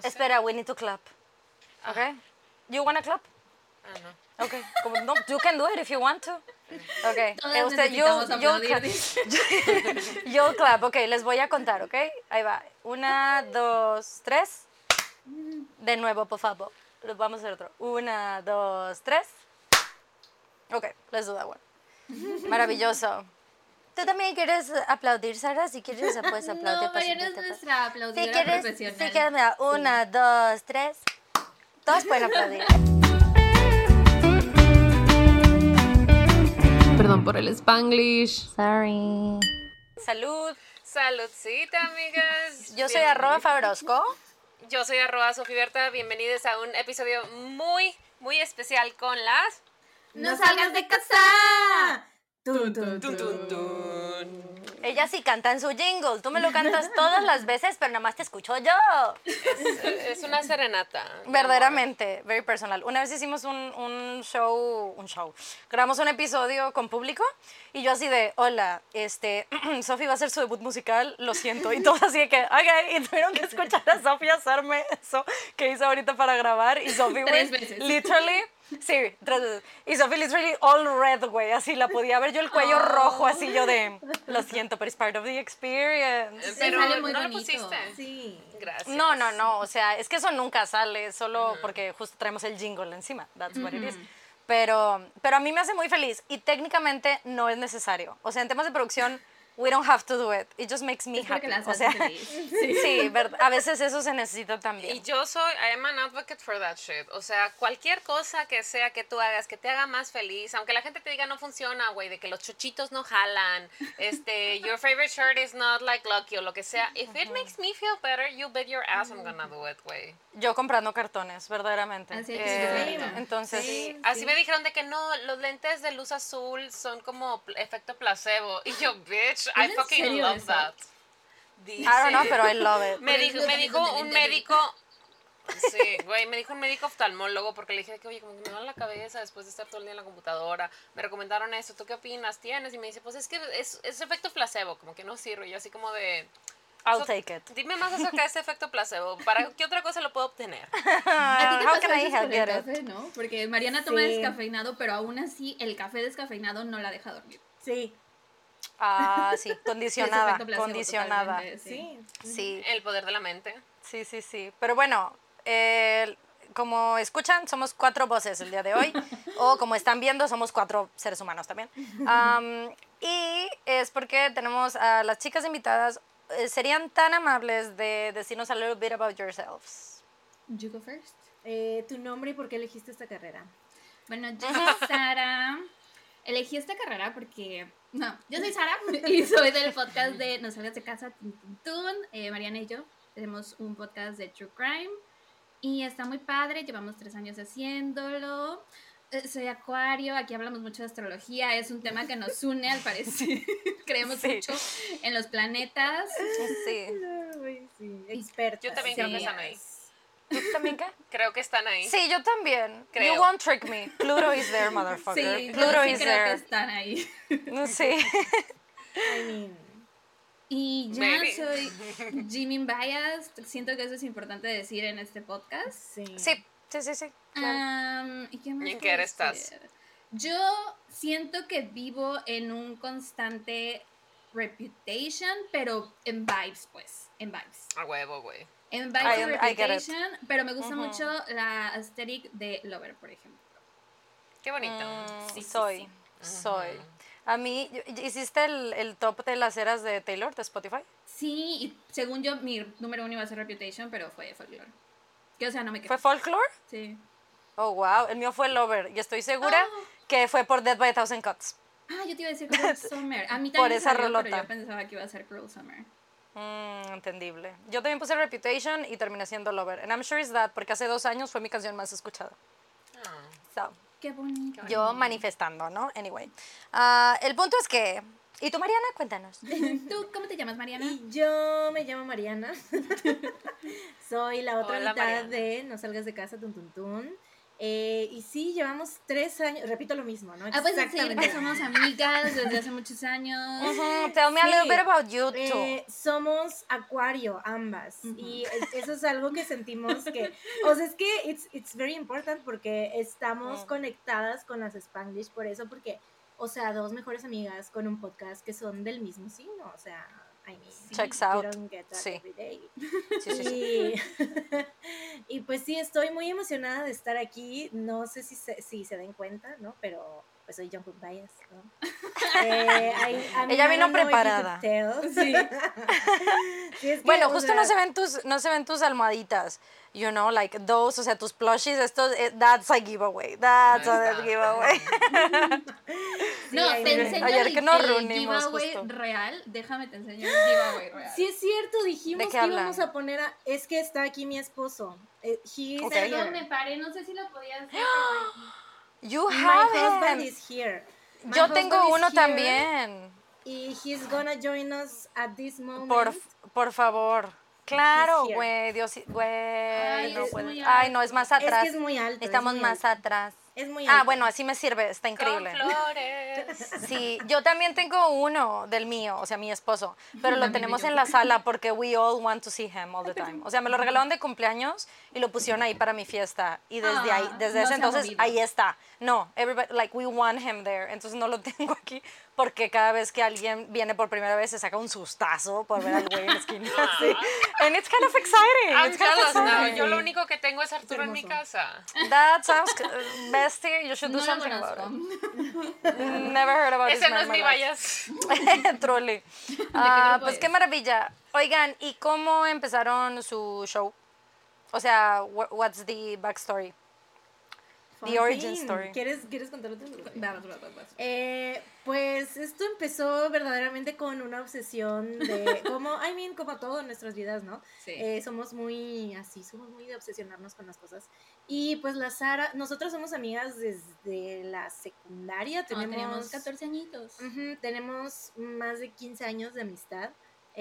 No sé. Espera, we need to clap. Okay? You wanna clap? Ah, no. Okay. Como, no, you can do it if you want to. Okay. Eh, usted, you'll aplaudir, clap. You'll clap. Ok, les voy a contar, ¿ok? Ahí va. Una, dos, tres. De nuevo, por favor. Lo Vamos a hacer otro. Una, dos, tres. Ok, let's do that one. Maravilloso. ¿Tú también quieres aplaudir, Sara? Si quieres, puedes aplaudir. No, Mariana es nuestra Si aplaudidora quieres, profesional. si quieres, mira, una, dos, tres. Todos pueden aplaudir. Perdón por el spanglish. Sorry. Salud. Saludcita, amigas. Yo soy arroba Fabrosco. Yo soy arroba Sofi Berta. Bienvenidos a un episodio muy, muy especial con las... ¡No salgas de casa! Tun, tun, Ella sí canta en su jingle. Tú me lo cantas todas las veces, pero nada más te escucho yo. Es una serenata. Verdaderamente, very personal. Una vez hicimos un, un show, un show, grabamos un episodio con público y yo así de, hola, este, Sofi va a hacer su debut musical, lo siento. Y todos así de que, ok, y tuvieron que escuchar a Sofi hacerme eso que hizo ahorita para grabar. Y Sofi, güey, Tres veces. literally, sí, tres veces. Y Sofi, literally, all red, güey, así la podía ver yo el cuello rojo, así yo de, lo siento, pero es part of the experience. amor. Se Pero sale muy no lo bonito. pusiste. Sí. Gracias. No, no, no, o sea, es que eso nunca sale, solo porque justo traemos el jingle encima, that's what it is. Pero, pero a mí me hace muy feliz y técnicamente no es necesario. O sea, en temas de producción, we don't have to do it. It just makes me Es happy. las O hace sea, feliz. sí, ver- a veces eso se necesita Y también. yo soy, I am an advocate for that shit. O sea, cualquier cosa que sea que tú hagas que te haga más feliz, aunque la gente te diga no funciona, güey, de que los chochitos no jalan, este, your favorite shirt is not like lucky o lo que sea. If it makes me feel better, you bet your ass I'm gonna do it, güey. Yo comprando cartones, verdaderamente. Así es, Eh, sí. entonces, Sí. Así me dijeron de que no, los lentes de luz azul son como efecto placebo. Y yo, bitch, I fucking love eso? that. I don't know, pero I love it. Me dijo, me dijo un médico. Sí, güey, me dijo un médico oftalmólogo porque le dije que, oye, como que me duele la cabeza después de estar todo el día en la computadora. Me recomendaron eso, ¿tú qué opinas? ¿Tienes? Y me dice, pues es que es, es efecto placebo, como que no sirve. Y yo así como de, I'll So- take it. dime más acerca de ese efecto placebo. ¿Para qué otra cosa lo puedo obtener? ¿A ti te How pasa can I eso help con el café, no? Porque Mariana toma Sí. descafeinado, pero aún así el café descafeinado no la deja dormir. Sí. Ah, sí, condicionada, condicionada. sí. Sí. Sí, El poder de la mente. Sí, sí, sí. Pero bueno, eh, como escuchan, somos cuatro voces el día de hoy. o como están viendo, somos cuatro seres humanos también. Am, y es porque tenemos a las chicas invitadas. eh, ¿Serían tan amables de decirnos a little bit about yourselves? You go first. Eh, ¿Tu nombre y por qué elegiste esta carrera? Bueno, yo soy Sara. Elegí esta carrera porque. No, yo soy Sara y soy del podcast de No salgas de casa, Tun, Tun, Tun. Eh, Mariana y yo tenemos un podcast de True Crime y está muy padre. Llevamos tres años haciéndolo. Eh, Soy Acuario, aquí hablamos mucho de astrología, es un tema que nos une al parecer. Creemos Sí. mucho en los planetas. Sí. Sí. Experta. Yo también creo que están ahí. ¿Tú también qué? Creo que están ahí. Sí, yo también. Creo. You won't trick me. Pluto is there, motherfucker. Sí, yo Pluto sí is creo que there. están ahí. Sí. I mean, Y ya Maybe. soy Jimmy Bias. Siento que eso es importante decir en este podcast. sí. Sí, sí, sí, sí. claro. Am, ¿Y qué más ¿Y en qué estás? decir? Yo siento que vivo en un constante reputation, pero en vibes, pues. En vibes. A huevo, güey. En get it. reputation, pero me gusta mucho la aesthetic de Lover, por ejemplo. Qué bonito. Mm, Sí, sí, soy, soy. A mí, ¿hiciste el, el top de las eras de Taylor de Spotify? Sí, y según yo, mi número uno iba a ser Reputation, pero fue folklore. Que o sea, no me ¿Fue quedo. Folklore? Sí. Oh, wow. El mío fue Lover. Y estoy segura Oh. que fue por Dead by a Thousand Cuts. Ah, yo te iba a decir Cruel Summer. A mí Por también me esa salió, pero rolota. yo pensaba que iba a ser Cruel Summer. Mm, entendible. Yo también puse Reputation y terminé siendo Lover. And I'm sure it's that porque hace dos años fue mi canción más escuchada. Ah. So, Qué bonito. yo manifestando, ¿no? Anyway. Ah, el punto es que... ¿Y tú, Mariana? Cuéntanos. ¿Tú cómo te llamas, Mariana? Y yo me llamo Mariana. Soy la otra Hola, mitad Mariana. de No salgas de casa, tun tun tun. Eh, y sí, llevamos tres años, repito lo mismo, ¿no? Ah, pues decir que somos amigas desde hace muchos años. Ujú, Tell me a little Sí. bit about you too. Eh, somos acuario ambas y es- eso es algo que sentimos que o sea es que it's, it's very important porque estamos Mm. conectadas con las Spanglish por eso porque o sea dos mejores amigas con un podcast que son del mismo signo o sea I mean, Checks out. sí, sí. Y, y pues sí, estoy muy emocionada de estar aquí. No sé si se, si se den cuenta, ¿no? Pero pues soy Jungkook Bias, ¿no? Eh, I- Ella vino preparada. tell. Sí. Sí, es que, Bueno, o justo sea, no se ven tus, no se ven tus almohaditas. You know, like those, o sea, tus plushies, estos, eh, that's a giveaway. That's a giveaway. No, te enseño Ayer el, que nos el reunimos, giveaway justo. real. Déjame te enseño el giveaway real. Sí, es cierto, dijimos que íbamos a poner a. Es que está aquí mi esposo. Eh, he is Ok. here. Perdón, me paré, no sé si lo podías hacer. You My have husband him. is here. My Yo husband tengo is uno here, también. Y he's gonna join us at this moment. Por, por favor. Claro, güey, Dios, güey, Ay, no es Ay, no, es más Es atrás. que es muy alto. es Estamos muy más alto. atrás. Es muy Ah, alto. bueno, así me sirve, está increíble. Con flores. Sí, yo también tengo uno del mío, o sea, mi esposo, pero lo tenemos en la sala porque we all want to see him all the time. O sea, me lo regalaron de cumpleaños y lo pusieron ahí para mi fiesta y desde ahí, Ah, desde no ese entonces ahí está. No, everybody like we want him there. Entonces no lo tengo aquí porque cada vez que alguien viene por primera vez se saca un sustazo por ver al güey en la esquina. así. And it's kind of exciting. I'm It's kind of jealous now. exciting. Yo lo único que tengo es Arturo en mi casa. That sounds bestie. You should do No something about it. Never heard about Ese this no es mi. Truly. Ah, grupo pues es? qué maravilla. Oigan, ¿y cómo empezaron su show? O sea, wha- what's the backstory? The origin story. ¿Quieres, ¿Quieres contarlo tú? Vas, vas, vas, vas. Eh, pues esto empezó verdaderamente con una obsesión de, como, I mean, como todo en nuestras vidas, ¿no? Sí. Eh, somos muy así, somos muy de obsesionarnos con las cosas. Y pues la Sara, nosotros somos amigas desde la secundaria, Cuando tenemos, teníamos 14 añitos. Ujú, tenemos más de 15 años de amistad.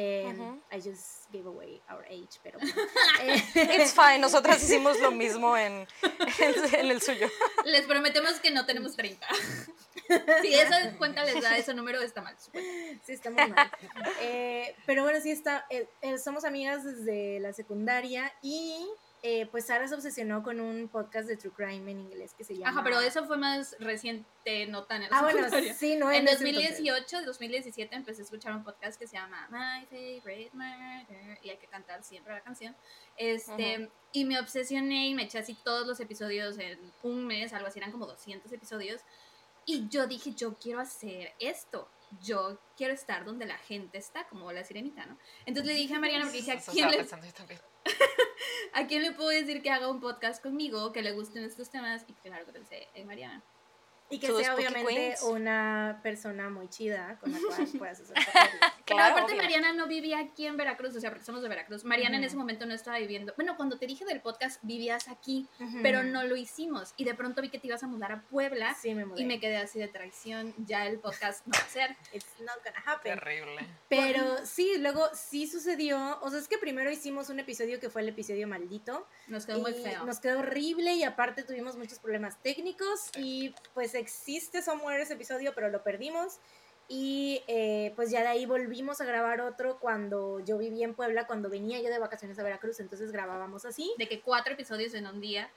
Eh, Ujú. I just gave away our age, pero bueno. Eh, It's fine, nosotras hicimos lo mismo en, en, en el suyo. Les prometemos que no tenemos 30. Si esa cuenta les da ese número, está mal. Sí, está muy mal. Eh, pero bueno, sí está. eh, eh, somos amigas desde la secundaria y eh, pues Sara se obsesionó con un podcast de True Crime en inglés que se llama. Ajá, pero eso fue más reciente, no tan en la Ah, bueno, sí, no En entonces. 2018, 2017 empecé a escuchar un podcast que se llama My Favorite Murder y hay que cantar siempre la canción. Este, y me obsesioné y me eché así todos los episodios en un mes, algo así, eran como 200 episodios. Y yo dije, yo quiero hacer esto. Yo quiero estar donde la gente está, como la sirenita, ¿no? Entonces le dije a Mariana, ¿a quién, le. ¿a quién le puedo decir que haga un podcast conmigo, que le gusten estos temas? Y claro que pensé en Mariana. Y que sea obviamente Queens. una persona muy chida con la cual puedas hacer. Pero Claro, aparte obvio. Mariana no vivía aquí en Veracruz, o sea, porque somos de Veracruz. Mariana en ese momento no estaba viviendo. Bueno, cuando te dije del podcast vivías aquí, pero no lo hicimos. Y de pronto vi que te ibas a mudar a Puebla Sí, me mudé. y me quedé así de traición. Ya el podcast no va a ser. It's not gonna happen. Terrible. Pero sí, luego sí sucedió. O sea, es que primero hicimos un episodio que fue el episodio maldito. Nos quedó muy feo. Nos quedó horrible y aparte tuvimos muchos problemas técnicos y pues existe somewhere ese episodio, pero lo perdimos. Y eh, pues ya de ahí volvimos a grabar otro cuando yo vivía en Puebla, cuando venía yo de vacaciones a Veracruz, entonces grabábamos así. De que cuatro episodios en un día.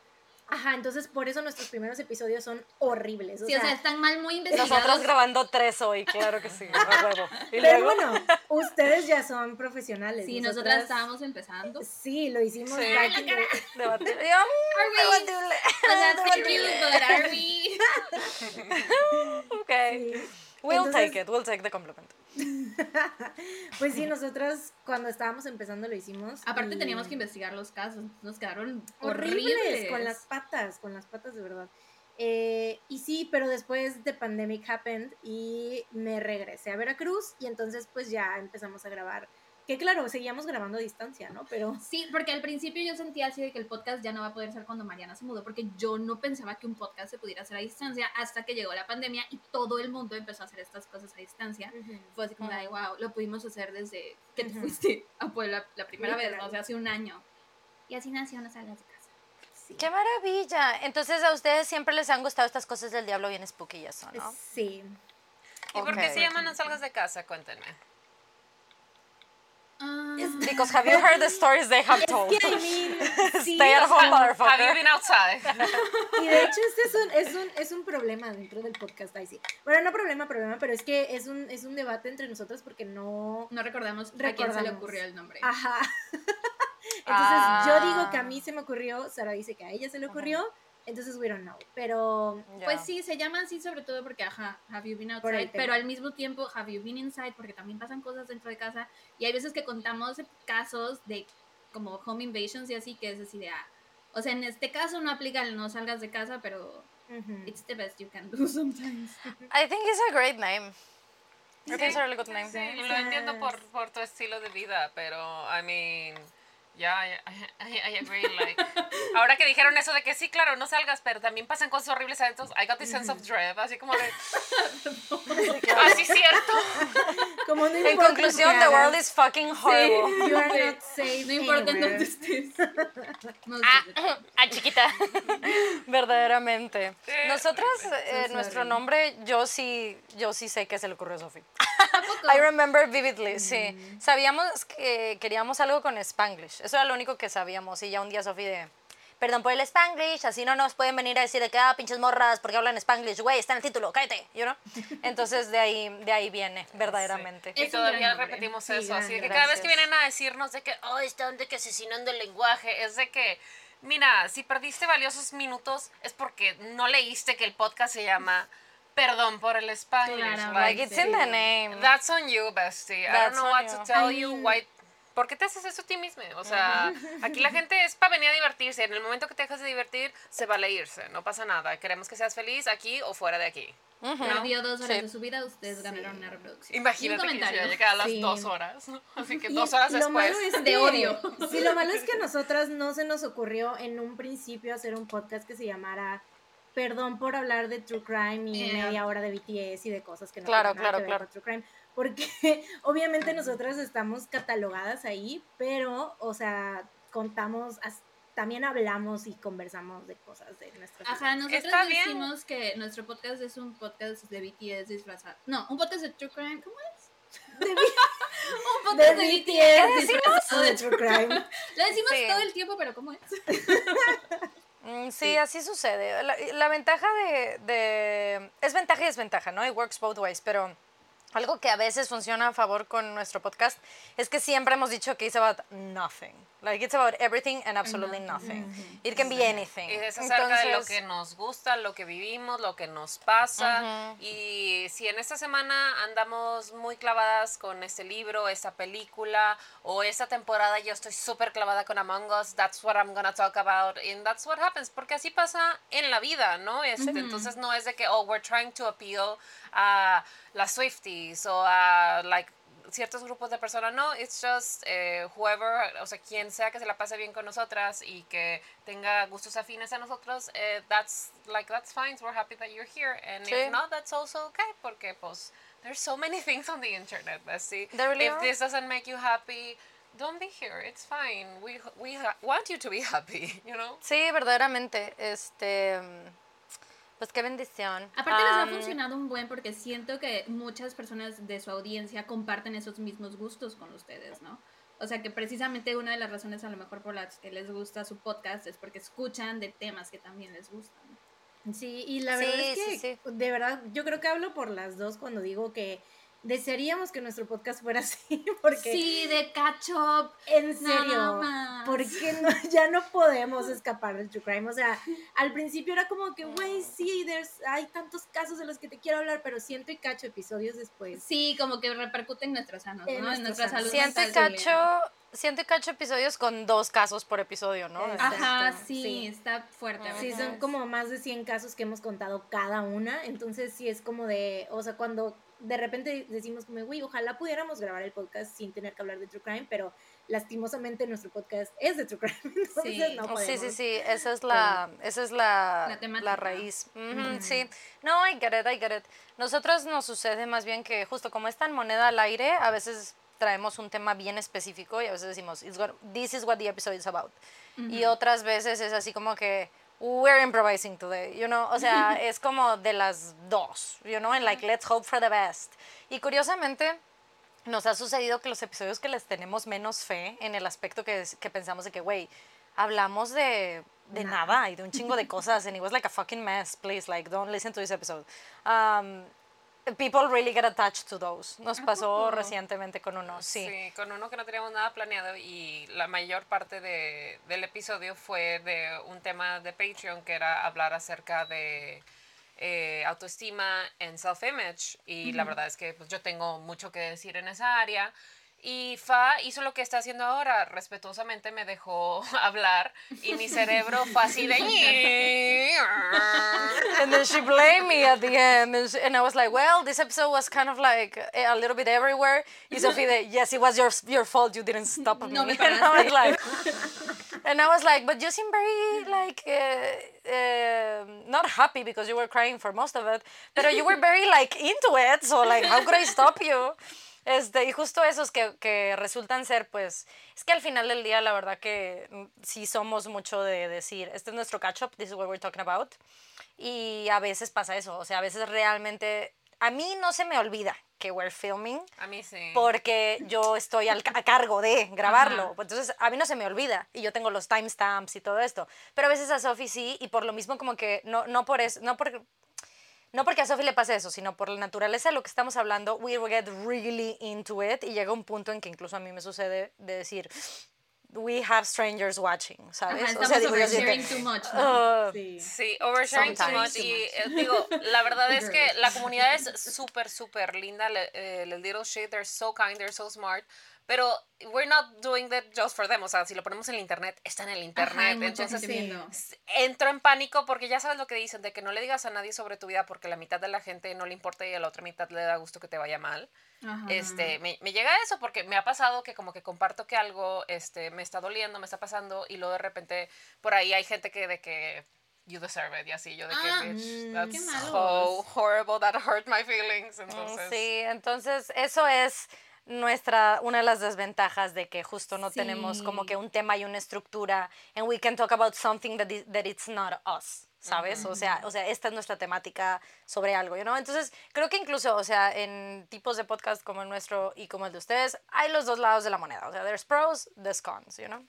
Ajá, entonces por eso nuestros primeros episodios son horribles. O Sí, o sea, sea, están mal muy investigados. Nosotros grabando tres hoy, claro que sí, a huevo. Y pero luego, bueno, ustedes ya son profesionales. Sí, nosotras estábamos empezando. Sí, lo hicimos. Sí. back in the- debatible. Mm, debatible. O sea, you, but are we? Ok. Sí. We'll Entonces- take it, we'll take the compliment. Pues sí, nosotros cuando estábamos empezando lo hicimos. Aparte y- teníamos que investigar los casos. Nos quedaron horribles, horribles. con las patas, con las patas de verdad. Eh, y sí, pero después de Pandemic Happened y me regresé a Veracruz y entonces pues ya empezamos a grabar. Que claro, seguíamos grabando a distancia, ¿no? Pero Sí, porque al principio yo sentía así de que el podcast ya no va a poder ser cuando Mariana se mudó, porque yo no pensaba que un podcast se pudiera hacer a distancia hasta que llegó la pandemia y todo el mundo empezó a hacer estas cosas a distancia. Fue así como, de, ay, wow, lo pudimos hacer desde que te Ujú. fuiste a Puebla la primera vez, Literal. ¿no? o sea, hace un año. Y así nació No Salgas de Casa. sí. ¡Qué maravilla! Entonces, a ustedes siempre les han gustado estas cosas del diablo bien spooky y eso, ¿no? Sí. ¿Y por qué se llama No salgas de casa? Cuéntenme. Ah, Because have you heard the stories they have told? Que, I mean, sí, Stay at home, Have you motherfucker. been outside? Y de hecho este es un, es un, es un problema dentro del podcast, ahí sí. Bueno, no problema, problema, pero es que es un, es un debate entre nosotros porque no... no recordamos, a quién se le Recordamos. ocurrió el nombre. Ajá. Entonces Ah. yo digo que a mí se me ocurrió, Sara dice que a ella se le ocurrió, entonces we don't know. Pero Ya. Pues sí, se llama así sobre todo porque, ajá, have you been outside, pero al mismo tiempo, have you been inside, porque también pasan cosas dentro de casa. Y hay veces que contamos casos de como home invasions y así, que es así de, ah, o sea, en este caso no aplica el no salgas de casa, pero ujú. it's the best you can do sometimes. I think it's a great name. I think it's a really good name. Sí, lo entiendo por, por tu estilo de vida, pero, I mean, yeah, I, I, I agree, like, ahora que dijeron eso de que sí, claro, no salgas, pero también pasan cosas horribles adentro, I got this sense of dread, así como de, así cierto. como no En conclusión, the world is fucking horrible. you are not safe No importa dónde estés. Ah, ah, chiquita. Verdaderamente. Sí. Nosotras, eh, nuestro nombre, yo sí, yo sí sé que se le ocurrió a Sophie. I remember vividly, sí. Sabíamos que queríamos algo con Spanglish. Eso era lo único que sabíamos. Y ya un día Sophie de, perdón por el Spanglish, así no nos pueden venir a decir de que, ah, pinches morras, porque hablan Spanglish, güey, está en el título, cállate, you know? Entonces de ahí, de ahí viene, verdaderamente. Y Es un todavía repetimos Sí, eso, así gran- que cada vez que vienen a decirnos de que, oh, están de que asesinando el lenguaje, es de que, mira, si perdiste valiosos minutos es porque no leíste que el podcast se llama Perdón por el Spanglish. Claro, like, it's in the name. That's on you, bestie. I don't That's know what you. to tell I you. mean- Why, ¿Por qué te haces eso a ti mismo? O sea, aquí la gente es para venir a divertirse. En el momento que te dejas de divertir, se vale irse. No pasa nada. Queremos que seas feliz aquí o fuera de aquí. Perdió dos horas Sí. de su vida, ustedes ganaron una reproducción. Imagínate que comentario. llegué a las Sí. dos horas. Así que Y dos horas lo después. malo es De odio. Sí, lo malo es que a nosotras no se nos ocurrió en un principio hacer un podcast que se llamara Perdón por hablar de True Crime y Eh, media hora de BTS y de cosas que no Claro, tienen nada claro, que ver claro. con True Crime. Porque obviamente nosotras estamos catalogadas ahí, pero, o sea, contamos, también hablamos y conversamos de cosas de nuestras Ajá, nosotros decimos que nuestro podcast es un podcast de BTS disfrazado. No, un podcast de True Crime, ¿cómo es? un De podcast de, BTS disfrazado de de True Crime. Lo decimos Sí. todo el tiempo, pero ¿cómo es? Mm, Sí, así sucede. La, la ventaja de, de- Es ventaja y desventaja, ¿no? It works both ways, pero algo que a veces funciona a favor con nuestro podcast es que siempre hemos dicho que it's about nothing. Like, it's about everything and absolutely nothing. It can be anything. Y es acerca de lo Entonces, que nos gusta, lo que vivimos, lo que nos pasa. Y si en esta semana andamos muy clavadas con este libro, esta película, o esta temporada yo estoy súper clavada con Among Us, that's what I'm gonna talk about. And that's what happens. Porque así pasa en la vida, ¿no? Este, Entonces no es de que, oh, we're trying to appeal a las Swifties o a, like, ciertos grupos de personas, no, it's just eh, whoever, o sea, quien sea que se la pase bien con nosotras y que tenga gustos afines a nosotros, eh, that's like that's fine. We're happy that you're here, and Sí. if not, that's also okay, porque pues there's so many things on the internet. There really if are. this doesn't make you happy, don't be here. It's fine. We we ha- want you to be happy, you know. Sí, verdaderamente. Este. Pues qué bendición. Aparte les ha funcionado un buen porque siento que muchas personas de su audiencia comparten esos mismos gustos con ustedes, ¿no? O sea que precisamente una de las razones a lo mejor por las que les gusta su podcast es porque escuchan de temas que también les gustan. Sí, y la Sí, verdad es sí, que, sí. de verdad, yo creo que hablo por las dos cuando digo que desearíamos que nuestro podcast fuera así, porque Sí, de catch up. en Nada serio, más. porque no, ya no podemos escapar del true crime. O sea, al principio era como que, güey, sí, there's- hay tantos casos de los que te quiero hablar, pero siento y cacho episodios después. Sí, como que repercute en nuestros sanos, ¿no? En nuestra salud Siento y cacho. Siento y cacho episodios con dos casos por episodio, ¿no? Exacto. Ajá, sí, Sí. está fuerte. Sí, son como más de 100 casos que hemos contado cada una, entonces sí es como de, o sea, cuando de repente decimos como, güey, ojalá pudiéramos grabar el podcast sin tener que hablar de True Crime, pero lastimosamente nuestro podcast es de True Crime, entonces Sí. no Oh, podemos. sí, sí, sí, esa es la, esa es la, La raíz. Sí, no, I get it, I get it. Nosotros nos sucede más bien que justo como es tan moneda al aire, a veces traemos un tema bien específico y a veces decimos, "It's what- this is what the episode is about. y otras veces es así como que we're improvising today, you know, o sea, es como de las dos, you know, and like let's hope for the best. Y curiosamente nos ha sucedido que los episodios que les tenemos menos fe en el aspecto que, es- que pensamos de que, güey, hablamos de, de nada y de un chingo de cosas and it was like a fucking mess, please, like don't listen to this episode. Um, people really get attached to those. Nos pasó recientemente con uno, sí. Sí, con uno que no teníamos nada planeado y la mayor parte de, del episodio fue de un tema de Patreon que era hablar acerca de eh, autoestima en self-image y la verdad es que pues, yo tengo mucho que decir en esa área. Y Fa hizo lo que está haciendo ahora, respetuosamente me dejó hablar y mi cerebro fue así de... And then she blamed me at the end, and, she- and I was like, "Well, this episode was kind of like eh, a little bit everywhere." Y Sophie, de, "Yes, it was your your fault. You didn't stop me." No me and I was like, and I was like, "But you seem very like uh, uh, not happy because you were crying for most of it, but you were very like into it. So like, how could I stop you?" Este, y justo esos que, que resultan ser, pues, es que al final del día, la verdad que mm, sí somos mucho de decir, este es nuestro catch-up, this is what we're talking about. Y a veces pasa eso, o sea, a veces realmente, a mí no se me olvida que we're filming A mí sí. porque yo estoy al, a cargo de grabarlo. Entonces, a mí no se me olvida y yo tengo los timestamps y todo esto. Pero a veces a Sophie sí y por lo mismo como que no, no por eso, no por, no porque a Sophie le pase eso, sino por la naturaleza de lo que estamos hablando, we will get really into it y llega un punto en que incluso a mí me sucede de decir, we have strangers watching, ¿sabes? Ajá, digo así de que, oversharing too much, ¿no? "Ugh". Sí. Sí, oversharing too much. Y eh, digo, la verdad es que la comunidad es súper, súper linda. Le- eh, El Little Shit, they're so kind, they're so smart. Pero we're not doing that just for them. O sea, si lo ponemos en el internet, está en el Ajá, internet. mucha Entonces, gente viendo. s- entro en pánico porque ya sabes lo que dicen, de que no le digas a nadie sobre tu vida porque la mitad de la gente no le importa y a la otra mitad le da gusto que te vaya mal. Ajá. Este, me, me llega eso porque me ha pasado que como que comparto que algo este, me está doliendo, me está pasando y luego de repente por ahí hay gente que de que you deserve it y así, yo de que Ah, bitch, mm, that's so horrible, that hurt my feelings. Entonces, Sí, entonces eso es nuestra una de las desventajas de que justo no tenemos como Sí. que un tema y una estructura and we can talk about something that, is- that it's not us, ¿sabes? O sea, o sea, esta es nuestra temática sobre algo, ¿no? Entonces, creo que incluso, o sea, en tipos de podcast como el nuestro y como el de ustedes, hay los dos lados de la moneda, o sea, there's pros, there's cons, you know?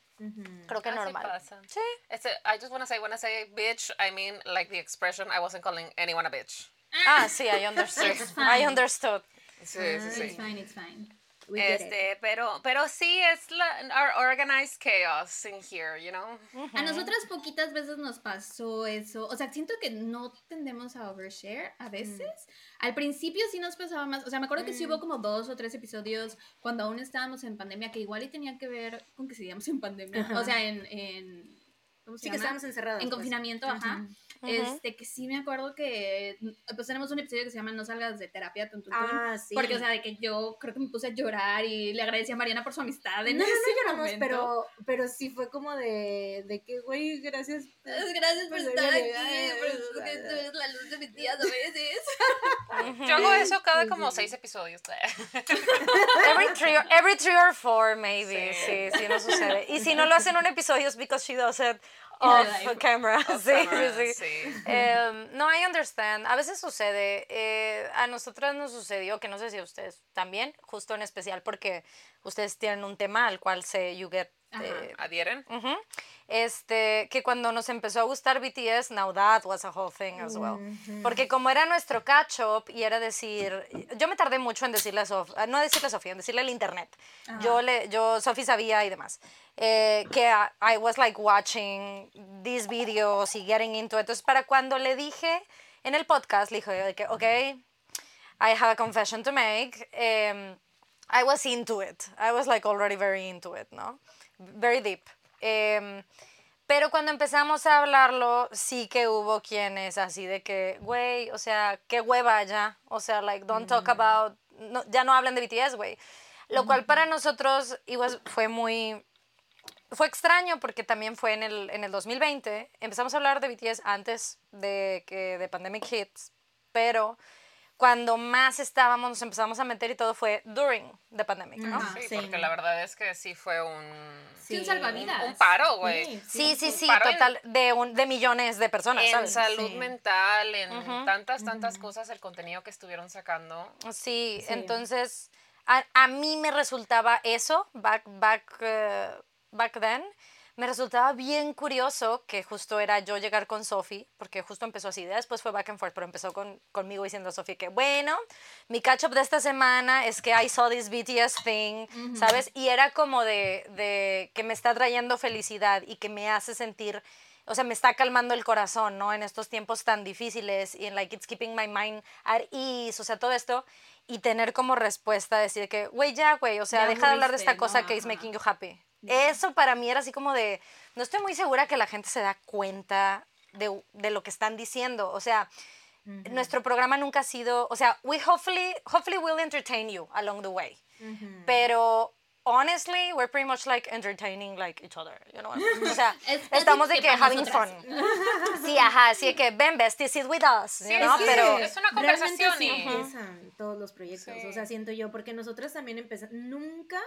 Creo que Así normal. pasa. Sí. Este, I just want to say, when I say bitch, I mean like the expression, I wasn't calling anyone a bitch. Ah, sí, I understood. It's I understood. Sí, sí, It's sí. fine, it's fine. Este, pero, pero sí es la, our organized chaos in here, you know? A nosotras poquitas veces nos pasó eso. O sea, siento que no tendemos a overshare a veces. Al principio sí nos pasaba más. O sea, me acuerdo que sí hubo como dos o tres episodios cuando aún estábamos en pandemia que igual y tenía que ver con que seguíamos en pandemia. O sea, en. en ¿Cómo se Sí, que llama? estábamos encerrados. En pues. confinamiento, ajá. Este, que sí me acuerdo que. Pues tenemos un episodio que se llama No salgas de terapia, tun, tun, tun, Ah, sí. Porque, o sea, de que yo creo que me puse a llorar y le agradecí a Mariana por su amistad. En no, no, no ese lloramos, momento. pero, pero sí fue como de, de que, güey, gracias. Gracias por estar aquí, ay, por ay, que ay, tú eres la luz de mis días a veces. Yo hago eso cada como seis episodios. Every three, or- every three or four, maybe. Sí, Sí. sí, no sucede. Y si no lo hace en un episodio es because she does it off camera. Off sí, camera, sí, sí. sí. Em, no, I understand. A veces sucede. eh, a nosotras nos sucedió, que no sé si a ustedes también, justo en especial porque ustedes tienen un tema al cual se you get. Eh, ¿Adhieren? Ujú. Este, que cuando nos empezó a gustar BTS, now that was a whole thing as well. Porque como era nuestro catch up y era decir, yo me tardé mucho en decirle a Sofía, no decirle a Sofía, en decirle al internet. Yo le, yo, Sophie sabía y demás. eh, que I, I was like watching these videos y getting into it. Entonces, para cuando le dije en el podcast, le dije que, ok, I have a confession to make. em, I was into it. I was like already very into it, ¿no? Very deep. Em, pero cuando empezamos a hablarlo, sí que hubo quienes así de que, güey, o sea, qué hueva ya. O sea, like, don't talk about, no, ya no hablen de BTS, güey. Lo cual para nosotros it was- fue muy, fue extraño porque también fue en el, en el 2020. Empezamos a hablar de BTS antes de que de Pandemic Hits, pero cuando más estábamos, nos empezamos a meter y todo fue during the pandemic, ¿no? Sí, Sí. porque la verdad es que sí fue un, Sí, un salvavidas. un paro, güey. Sí, sí, Un sí, en- total, de, un, de millones de personas, En ¿sabes? salud Sí. mental, en tantas, tantas cosas, el contenido que estuvieron sacando. Sí, Sí. entonces a, a mí me resultaba eso, back, back, eh, back then, me resultaba bien curioso que justo era yo llegar con Sophie, porque justo empezó así, después fue back and forth, pero empezó con, conmigo diciendo a Sophie que, bueno, mi catch up de esta semana es que I saw this BTS thing, ¿sabes? Y era como de, de que me está trayendo felicidad y que me hace sentir o sea, me está calmando el corazón, ¿no? En estos tiempos tan difíciles y en like it's keeping my mind at ease, o sea, todo esto y tener como respuesta decir que, güey, ya, güey, o sea, Ya deja de hablar de esta cosa ¿no? que is making you happy. Eso para mí era así como de, no estoy muy segura que la gente se da cuenta de, de lo que están diciendo, o sea, nuestro programa nunca ha sido, o sea, we hopefully, hopefully will entertain you along the way, pero honestly, we're pretty much like entertaining like each other, you know? O sea, Es- es estamos de que que having nosotras. fun. Sí, ajá, así de que ven, bestie, sit with us, Sí, you know? sí, Pero, es una Realmente conversación sí y... empiezan todos los proyectos, Sí. o sea, siento yo, porque nosotras también empezamos, nunca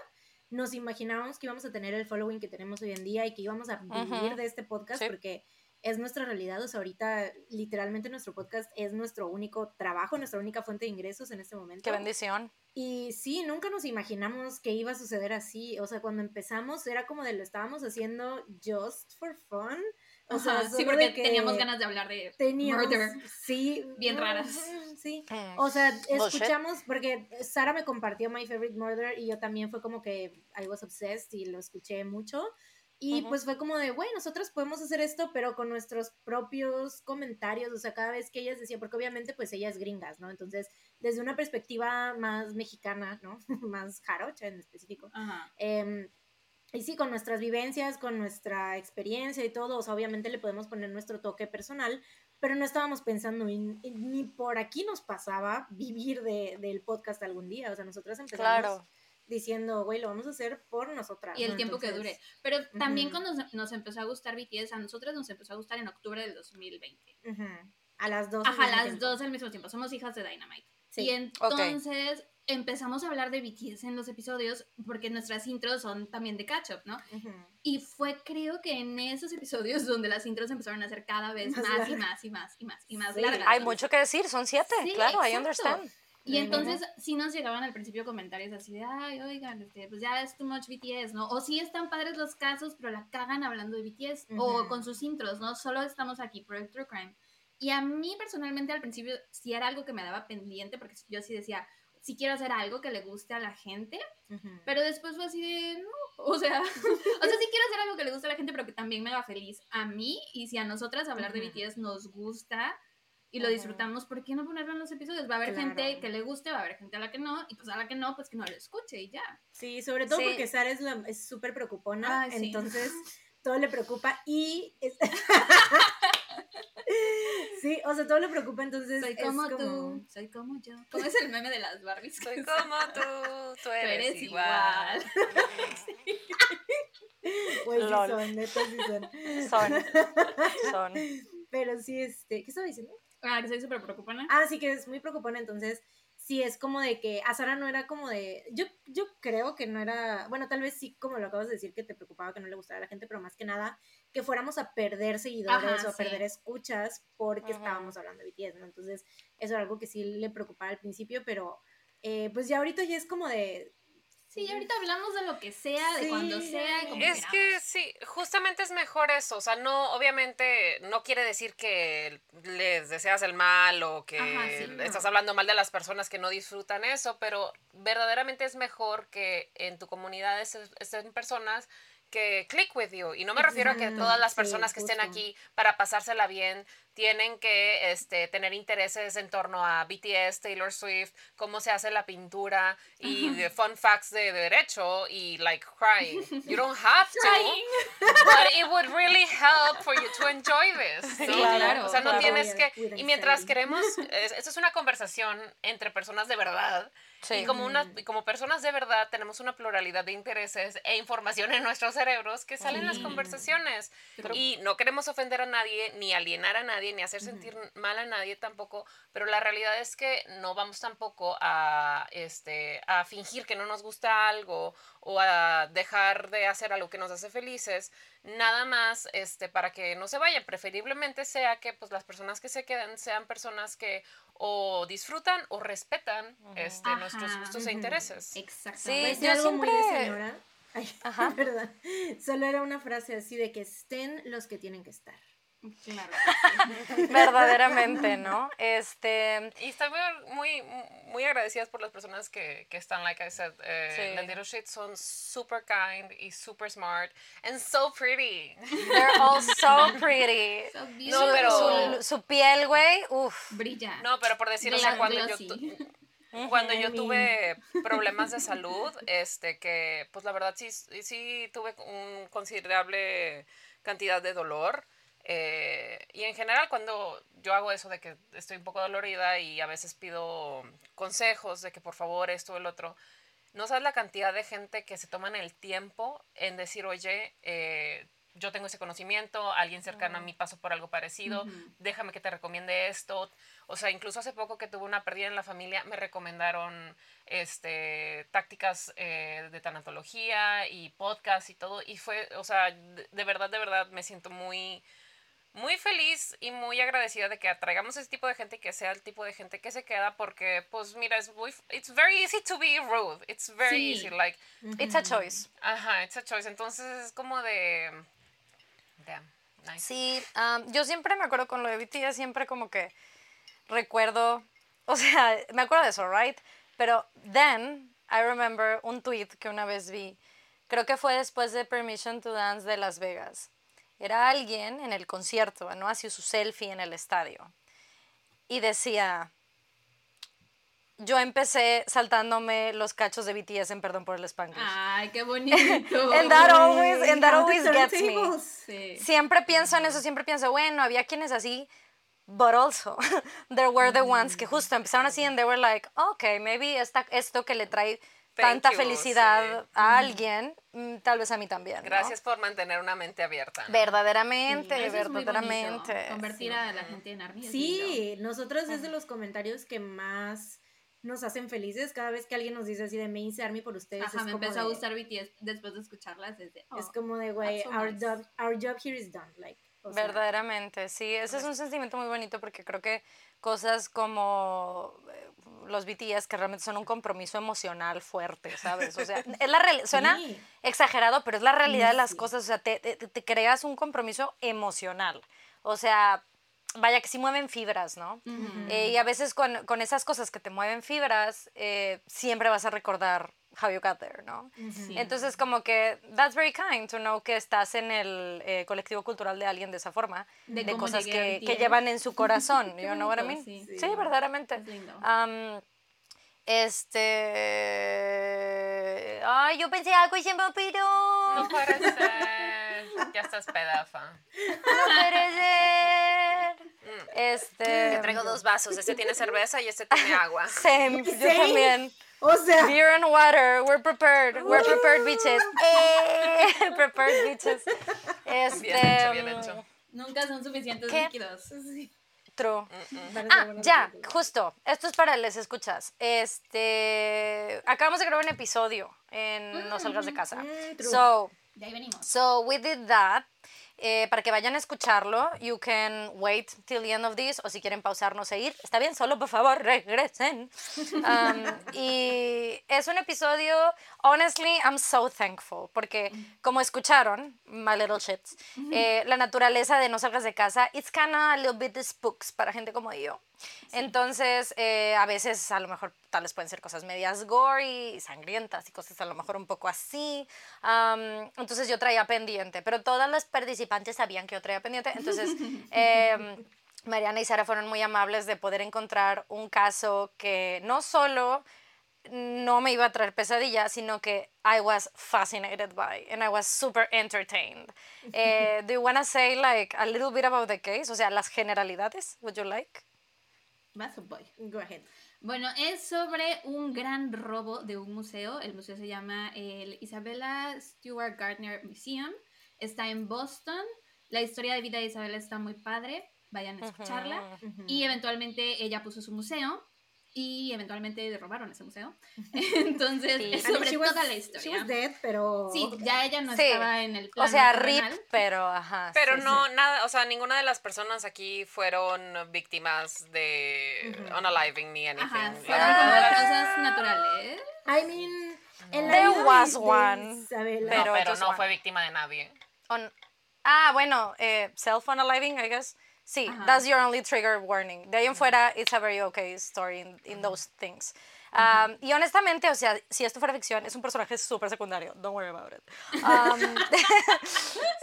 nos imaginábamos que íbamos a tener el following que tenemos hoy en día y que íbamos a vivir de este podcast Sí. porque es nuestra realidad, o sea, ahorita literalmente nuestro podcast es nuestro único trabajo, nuestra única fuente de ingresos en este momento. qué bendición. Y sí, nunca nos imaginamos que iba a suceder así. O sea, cuando empezamos era como de lo estábamos haciendo just for fun. O sea, Ajá, sí, porque teníamos ganas de hablar de teníamos, murder. sí, bien raras. Sí. Mm. O sea, escuchamos, porque Sara me compartió My Favorite Murder y yo también fue como que I was obsessed y lo escuché mucho. Y Ujú. pues fue como de, güey, nosotros podemos hacer esto, pero con nuestros propios comentarios, o sea, cada vez que ellas decían, porque obviamente pues ellas gringas, ¿no? Entonces, desde una perspectiva más mexicana, ¿no? más jarocha en específico. Ajá. Em, y sí, con nuestras vivencias, con nuestra experiencia y todo, o sea, obviamente le podemos poner nuestro toque personal, pero no estábamos pensando en, en- ni por aquí nos pasaba vivir de, del podcast algún día, o sea, nosotras empezamos Claro. diciendo, güey, lo vamos a hacer por nosotras. Y el ¿no? tiempo que Entonces, dure. Pero también Ujú. cuando nos, nos empezó a gustar BTS, a nosotras nos empezó a gustar en octubre del 2020. ujú, A las dos. Ajá, mismo las tiempo. dos al mismo tiempo. Somos hijas de Dynamite. Sí. Y entonces empezamos a hablar de BTS en los episodios porque nuestras intros son también de catch up, ¿no? Ujú. Y fue creo que en esos episodios donde las intros empezaron a ser cada vez Más más, y más y más y más y más Sí. largas. Hay mucho que decir, son siete, Sí, claro, I exacto. understand. Y entonces sí nos llegaban al principio comentarios así de, ay, oigan, este, pues ya es too much BTS, ¿no? O sí están padres los casos, pero la cagan hablando de BTS o Ujú. con sus intros, ¿no? Solo estamos aquí por el True Crime. Y a mí personalmente al principio sí era algo que me daba pendiente porque yo sí decía, sí quiero hacer algo que le guste a la gente, pero después fue así de, no, o sea, o sea, sí quiero hacer algo que le guste a la gente, pero que también me haga feliz a mí y si a nosotras hablar de. BTS nos gusta y lo disfrutamos, ¿por qué no ponerlo en los episodios? Va a haber Claro. gente que le guste, va a haber gente a la que no, y pues a la que no, pues que no lo escuche y ya. Sí, sobre todo Sí. porque Sara es súper preocupona, Ay, sí. entonces todo le preocupa y... es- sí, o sea, todo le preocupa, entonces Soy es como, como- tú, soy como yo. ¿Cómo es el meme de las Barbies? Soy como tú, tú eres, eres igual. Pues sí son, neta sí son. Son, son. Pero sí, este, ¿qué estaba diciendo? Ah, que soy súper preocupona. Ah, sí que es muy preocupante, entonces sí es como de que a Sara no era como de, yo, yo creo que no era, bueno, tal vez sí, como lo acabas de decir, que te preocupaba que no le gustara a la gente, pero más que nada que fuéramos a perder seguidores Ajá, o a sí. perder escuchas porque Ajá. estábamos hablando de BTS, ¿no? Entonces eso era algo que sí le preocupaba al principio, pero eh, pues ya ahorita ya es como de, Sí, ahorita hablamos de lo que sea, de cuando sea y como Es que sí, justamente es mejor eso, o sea, no, obviamente no quiere decir que les deseas el mal o que Ajá, sí, no. estás hablando mal de las personas que no disfrutan eso, pero verdaderamente es mejor que en tu comunidad es- estén personas que click with you. Y no me refiero a que todas las sí, personas que estén aquí para pasársela bien tienen que este, tener intereses en torno a BTS, Taylor Swift, cómo se hace la pintura y de fun facts de derecho y like crying. You don't have to, but it would really help for you to enjoy this. ¿no? Sí, claro, O sea, no claro. tienes que... Y mientras queremos... es- Esto es una conversación entre personas de verdad. Sí. Y como, una, y como personas de verdad tenemos una pluralidad de intereses e información en nuestros cerebros que salen en las conversaciones. Pero- Y no queremos ofender a nadie ni alienar a nadie nadie ni hacer sentir mal a nadie tampoco, pero la realidad es que no vamos tampoco a, este, a fingir que no nos gusta algo o a dejar de hacer algo que nos hace felices, nada más este, para que no se vayan. Preferiblemente sea que pues, las personas que se queden sean personas que o disfrutan o respetan este, nuestros gustos e intereses. Exacto. Sí, yo algo muy de siempre- señora. Ay, Ajá. Solo era una frase así de que estén los que tienen que estar. Claro. Verdaderamente, ¿no? Este, Y estoy muy, muy, muy agradecidas por las personas que, que están, like I said, eh, Sí. las Little Shit son super kind y super smart and so pretty. they're all so pretty. So No, pero- Su, su piel, güey, uff. brilla. No, pero por decir, o sea, cuando yo, glossy. cuando yo tuve problemas de salud, este, que pues la verdad sí, sí tuve un considerable cantidad de dolor. Eh, y en general cuando yo hago eso de que estoy un poco dolorida y a veces pido consejos de que por favor esto o el otro, no sabes la cantidad de gente que se toman el tiempo en decir, oye, eh, yo tengo ese conocimiento, alguien cercano a mí pasó por algo parecido, déjame que te recomiende esto. O sea, incluso hace poco que tuve una pérdida en la familia, me recomendaron este, tácticas eh, de tanatología y podcast y todo. Y fue, o sea, de, de verdad, de verdad, me siento muy, muy feliz y muy agradecida de que atraigamos ese tipo de gente y que sea el tipo de gente que se queda porque, pues, mira, es muy, it's very easy to be rude. It's very Sí. easy, like, It's a choice. ajá, it's a choice. Entonces es como de, damn, nice. Sí, um, yo siempre me acuerdo con lo de BTS, siempre como que recuerdo, o sea, me acuerdo de eso, right? Pero then I remember un tweet que una vez vi, creo que fue después de Permission to Dance de Las Vegas. Era alguien en el concierto, ¿no? Hacía su selfie en el estadio. Y decía, yo empecé saltándome los cachos de BTS en Perdón por el Spanglish. Ay, qué bonito. And that always, and that always gets me. Sí. Siempre pienso en eso, siempre pienso, bueno, había quienes así, but also there were the ones que justo empezaron así and they were like, okay, maybe esta, esto que le trae tanta you, felicidad sí. a alguien, mm, tal vez a mí también. ¿no? Gracias por mantener una mente abierta. ¿no? Verdaderamente, verdaderamente. Convertir a la gente en army. es lindo. Sí, nosotros es de los comentarios que más nos hacen felices cada vez que alguien nos dice así de me hice Army por ustedes. Ajá, es me como empezó a de- gustar BTS después de escucharlas. Desde, Es como de, güey, so our, nice. job, our job here is done. Like, o sea, Verdaderamente, sí, ese es un sentimiento muy bonito porque creo que cosas como eh, los BTS que realmente son un compromiso emocional fuerte, ¿sabes? O sea, es la real- suena Sí. exagerado, pero es la realidad de las Sí. cosas, o sea, te, te- te creas un compromiso emocional, o sea, vaya que sí mueven fibras, ¿no? Eh, y a veces con, con esas cosas que te mueven fibras, eh, siempre vas a recordar how you got there, ¿no? Sí. Entonces, como que, that's very kind to know que estás en el eh, colectivo cultural de alguien de esa forma, De de, cosas que, que llevan en su corazón, you know what I mean? bonito, Sí, sí. verdaderamente. Am, este. Ay, yo pensé algo y se me olvidó. No puede ser. Ya estás pedafa. No puede ser. Este. Te traigo dos vasos. Este tiene cerveza y este tiene agua. Same, yo Same. también. O sea, Beer and water, we're prepared. We're prepared bitches. Eh, prepared bitches. Este, Bien hecho, bien hecho. Nunca son suficientes ¿Qué? líquidos. sí. True. Parece Ah, buena ya, película. justo. Esto es para les escuchas. Este, acabamos de grabar un episodio en No salgas de casa. Mm, true. So, De ahí venimos. so we did that. Eh, para que vayan a escucharlo, you can wait till the end of this, o si quieren pausarnos e ir, está bien, solo por favor regresen. Um, y es un episodio, honestly, I'm so thankful, porque como escucharon, my little shits, eh, la naturaleza de no salgas de casa, it's kinda a little bit spooks para gente como yo. Entonces, eh, a veces a lo mejor tal vez pueden ser cosas medias gory, sangrientas y cosas a lo mejor un poco así. Am, entonces yo traía pendiente, pero todas las participantes sabían que yo traía pendiente. Entonces, em, Mariana y Sara fueron muy amables de poder encontrar un caso que no solo no me iba a traer pesadillas, sino que I was fascinated by and I was super entertained. Eh, do you want to say like a little bit about the case? O sea, las generalidades, would you like? Voy. Go ahead. Bueno, es sobre un gran robo de un museo. El museo se llama el Isabella Stewart Gardner Museum. Está en Boston. La historia de vida de Isabella está muy padre. vayan a escucharla. Y eventualmente ella puso su museo y eventualmente robaron ese museo. Entonces, Sí. es sobre she was- toda la She historia. was dead, pero... Sí, ya ella no Sí. estaba en el plano O sea, rip, pero ajá. Pero sí, no, sí. nada, o sea, ninguna de las personas aquí fueron víctimas de unaliving ni anything. Ajá, fueron como cosas naturales. I mean... En la There was de one, Isabela- no, pero pero just no one. fue víctima de nadie. On- ah, bueno, eh, self-unaliving, I guess. Sí, Ajá. that's your only trigger warning. De ahí en fuera, it's a very okay story in, in those things. Um, Y honestamente, o sea, si esto fuera ficción, es un personaje súper secundario. Don't worry about it. Um,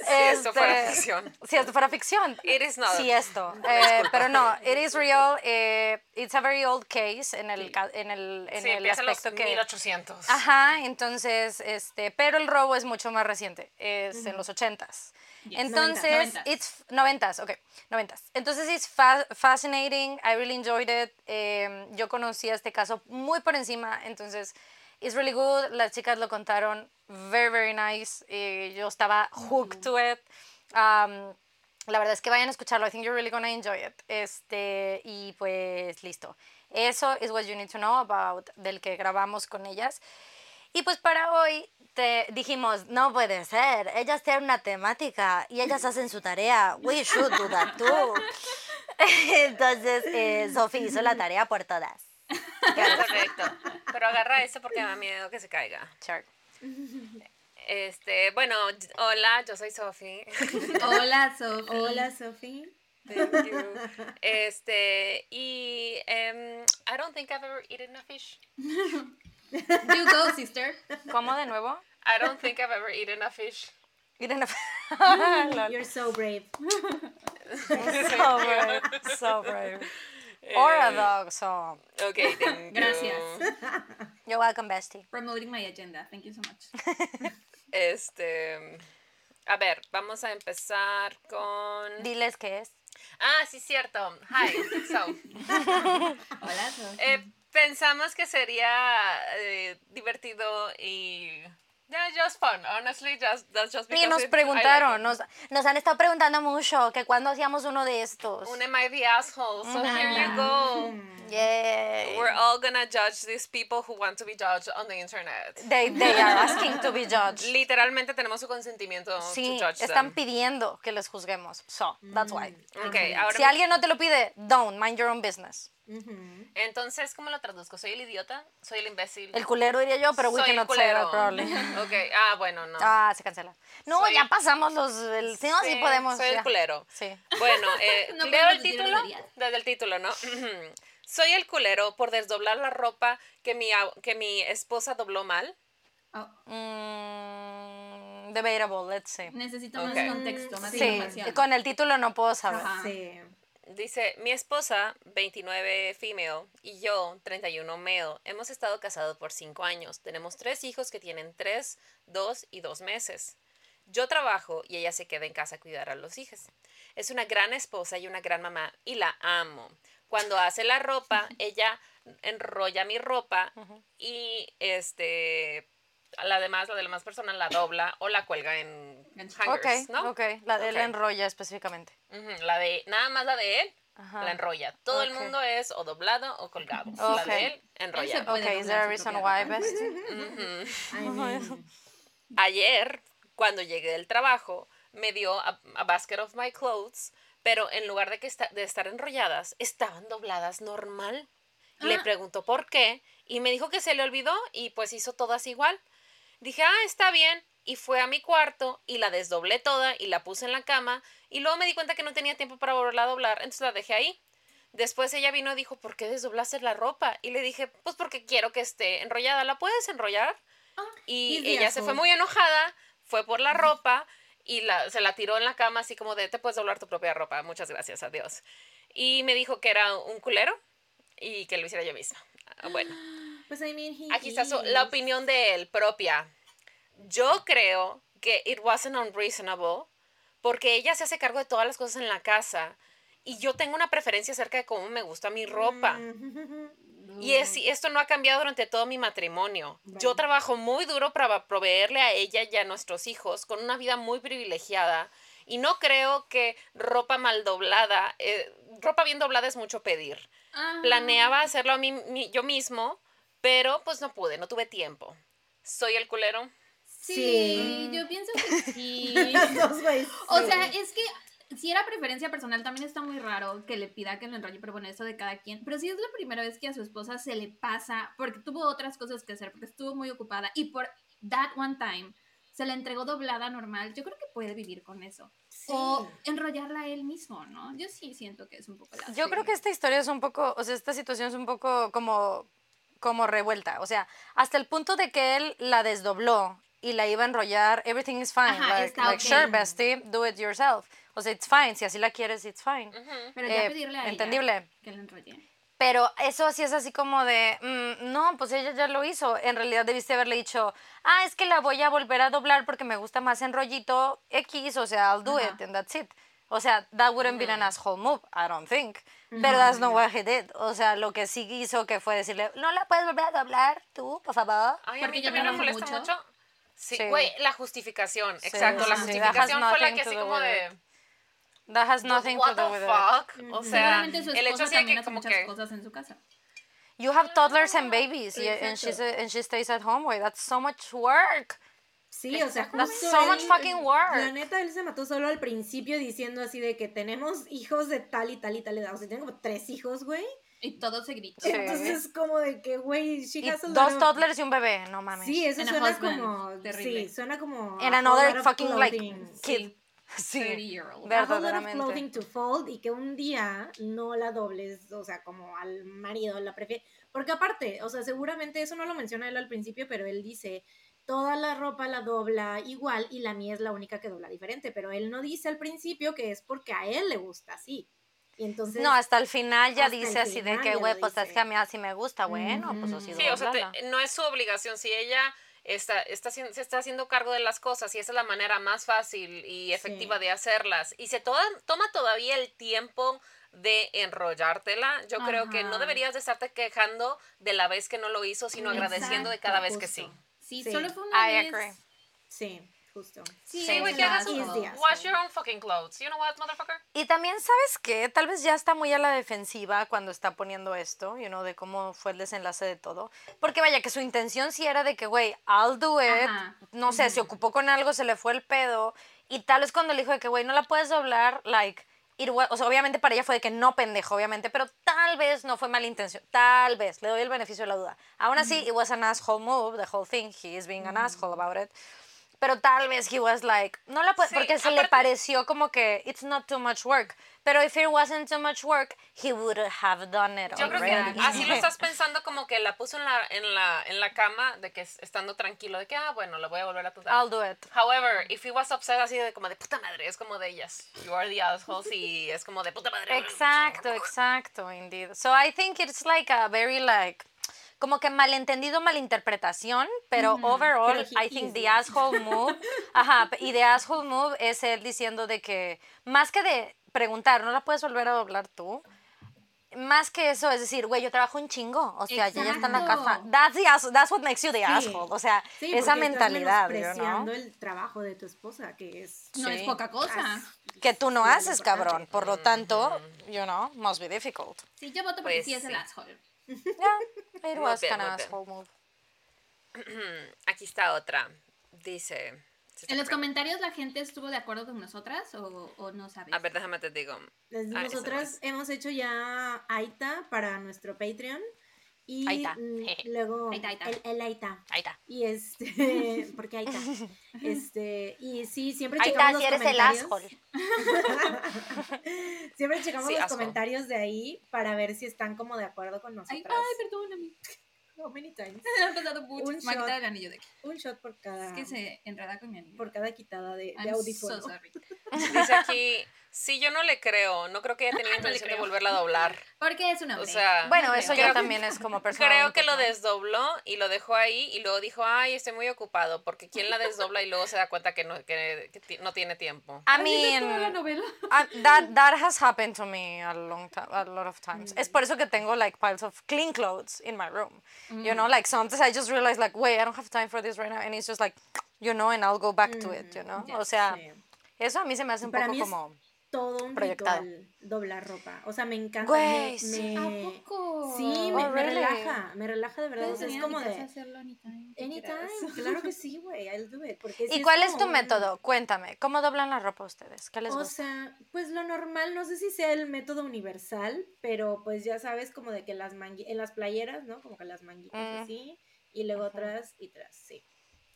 Si esto fuera este, ficción. Si esto fuera ficción. It is not. Sí, esto. Eh, pero no, it is real. eh, it's a very old case en el, en el, en Sí, el en los aspecto que... 1800. Ajá, entonces, este, pero el robo es mucho más reciente, es en los ochentas. Entonces, it's noventas, ok, noventas. Entonces, it's fa- fascinating, I really enjoyed it. eh, yo conocí este caso muy por encima, entonces, it's really good. Las chicas lo contaron very, very nice. eh, yo estaba hooked to it. Um, la verdad es que vayan a escucharlo. I think you're really gonna enjoy it. Este, y pues listo. Eso es what you need to know about del que grabamos con ellas. Y pues para hoy te dijimos, no puede ser, ellas tienen una temática y ellas hacen su tarea. We should do that too. Entonces, eh, Sophie hizo la tarea por todas. Correcto. Pero agarra eso porque me da miedo que se caiga. Sure. Este, bueno, hola, yo soy Sophie. Hola, Sophie. Hola, Sophie. Thank you. Este, y em, I don't think I've ever eaten a fish. You go, sister. ¿Cómo de nuevo? I don't think I've ever eaten a fish. Miren, Lol. You're so brave. so brave, so brave. Or a dog, so Ok, thank you. Gracias. you're welcome, bestie. Promoting my agenda. Thank you so much. Este, a ver, vamos a empezar con... Diles qué es. Ah, sí, cierto. Hi. So, Hola, eh, pensamos que sería eh, divertido y... Yeah, just fun. Honestly, just, that's just because Y nos it- like preguntaron, it. nos, nos han estado preguntando mucho que cuándo hacíamos uno de estos. Un Am I the asshole? So here you go. Yay. We're all gonna judge these people who want to be judged on the internet. They, they are asking to be judged. Literalmente tenemos su consentimiento Sí, to judge están them. pidiendo que les juzguemos. So, that's why. Ok, ahora Si alguien no te lo pide, don't, mind your own business. Entonces, ¿cómo lo traduzco? ¿Soy el idiota? ¿Soy el imbécil? El culero diría yo, pero we Soy el cannot say that culero. probably. Ok, ah, bueno, no. Ah, se cancela. No, Soy- ya pasamos los... El, si no, sí, Sí, podemos. Soy ya. el culero. Sí. Bueno, eh, No leo el título. Desde el título, ¿no? Soy el culero por desdoblar la ropa que mi, que mi esposa dobló mal. Oh, Mm, debatable, let's see. necesito Ok. más contexto, más Sí, información. con el título no puedo saber. Ajá. Sí. Dice, mi esposa, 29 female, y yo, 31 male, hemos estado casados por 5 años. Tenemos tres hijos que tienen 3, 2 y 2 meses. Yo trabajo y ella se queda en casa a cuidar a los hijos. Es una gran esposa y una gran mamá y la amo. Cuando hace la ropa, ella enrolla mi ropa y este la demás, la de las demás personas la dobla o la cuelga en hangers, ¿no? ok. La de él enrolla específicamente. La de, nada más la de él, Ajá. la enrolla. Todo el mundo es o doblado o colgado. La de él, puede Ok, is there a reason why, bestie? I mean, Ayer, cuando llegué del trabajo, me dio a, a basket of my clothes, pero en lugar de, que esta- de estar enrolladas, estaban dobladas normal. Le Ah. preguntó por qué y me dijo que se le olvidó y pues hizo todas igual. Dije, ah, está bien. Y fue a mi cuarto y la desdoblé toda y la puse en la cama y luego me di cuenta que no tenía tiempo para volverla a doblar, entonces la dejé ahí. Después ella vino y dijo, ¿por qué desdoblaste la ropa? Y le dije, pues porque quiero que esté enrollada. ¿La puedes enrollar? Y he's the ella se fue muy enojada, fue por la ropa y la, se la tiró en la cama así como de, te puedes doblar tu propia ropa, muchas gracias, adiós. Y me dijo que era un culero y que lo hiciera yo misma. Ah, Bueno, pues I mean, he aquí está su- la opinión de él propia. Yo creo que it wasn't unreasonable porque ella se hace cargo de todas las cosas en la casa y yo tengo una preferencia acerca de cómo me gusta mi ropa. Y es, esto no ha cambiado durante todo mi matrimonio. Yo trabajo muy duro para proveerle a ella y a nuestros hijos con una vida muy privilegiada. Y no creo que ropa mal doblada, eh, ropa bien doblada es mucho pedir. Ah. Planeaba hacerlo a mí, mi- yo mismo, pero pues no pude, no tuve tiempo. ¿Soy el culero? Sí, Sí. yo pienso que sí. Las dos, güey. O sí. sea, es que si era preferencia personal, también está muy raro que le pida que lo enrolle, pero bueno, eso de cada quien. Pero si es la primera vez que a su esposa se le pasa, porque tuvo otras cosas que hacer, porque estuvo muy ocupada, y por that one time se le entregó doblada normal, yo creo que puede vivir con eso. O enrollarla él mismo, ¿no? Yo sí siento que es un poco la Yo creo que esta historia es un poco, o sea, esta situación es un poco como, como revuelta. O sea, hasta el punto de que él la desdobló y la iba a enrollar, everything is fine. Ajá, like, está like, ok. sure, bestie, do it yourself. O sea, it's fine. Si así la quieres, it's fine. Pero ya eh, pedirle a ella entendible. que lo enrolle. Pero eso sí es así como de, mm, no, pues ella ya lo hizo. En realidad debiste haberle dicho, ah, es que la voy a volver a doblar porque me gusta más en rollito X, o sea, I'll do Ajá. it and that's it. O sea, that wouldn't be an asshole move, I don't think. Pero that's not what he did. O sea, lo que sí hizo que fue decirle, no la puedes volver a doblar tú, por favor. Ay, a Porque mí ya también me me molesta mucho. mucho. Sí, Sí. güey, la justificación, Sí, exacto, la sí, sí. justificación fue la que así como de... it. That has nothing What to do the with it. fuck? O sea, el hecho de que como que... cosas en su casa. You have toddlers and babies, y- and, she's a- and she stays at home, güey. That's so much work. Sí, o sea, That's justo so much él- fucking work. La neta, él se mató solo al principio diciendo así de que tenemos hijos de tal y tal y tal edad. O sea, tiene como tres hijos, güey. Y todo se grita. Sí. Entonces, como de que, güey, lot dos toddlers y un bebé, no mames. Sí, eso And suena como. Terrible. Sí, suena como. And another fucking, like, kid. Sí. 30 year old. A lot of Verdaderamente. clothing to fold y que un día no la dobles, o sea, como al marido la prefiere. Porque aparte, o sea, seguramente eso no lo menciona él al principio, pero él dice, toda la ropa la dobla igual y la mía es la única que dobla diferente, pero él no dice al principio que es porque a él le gusta así. Y entonces... No, hasta el final ya dice así de que, güey, pues es que a mí así me gusta, bueno, pues Ujú. así Sí, o sea, te- no es su obligación. Si ella está, está, haciendo- se está haciendo cargo de las cosas y esa es la manera más fácil y efectiva Sí. de hacerlas, y se toma todavía el tiempo de enrollártela, yo creo que no deberías de estarte quejando de la vez que no lo hizo, sino agradeciendo de cada vez que sí. Sí, Sí. solo fue una I vez. agree. Sí, justo. Sí, Sí, güey, es que hagas un wash your own fucking clothes. You know what, motherfucker? Y también, ¿sabes qué? Tal vez ya está muy a la defensiva cuando está poniendo esto, you know, de cómo fue el desenlace de todo. Porque vaya, que su intención sí era de que, güey, I'll do it. Ajá. No sé, se ocupó con algo, se le fue el pedo. Y tal vez cuando le dijo de que, güey, no la puedes doblar, like, o sea, obviamente para ella fue de que no pendejo, obviamente, pero tal vez no fue mala intención. Tal vez, le doy el beneficio de la duda. Aún así, it was an asshole move, the whole thing. He is being an asshole about it. Pero tal vez he was like, no la puedo, Sí, porque se le pareció como que it's not too much work. Pero if it wasn't too much work, he would have done it Yo creo already. que así lo estás pensando como que la puso en la, en la, en la cama, de que es- estando tranquilo, de que, ah, bueno, la voy a volver a tutar. I'll do it. However, if he was upset así de como de puta madre, es como de ellas. You are the assholes y es como de puta madre. Exacto, exacto, indeed. So I think it's like a very like como que malentendido, malinterpretación, pero overall Pero I think the asshole move, ajá, y the asshole move es él diciendo de que más que de preguntar, ¿no la puedes volver a doblar tú? Más que eso, es decir, güey, yo trabajo un chingo, o sea, ya, ya está en la casa. That's, the that's what makes you the Sí. asshole, o sea, Sí, esa estás mentalidad, know? menospreciando el trabajo de tu esposa, que es... No es Sí. poca cosa. Que tú no haces, cabrón, por lo tanto, you know, must be difficult. Sí, yo voto porque Pues sí es el sí. asshole. Yeah, it was kind of muy bien. asshole move. Aquí está otra. Dice. ¿En los comentarios la gente estuvo de acuerdo con nosotras o, o no sabes? A ver, déjame te digo. Ah, Nosotras hemos hecho ya Aita para nuestro Patreon. Y Aita. mm, luego Aita, Aita. El, el Aita. Ahí está. Y este, porque Aita. Este, y sí, siempre Ahí checamos está, los si eres el comentarios. asshole. siempre checamos Sí, los asshole. comentarios de ahí para ver si están como de acuerdo con Ay, nosotras. ay, perdóname. How many times? Un shot. el anillo de aquí. Un shot por cada, Es que se enreda con mi anillo. por cada quitada de, de audífono. so sorry. Dice aquí. Sí, yo no le creo. No creo que haya tenido No intención de volverla a doblar. Porque es un hombre. O sea. Bueno, No eso creo. ya también es como personal. Creo que lo desdobló y lo dejó ahí y luego dijo, ay, estoy muy ocupado, porque ¿quién la desdobla y luego se da cuenta que no, que, no tiene tiempo? I Así me estuvo la mean, novela. uh, that that has happened to me a long time, a lot of times. Es por eso que tengo like piles of clean clothes in my room. You know, like sometimes I just realize like, wait, I don't have time for this right now, and it's just like, you know, and I'll go back to it. You know, o sea, Sí. Eso a mí se me hace un Para poco es como... Todo un Proyectado. ritual doblar ropa. O sea, me encanta. Güey, me, sí. me- ¿A poco? Sí, me, Oh, me really? relaja, me relaja de verdad. O sea, es como de hacerlo anytime. claro que sí, güey, I'll do it. Porque sí ¿Y cuál es tu un- método? Cuéntame, ¿cómo doblan la ropa ustedes? ¿Qué les O gusta? sea, pues lo normal, no sé si sea el método universal, pero pues ya sabes como de que las mangui en las playeras, ¿no? Como que las manguitas Mm. así, y luego Ujú. atrás y tras, sí.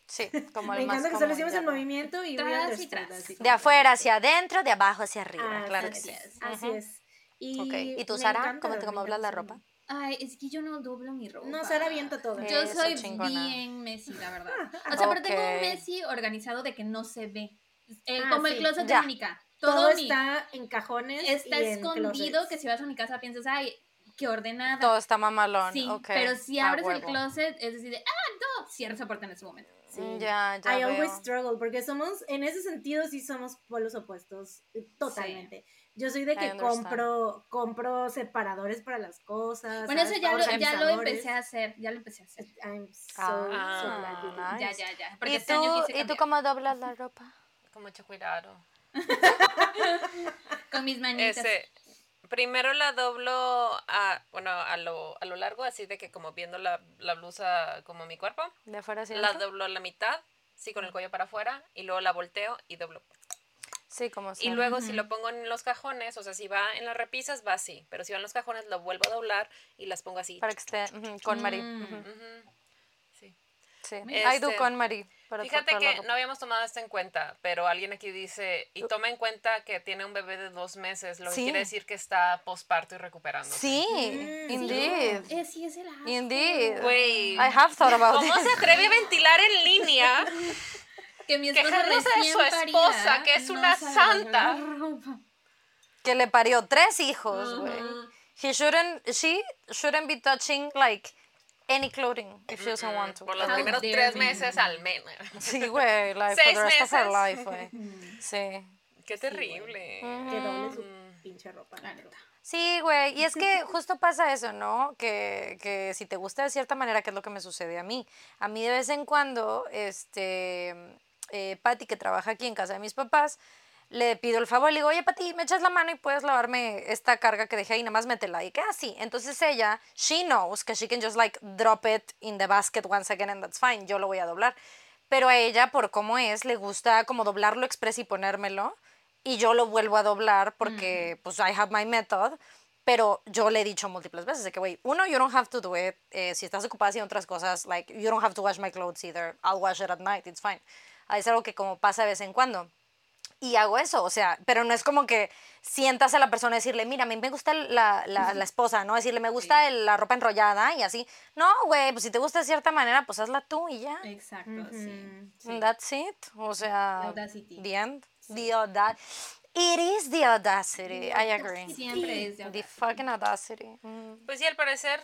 Sí, como Me el más encanta que solo hicimos el movimiento y Tras y tras. así De afuera hacia adentro, de abajo hacia arriba, Ah, claro que así sí. es, Así Ujú. es. Y, Ok, ¿y tú, Sara? encanta, ¿Cómo te- cómo doblas la encanta ropa? Ay, es que yo no doblo mi ropa. No, Sara avienta todo. Yo Eso, soy chingona. bien Messi, la verdad. O sea, pero tengo un. Messi organizado de que no se ve. El- Ah, como el sí. closet de Ya. Mónica. Todo, Todo, mi- está en cajones. está y en escondido closets. que si vas a mi casa piensas, ay, qué ordenada. Todo está mamalón. sí, ok, pero si abres el closet, es decir, de, ah, no, cierra esa puerta en ese momento. Sí. Mm, Ya, ya I always struggle, porque somos, en ese sentido sí somos polos opuestos, eh, totalmente. Yo soy de I que compro, compro separadores para las cosas. Bueno, eso ya lo, ya lo empecé a hacer, ya lo empecé a hacer. I'm so, Ah, so glad you did. nice. Ya, ya, ya. Porque ¿Y este tú, año quise ¿Y tú cómo doblas la ropa? Con mucho cuidado. Con mis manitas. Este, primero la doblo a, bueno, a lo, a lo largo, así de que como viendo la, la blusa como mi cuerpo. ¿De afuera hacia La doblo a la mitad, sí, con el cuello para afuera, y luego la volteo y doblo. Sí, como Y luego si lo pongo en los cajones, o sea, si va en las repisas, va así. Pero si va en los cajones, lo vuelvo a doblar y las pongo así. Para que esté con. Mm. Ujú. Sí. Sí. Este, I do con Marí. Fíjate que no habíamos tomado esto en cuenta, pero alguien aquí dice, y toma en cuenta que tiene un bebé de dos meses, lo que quiere decir que está posparto y recuperándose. Sí, Mm, indeed. Eh, sí, es el asco. Indeed. Güey, I have thought about ¿cómo this. se atreve a ventilar en línea? Que mi esposa Quejándose de su esposa, parida que es no una santa. Que le parió tres hijos, güey. He shouldn't, she shouldn't be touching like any clothing if she doesn't want to. Por los How primeros tres meses al menos. Sí, güey, like for the rest of her life, güey. Sí. Qué terrible. Que doble su Mm. pinche ropa. La neta. Sí, güey, y es que justo pasa eso, ¿no? Que, que si te gusta de cierta manera, que es lo que me sucede a mí. A mí de vez en cuando, este, eh, Patty, que trabaja aquí en casa de mis papás, le pido el favor, le digo, oye, Patty, me echas la mano y puedes lavarme esta carga que dejé ahí, nada más métela. Y que así. Entonces ella, she knows que she can just like drop it in the basket once again and that's fine, yo lo voy a doblar. Pero a ella, por cómo es, le gusta como doblarlo express y ponérmelo. Y yo lo vuelvo a doblar porque, pues, I have my method. Pero yo le he dicho múltiples veces de que, güey, uno, you don't have to do it. eh, si estás ocupada haciendo otras cosas, like, you don't have to wash my clothes either. I'll wash it at night, it's fine. Ah, Es algo que como pasa de vez en cuando. Y hago eso, o sea, pero no es como que sientas a la persona y decirle, mira, a mí me gusta la, la, la esposa, ¿no? Decirle, me gusta el- la ropa enrollada y así. No, güey, pues si te gusta de cierta manera, pues hazla tú y ya. Exacto, sí. That's it. O sea, The audacity. the end. The audacity. It is the audacity. I agree. Siempre es The audacity. fucking audacity. Mm. Pues sí, al parecer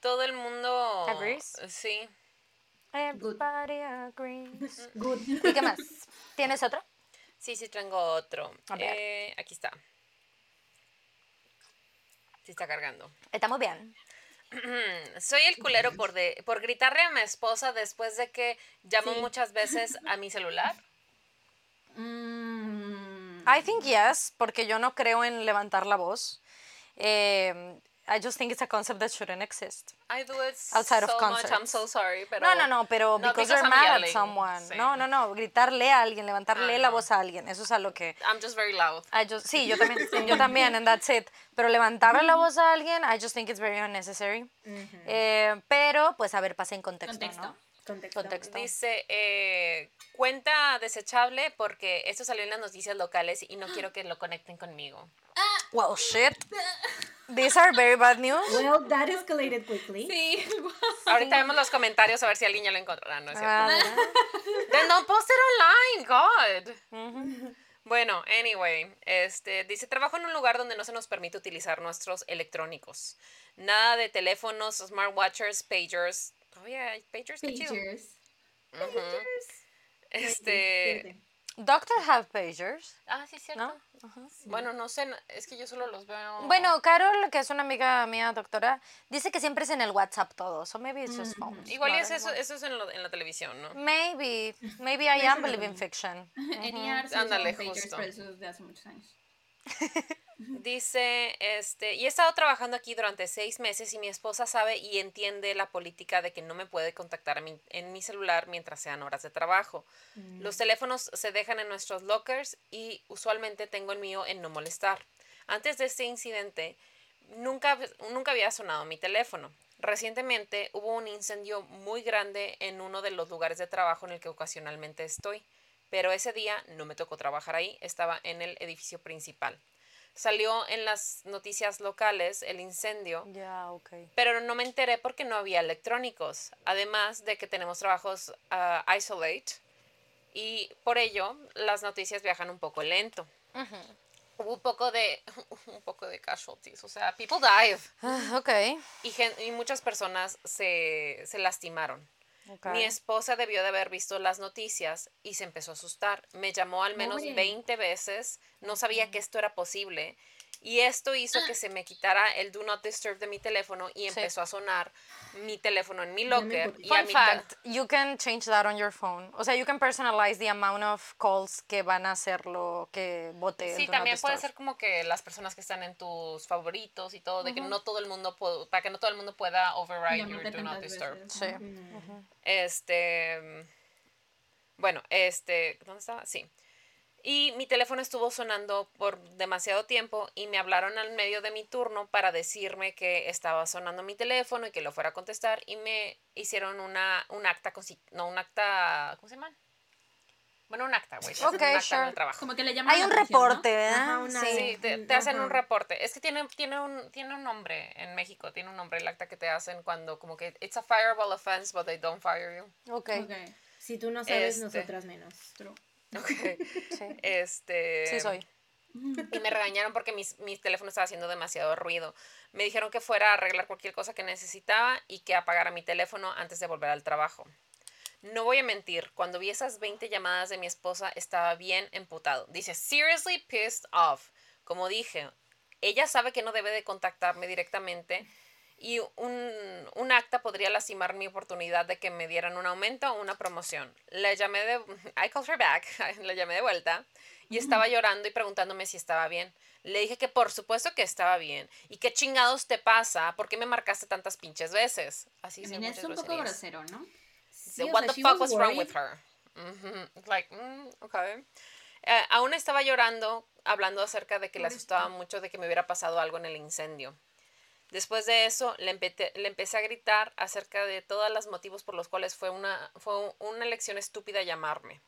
todo el mundo... Agrees? Sí. Everybody agrees. Good. ¿Y qué más? ¿Tienes otro? Sí, sí tengo otro. A ver. Eh, aquí está. Sí está cargando. Está muy bien. Soy el culero por, de, por gritarle a mi esposa después de que llamo Sí. muchas veces a mi celular. Mm. I think yes, porque yo no creo en levantar la voz. Eh, I just think it's a concept that shouldn't exist. I do it Outside of so much. I'm concerts. so sorry, pero... no, no, no, pero No, because because you're I'm mad at yelling. someone. Sí. No, no, no, gritarle a alguien, levantarle la voz a alguien, eso es a lo que... I'm just very loud. I just, sí, yo también, yo también, and that's it. Pero levantarle la voz a alguien, I just think it's very unnecessary. Eh, pero, pues, a ver, pasa en contexto, Contexto. ¿no? Contexto. Contexto. Dice, eh, cuenta desechable porque esto salió en las noticias locales y no quiero que lo conecten conmigo. Well, shit. These are very bad news. Well, that escalated quickly. Sí. Ahorita vemos los comentarios a ver si alguien ya lo encontrará, ¿no es cierto? Ah, Then don't post it online, God. Bueno, anyway, este, dice, trabajo en un lugar donde no se nos permite utilizar nuestros electrónicos. Nada de teléfonos, smartwatches, pagers. Oh, yeah, pagers, qué chido. Pagers. Ujú. Este, Fíjate. Doctor have pagers. Ah, sí, cierto. ¿No? Ajá. Bueno, no sé, es que yo solo los veo. Bueno, Carol, que es una amiga mía, doctora, dice que siempre es en el WhatsApp todo. So maybe it's just phones. igual y not es eso, eso es en, lo- en la televisión, ¿no? Maybe. Maybe I am believing fiction. Sí Ándale, usaban pagers, justo. pero eso es de hace muchos años. Dice, este, y he estado trabajando aquí durante seis meses y mi esposa sabe y entiende la política de que no me puede contactar mi- en mi celular mientras sean horas de trabajo. Los teléfonos se dejan en nuestros lockers y usualmente tengo el mío en no molestar. Antes de este incidente, nunca, nunca había sonado mi teléfono. Recientemente hubo un incendio muy grande en uno de los lugares de trabajo en el que ocasionalmente estoy, pero ese día no me tocó trabajar ahí, estaba en el edificio principal. Salió en las noticias locales el incendio, Ya, ok. pero no me enteré porque no había electrónicos. Además de que tenemos trabajos ah, isolate y por ello las noticias viajan un poco lento. Hubo un poco de un poco de casualties, o sea, people died Ah, ok. y, gen- y muchas personas se, se lastimaron. Mi esposa debió de haber visto las noticias y se empezó a asustar. Me llamó al menos Oye. 20 veces. No sabía que esto era posible. Y esto hizo que se me quitara el Do Not Disturb de mi teléfono y empezó a sonar mi teléfono en mi locker. emputé. Y a Fun mi fact, you can change that on your phone. O sea, you can personalize the amount of calls que van a hacerlo que vote. Sí, do también puede ser como que las personas que están en tus favoritos y todo, de que no todo el mundo para que no todo el mundo pueda override your Do Not Disturb. veces. Sí. Este. mm, Bueno, este. ¿Dónde estaba? Sí. Y mi teléfono estuvo sonando por demasiado tiempo y me hablaron al medio de mi turno para decirme que estaba sonando mi teléfono y que lo fuera a contestar y me hicieron una, un acta, no, un acta, ¿cómo se llama? Bueno, un acta, güey. Ok, un acta en sure. el trabajo. Como que le llaman Hay un atención, ¿no? reporte, ¿verdad? Ajá, una- sí. Sí, te, te hacen un reporte. Es que tiene, tiene, un, tiene un nombre en México, tiene un nombre el acta que te hacen cuando como que it's a fireable offense, but they don't fire you. Ok. Ok, Si tú no sabes, Este. nosotras menos. true. Ok. Sí. Este. Sí, soy. Y me regañaron porque mis, mi teléfono estaba haciendo demasiado ruido. Me dijeron que fuera a arreglar cualquier cosa que necesitaba y que apagara mi teléfono antes de volver al trabajo. No voy a mentir, cuando vi esas 20 llamadas de mi esposa estaba bien emputado. Dice, seriously pissed off. Como dije, ella sabe que no debe de contactarme directamente y un, un acta podría lastimar mi oportunidad de que me dieran un aumento o una promoción. Le llamé de... I called her back. Le llamé de vuelta y estaba llorando y preguntándome si estaba bien. Le dije que por supuesto que estaba bien. ¿Y qué chingados te pasa? ¿Por qué me marcaste tantas pinches veces? Así I mean, es un poco grosero, ¿no? Sí, So, what the fuck was was wrong with her? Like, mm, okay. Eh, aún estaba llorando, hablando acerca de que le asustaba mucho de que me hubiera pasado algo en el incendio. Después de eso, le, le empecé a gritar acerca de todos los motivos por los cuales fue una, fue una elección estúpida llamarme.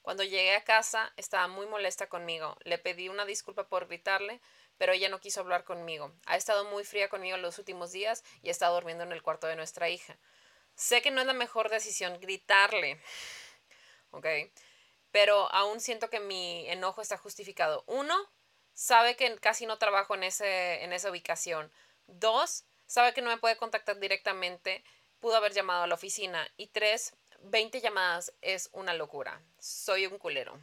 Cuando llegué a casa, estaba muy molesta conmigo. Le pedí una disculpa por gritarle, pero ella no quiso hablar conmigo. Ha estado muy fría conmigo los últimos días y estado durmiendo en el cuarto de nuestra hija. Sé que no es la mejor decisión gritarle, ¿ok? Pero aún siento que mi enojo está justificado. Uno, sabe que casi no trabajo en, ese, en esa ubicación. Dos, sabe que no me puede contactar directamente. Pudo haber llamado a la oficina. Y tres, 20 llamadas es una locura. Soy un culero.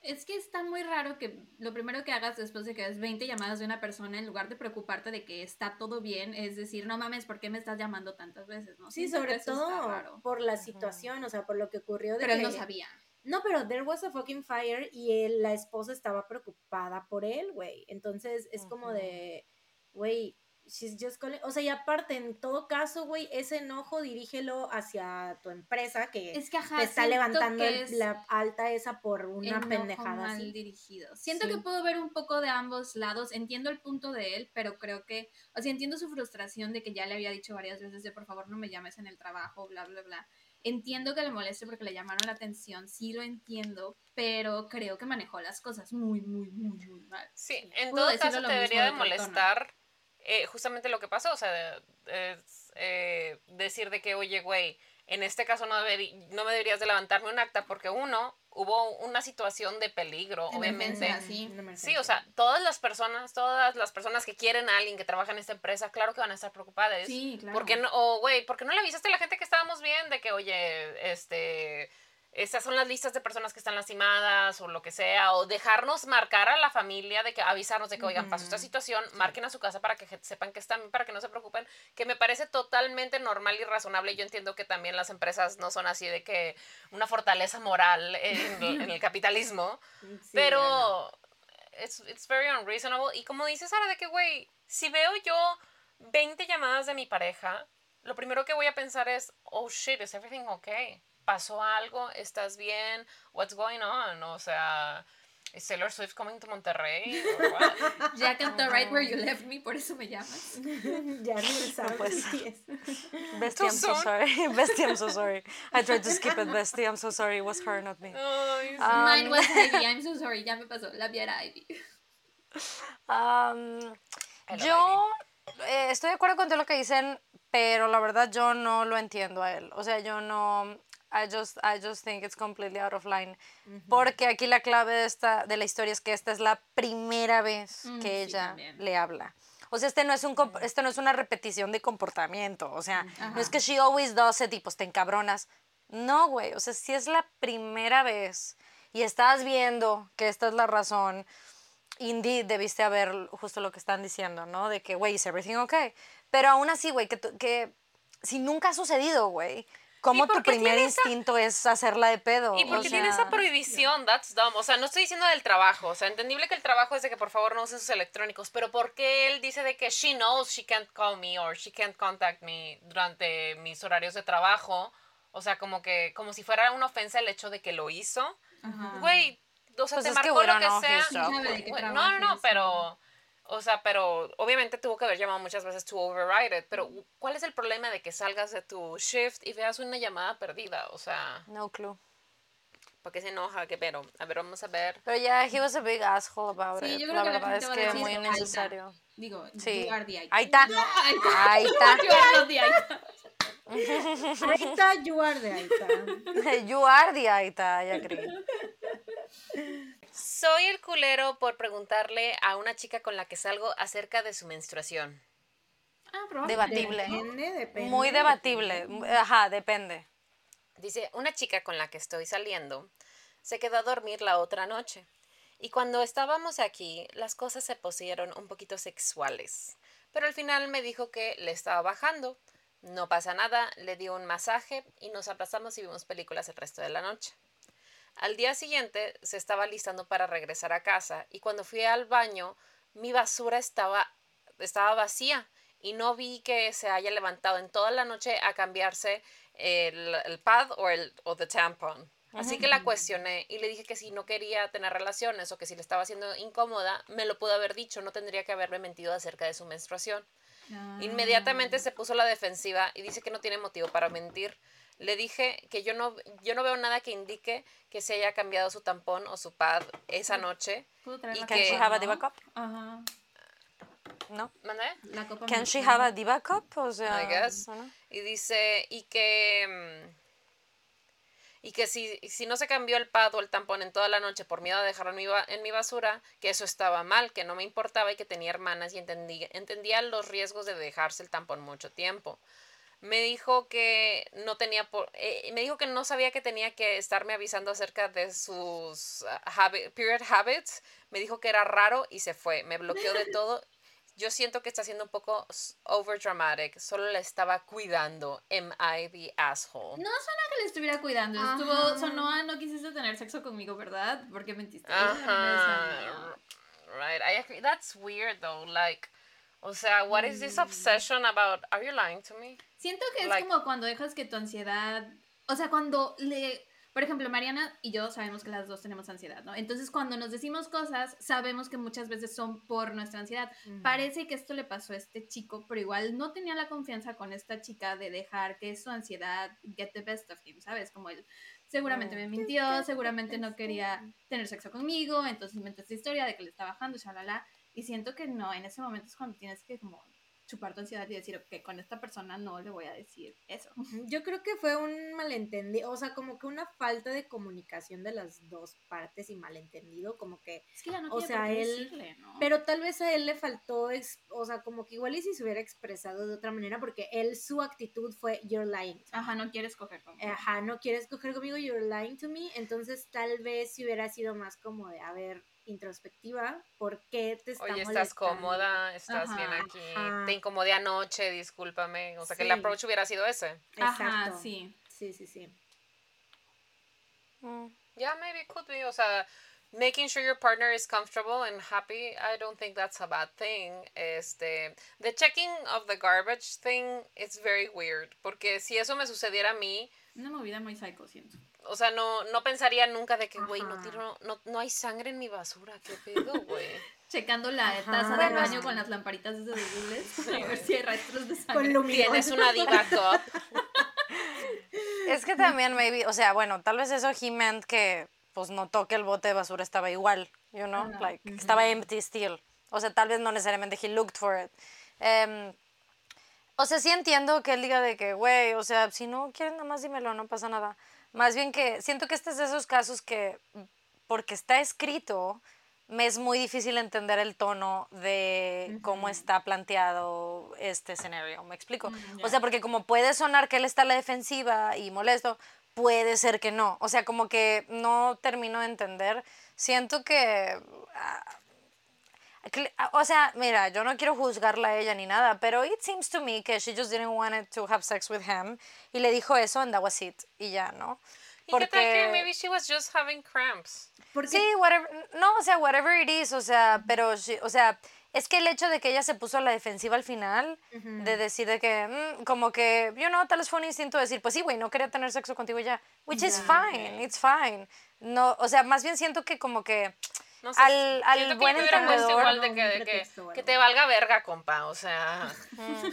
Es que está muy raro que lo primero que hagas después de que hagas 20 llamadas de una persona, en lugar de preocuparte de que está todo bien, es decir, no mames, ¿por qué me estás llamando tantas veces? ¿no? Sí, Siento sobre todo por la situación, o sea, por lo que ocurrió. De Pero él que- no sabía. No, pero there was a fucking fire y él- la esposa estaba preocupada por él, güey. Entonces es como de, güey, she's just calling. O sea, y aparte, en todo caso, güey, ese enojo dirígelo hacia tu empresa que Es que ajá, te está levantando es la alta esa por una enojo pendejada mal así. dirigido. Siento Sí. que puedo ver un poco de ambos lados. Entiendo el punto de él, pero creo que, o sea, entiendo su frustración de que ya le había dicho varias veces de por favor no me llames en el trabajo, bla, bla, bla. Entiendo que le moleste porque le llamaron la atención, sí lo entiendo, pero creo que manejó las cosas muy, muy, muy, muy mal. Sí, en Pudo todo caso te debería de molestar eh, justamente lo que pasó, o sea, es, eh, decir de que, oye, güey, en este caso no, no me deberías de levantarme un acta porque uno, hubo una situación de peligro, obviamente. Sí. O sea, todas las personas, todas las personas que quieren a alguien que trabaja en esta empresa, claro que van a estar preocupadas. Sí, claro. ¿Por qué no, o, güey, ¿por qué no le avisaste a la gente que estábamos bien de que, oye, este, estas son las listas de personas que están lastimadas o lo que sea, o dejarnos marcar a la familia de que avisarnos de que, oigan, pasó esta situación, marquen a su casa para que sepan que están, para que no se preocupen, que me parece totalmente normal y razonable. Yo entiendo que también las empresas no son así de que una fortaleza moral en, el- en el capitalismo, Sí, pero no. it's, it's very unreasonable. Y como dice Sara, de que, güey, si veo yo 20 llamadas de mi pareja, lo primero que voy a pensar es, oh shit, is everything okay? ¿Pasó algo? ¿Estás bien? What's going on? O sea, ¿is Taylor Swift coming to Monterrey? What? Ya captó right where you left me, por eso me llamas. ya regresaron. pues. sí es. Bestie, I'm so sorry. Bestie, I'm so sorry. I tried to skip it, Bestie. I'm so sorry. It was her, not me. Sí. Um, Mine was Ivy, I'm so sorry, ya me pasó. La era Ivy. Um, I love yo eh, estoy de acuerdo con todo lo que dicen, pero la verdad yo no lo entiendo a él. O sea, yo no. I just, I just think it's completely out of line. Porque aquí la clave de, esta, de la historia es que esta es la primera vez Mm, que ella le habla. O sea, este no, es un, este no es una repetición de comportamiento. O sea, no es que she always does it y pues te encabronas. No, güey. O sea, si es la primera vez y estás viendo que esta es la razón, Indeed, debiste haber justo lo que están diciendo, ¿no? De que, güey, is everything okay? Pero aún así, güey, que, que si nunca ha sucedido, güey, ¿cómo tu primer esa- instinto es hacerla de pedo? ¿Y por O qué tiene esa prohibición? That's dumb. O sea, no estoy diciendo del trabajo. O sea, entendible que el trabajo es de que por favor no usen sus electrónicos. Pero ¿por qué él dice de que she knows she can't call me or she can't contact me durante mis horarios de trabajo? O sea, como que, como si fuera una ofensa el hecho de que lo hizo. Güey, o sea, Pues te que marcó lo don't que sea. No, no, no, pero. O sea, pero obviamente tuvo que haber llamado muchas veces to override it. Pero, ¿cuál es el problema de que salgas de tu shift y veas una llamada perdida? O sea, No clue. ¿por qué se enoja? ¿Qué pero? A ver, vamos a ver. Pero ya, he was a big asshole about Sí, it. yo creo la que la verdad gente es que decir, muy "Ahí está". innecesario. Digo, Sí. you are the icon. Ahí está. Ahí está. Ahí está. You are not the. Aita, you are the Aita. You are the Aita, I agree. Soy el culero por preguntarle a una chica con la que salgo acerca de su menstruación. Ah, probablemente. Debatible. Depende, depende. Muy debatible. Ajá, depende. Dice, una chica con la que estoy saliendo se quedó a dormir la otra noche. Y cuando estábamos aquí, las cosas se pusieron un poquito sexuales. Pero al final me dijo que le estaba bajando. No pasa nada, le di un masaje y nos abrazamos y vimos películas el resto de la noche. Al día siguiente se estaba listando para regresar a casa y cuando fui al baño mi basura estaba, estaba vacía y no vi que se haya levantado en toda la noche a cambiarse el, el pad o el o the tampon. Así que la cuestioné y le dije que si no quería tener relaciones o que si le estaba haciendo incómoda, me lo pudo haber dicho, no tendría que haberme mentido acerca de su menstruación. Ah. Inmediatamente se puso a la defensiva y dice que no tiene motivo para mentir. Le dije que yo no, yo no veo nada que indique que se haya cambiado su tampón o su pad esa noche. ¿Puedo traer ¿Y? Can she have a diva cup? Ajá. ¿No? ¿Mandé? La copa Can she have a diva cup? O sea, I guess. ¿no? Y dice, y que... mm, Y que si, si no se cambió el pad o el tampón en toda la noche por miedo a dejarlo en mi, ba- en mi basura, que eso estaba mal, que no me importaba y que tenía hermanas y entendí, entendía los riesgos de dejarse el tampón mucho tiempo. Me dijo que no tenía por, eh, me dijo que no sabía que tenía que estarme avisando acerca de sus ah, habi- period habits. Me dijo que era raro y se fue. Me bloqueó de todo. Yo siento que está siendo un poco s- over dramatic. Solo la estaba cuidando. Am I the asshole? No suena que le estuviera cuidando. Ajá. Estuvo, sonó a no quisiste tener sexo conmigo, ¿verdad? ¿Por qué mentiste? Ajá. Right. I agree. That's weird though. Like, o sea, what is this obsession about? Are you lying to me? Siento que es como cuando dejas que tu ansiedad, o sea, cuando le, por ejemplo, Mariana y yo sabemos que las dos tenemos ansiedad, ¿no? Entonces, cuando nos decimos cosas, sabemos que muchas veces son por nuestra ansiedad. Parece que esto le pasó a este chico, pero igual no tenía la confianza con esta chica de dejar que su ansiedad get the best of him, ¿sabes? Como él seguramente me mintió, seguramente no quería tener sexo conmigo, entonces inventó esta historia de que le está bajando, shalala, y siento que no, en ese momento es cuando tienes que como chupar tu ansiedad y decir, ok, con esta persona no le voy a decir eso. Yo creo que fue un malentendido, o sea, como que una falta de comunicación de las dos partes y malentendido, como que, Es que ya no O sea, él- decirle, ¿no? pero tal vez a él le faltó, o sea, como que igual y si se hubiera expresado de otra manera, porque él, su actitud fue, you're lying. Ajá, no quieres coger conmigo. Ajá, no quieres coger conmigo, you're lying to me, entonces tal vez si hubiera sido más como de, a ver, introspectiva, ¿por qué te está Oye, estás molestando? cómoda, estás bien aquí, ajá. te incomodé anoche, discúlpame. O sea, que el Sí. approach hubiera sido ese. Ajá, sí. Sí, sí, sí. Mm. Yeah, maybe it could be. O sea, making sure your partner is comfortable and happy, I don't think that's a bad thing. Este, the checking of the garbage thing is very weird. Porque si eso me sucediera a mí, Una movida muy psycho, siento. O sea, no, no pensaría nunca de que, güey, no, tiro, no, no hay sangre en mi basura. ¿Qué pedo, güey? Checando la Ajá. taza del Bueno, baño sí. con las lamparitas de Google a ver si hay rastros de sangre. Con. Tienes una diva cup. Es que también, maybe, o sea, bueno, tal vez eso he meant que, pues, notó que el bote de basura estaba igual, you know, like, estaba empty still. O sea, tal vez no necesariamente he looked for it. Em, o sea, sí entiendo que él diga de que, güey, o sea, si no quieres nada más dímelo, no pasa nada. Más bien que siento que este es de esos casos que, porque está escrito, me es muy difícil entender el tono de cómo está planteado este escenario. ¿Me explico? Mm, O sea, porque como puede sonar que él está a la defensiva y molesto, puede ser que no. O sea, como que no termino de entender. Siento que... ah, O sea, mira, yo no quiero juzgarla a ella ni nada, pero it seems to me que she just didn't want to have sex with him y le dijo eso and that was it y ya, ¿no? ¿Y qué tal que maybe she was just having cramps? Porque Sí, whatever, no, o sea, whatever it is, o sea, pero, sí, o sea, es que el hecho de que ella se puso a la defensiva al final, de decir de que, mm, como que, you know, tal vez fue un instinto de decir, pues sí, güey, no quería tener sexo contigo ya, which is fine, it's fine. No, o sea, más bien siento que como que No sé, al, al que buen entendedor, igual de que, de que, que te valga verga, compa. O sea,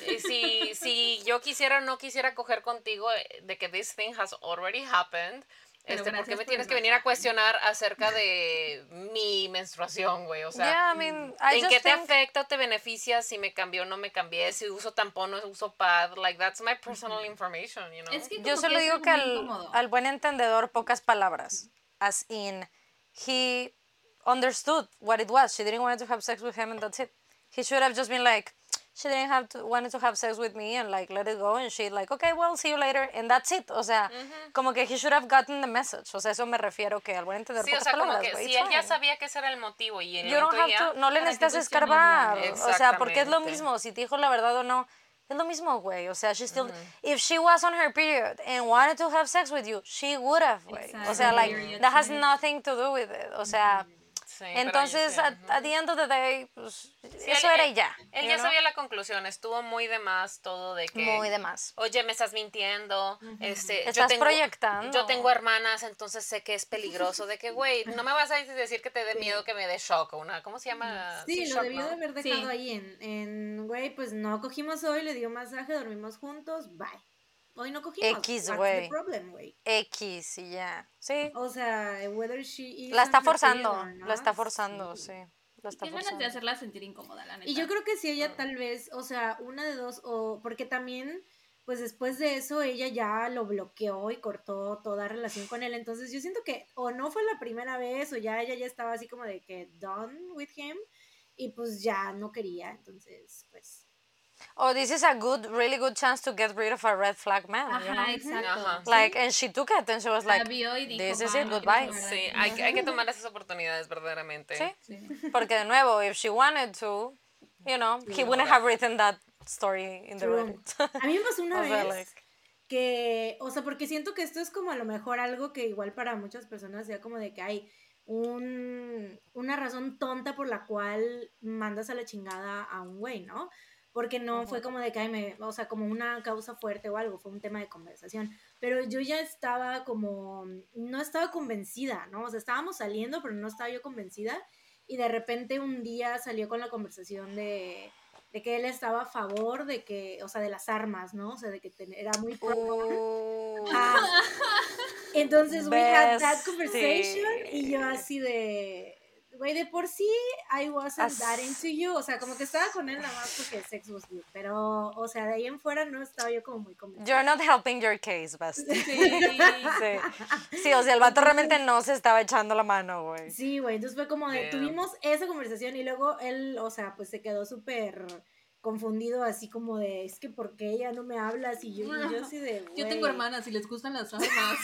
y si, si yo quisiera o no quisiera coger contigo eh, de que this thing has already happened, Pero este, ¿por qué me por tienes que venir a cuestionar acerca de mi menstruación, güey? O sea, yeah, I mean, I ¿en qué te think- afecta o te beneficia si me cambió o no me cambié? Si uso tampón o uso pad, like that's my personal information, you know? Es que Yo solo digo que al, al buen entendedor, pocas palabras. As in, he understood what it was. She didn't want to have sex with him and that's it. He should have just been like, she didn't have to, wanted to have sex with me and like let it go and she like, okay, well, see you later and that's it. O sea, como que he should have gotten the message. O sea, eso me refiero que al buen entendedor, Sí, o sea, como palabras. que si it's él ya sabía que ese era el motivo y en el You don't momento have ya- to, no le ¿para qué necesitas escarbar. O sea, porque es lo mismo. Si te dijo la verdad o no, es lo mismo, güey. O sea, she still, if she was on her period and wanted to have sex with you, she would have, güey. O sea, like, that has nothing to do with it. O sea, Sí, entonces, sé, at, at the end of the day, pues, Sí, eso él- era y ya. Él ya know? sabía la conclusión, estuvo muy de más todo de que... Muy de más. Oye, me estás mintiendo, este, yo Estás tengo, proyectando. Yo tengo hermanas, entonces sé que es peligroso, de que, güey, no me vas a decir que te dé miedo que me dé shock o una, ¿cómo se llama? Sí, lo shock, debió ¿no? de haber dejado Sí. ahí en, en, güey, pues no cogimos hoy, le dio un masaje, dormimos juntos, bye. Hoy no cogimos. X, güey. X y ya. Sí. O sea, whether she is La está forzando. or La está forzando, sí. La Y está Qué ganas de hacerla sentir incómoda, la neta. Y yo creo que si ella tal vez, o sea, una de dos, o porque también, pues después de eso, ella ya lo bloqueó y cortó toda relación con él. Entonces yo siento que o no fue la primera vez, o ya ella ya estaba así como de que done with him, y pues ya no quería. Entonces, pues. Oh, this is a good, really good chance to get rid of a red flag man. you know? Ajá, exacto. Ajá. Like, and she took it and she was La like, dijo, this is "Va, it, goodbye. Sí, de ti". hay, hay que tomar esas oportunidades verdaderamente. Sí. Sí. Porque de nuevo, if she wanted to, you know, he wouldn't have written that story in the. Reddit. A mí me pasó una vez like- que, o sea, porque siento que esto es como a lo mejor algo que igual para muchas personas sea como de que hay un, una razón tonta por la cual mandas a la chingada a un güey, ¿no? Porque no fue como de que, ay, me, o sea, como una causa fuerte o algo, fue un tema de conversación. Pero yo ya estaba como, no estaba convencida, ¿no? O sea, estábamos saliendo, pero no estaba yo convencida. Y de repente un día salió con la conversación de, de que él estaba a favor de que, o sea, de las armas, ¿no? O sea, de que ten- era muy pro. Uh, Ah. Entonces we had that conversation y yo así de, güey, de por sí I wasn't As- that into you. O sea, como que estaba con él nada más porque sex was good. Pero, o sea, de ahí en fuera no estaba yo como muy convencida. You're not helping your case, bestie. Sí. Sí. Sí, o sea, el vato realmente no se estaba echando la mano, güey. Sí, güey, entonces fue como de, Damn. tuvimos esa conversación y luego él, o sea, pues se quedó súper confundido, así como de, es que ¿por qué ella no me hablas? Y yo, y yo así de, Yo tengo hermanas y les gustan las armas.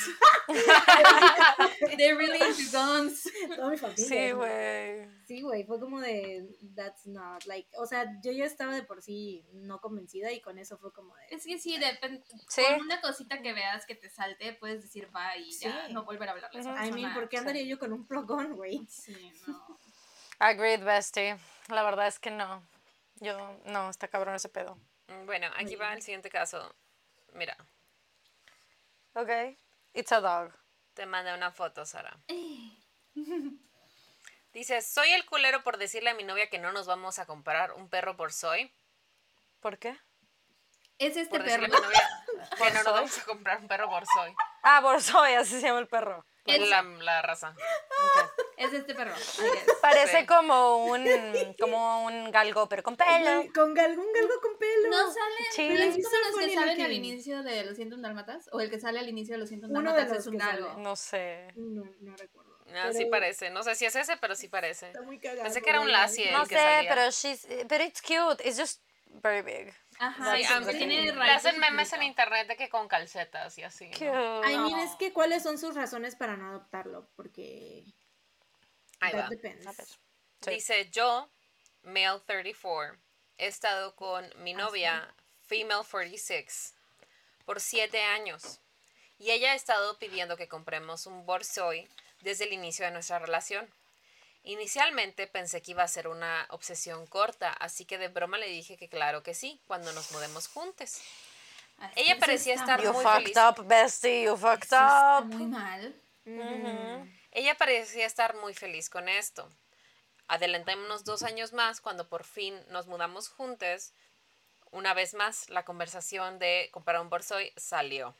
They're really into guns. Toda mi familia. Sí, ¿no? güey. Sí, güey, fue como de, that's not, like, o sea, yo ya estaba de por sí no convencida y con eso fue como de, Es que sí, depende. Sí. Con una cosita que veas que te salte, puedes decir bye y ya Sí. no volver a hablarle a esa Ujú. I mean, ¿por qué andaría yo con un plugón, güey? Sí, no. Agreed, bestie. La verdad es que no. Yo, no, está cabrón ese pedo. Bueno, aquí va el siguiente caso. Mira, Ok. It's a dog. te mandé una foto, Sara. Dice, soy el culero por decirle a mi novia que no nos vamos a comprar un perro por soy. ¿Por qué? Es este Por decirle perro. a mi novia que no nos vamos a comprar un perro por soy. Ah, Borsoy, así se llama el perro. Es- La, la raza. Es este perro. Parece Sí. como un como un galgo, pero con pelo. Con algún galgo con pelo. No sale. Sí. pero es como los que salen al looking. inicio de Los 101 Dálmatas. O el que sale al inicio de Los 101 Uno de Dálmatas los es un que sale. galgo. No sé. No, no recuerdo. Ah, sí Pero parece. No sé si es ese, pero sí parece. Está muy cagado. Pensé que era un lassie el No que sé, salía. pero she's pero it's cute. It's just very big. Ajá, Sí, ah, que tiene le raíces hacen memes en internet de que con calcetas y así. ¿no? I mean, es que cuáles son sus razones para no adoptarlo, porque Ahí that va. depends. A ver. Sí. Dice, yo, male 34, he estado con mi novia, female 46, por siete años. Y ella ha estado pidiendo que compremos un borsoi desde el inicio de nuestra relación. Inicialmente pensé que iba a ser una obsesión corta, así que de broma le dije que claro que sí, cuando nos mudemos juntos. Así Ella parecía estar You muy fucked feliz. up, bestie. You fucked up. muy mal. Ella parecía estar muy feliz con esto. Adelantémonos dos años más cuando por fin nos mudamos juntos. Una vez más, la conversación de comprar un borsoi salió.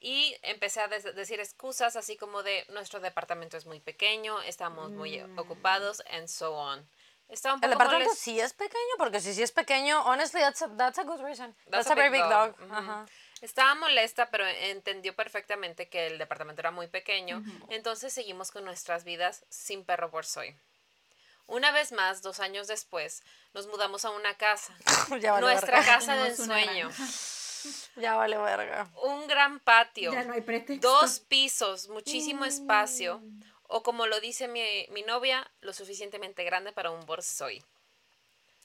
Y empecé a decir excusas así como de nuestro departamento es muy pequeño, estamos muy ocupados, and so on. Un El departamento sí es pequeño, porque si sí es pequeño, honestly, that's a, that's a good reason. That's, That's a, very big dog. Ajá. Estaba molesta, pero entendió perfectamente que el departamento era muy pequeño. Entonces seguimos con nuestras vidas sin perro borsoi. Una vez más, dos años después, nos mudamos a una casa. ya vale nuestra verga. casa de ensueño. Ya vale verga. Un gran patio. Ya no hay pretexto. Dos pisos, muchísimo espacio. O como lo dice mi, mi novia, lo suficientemente grande para un borsoi.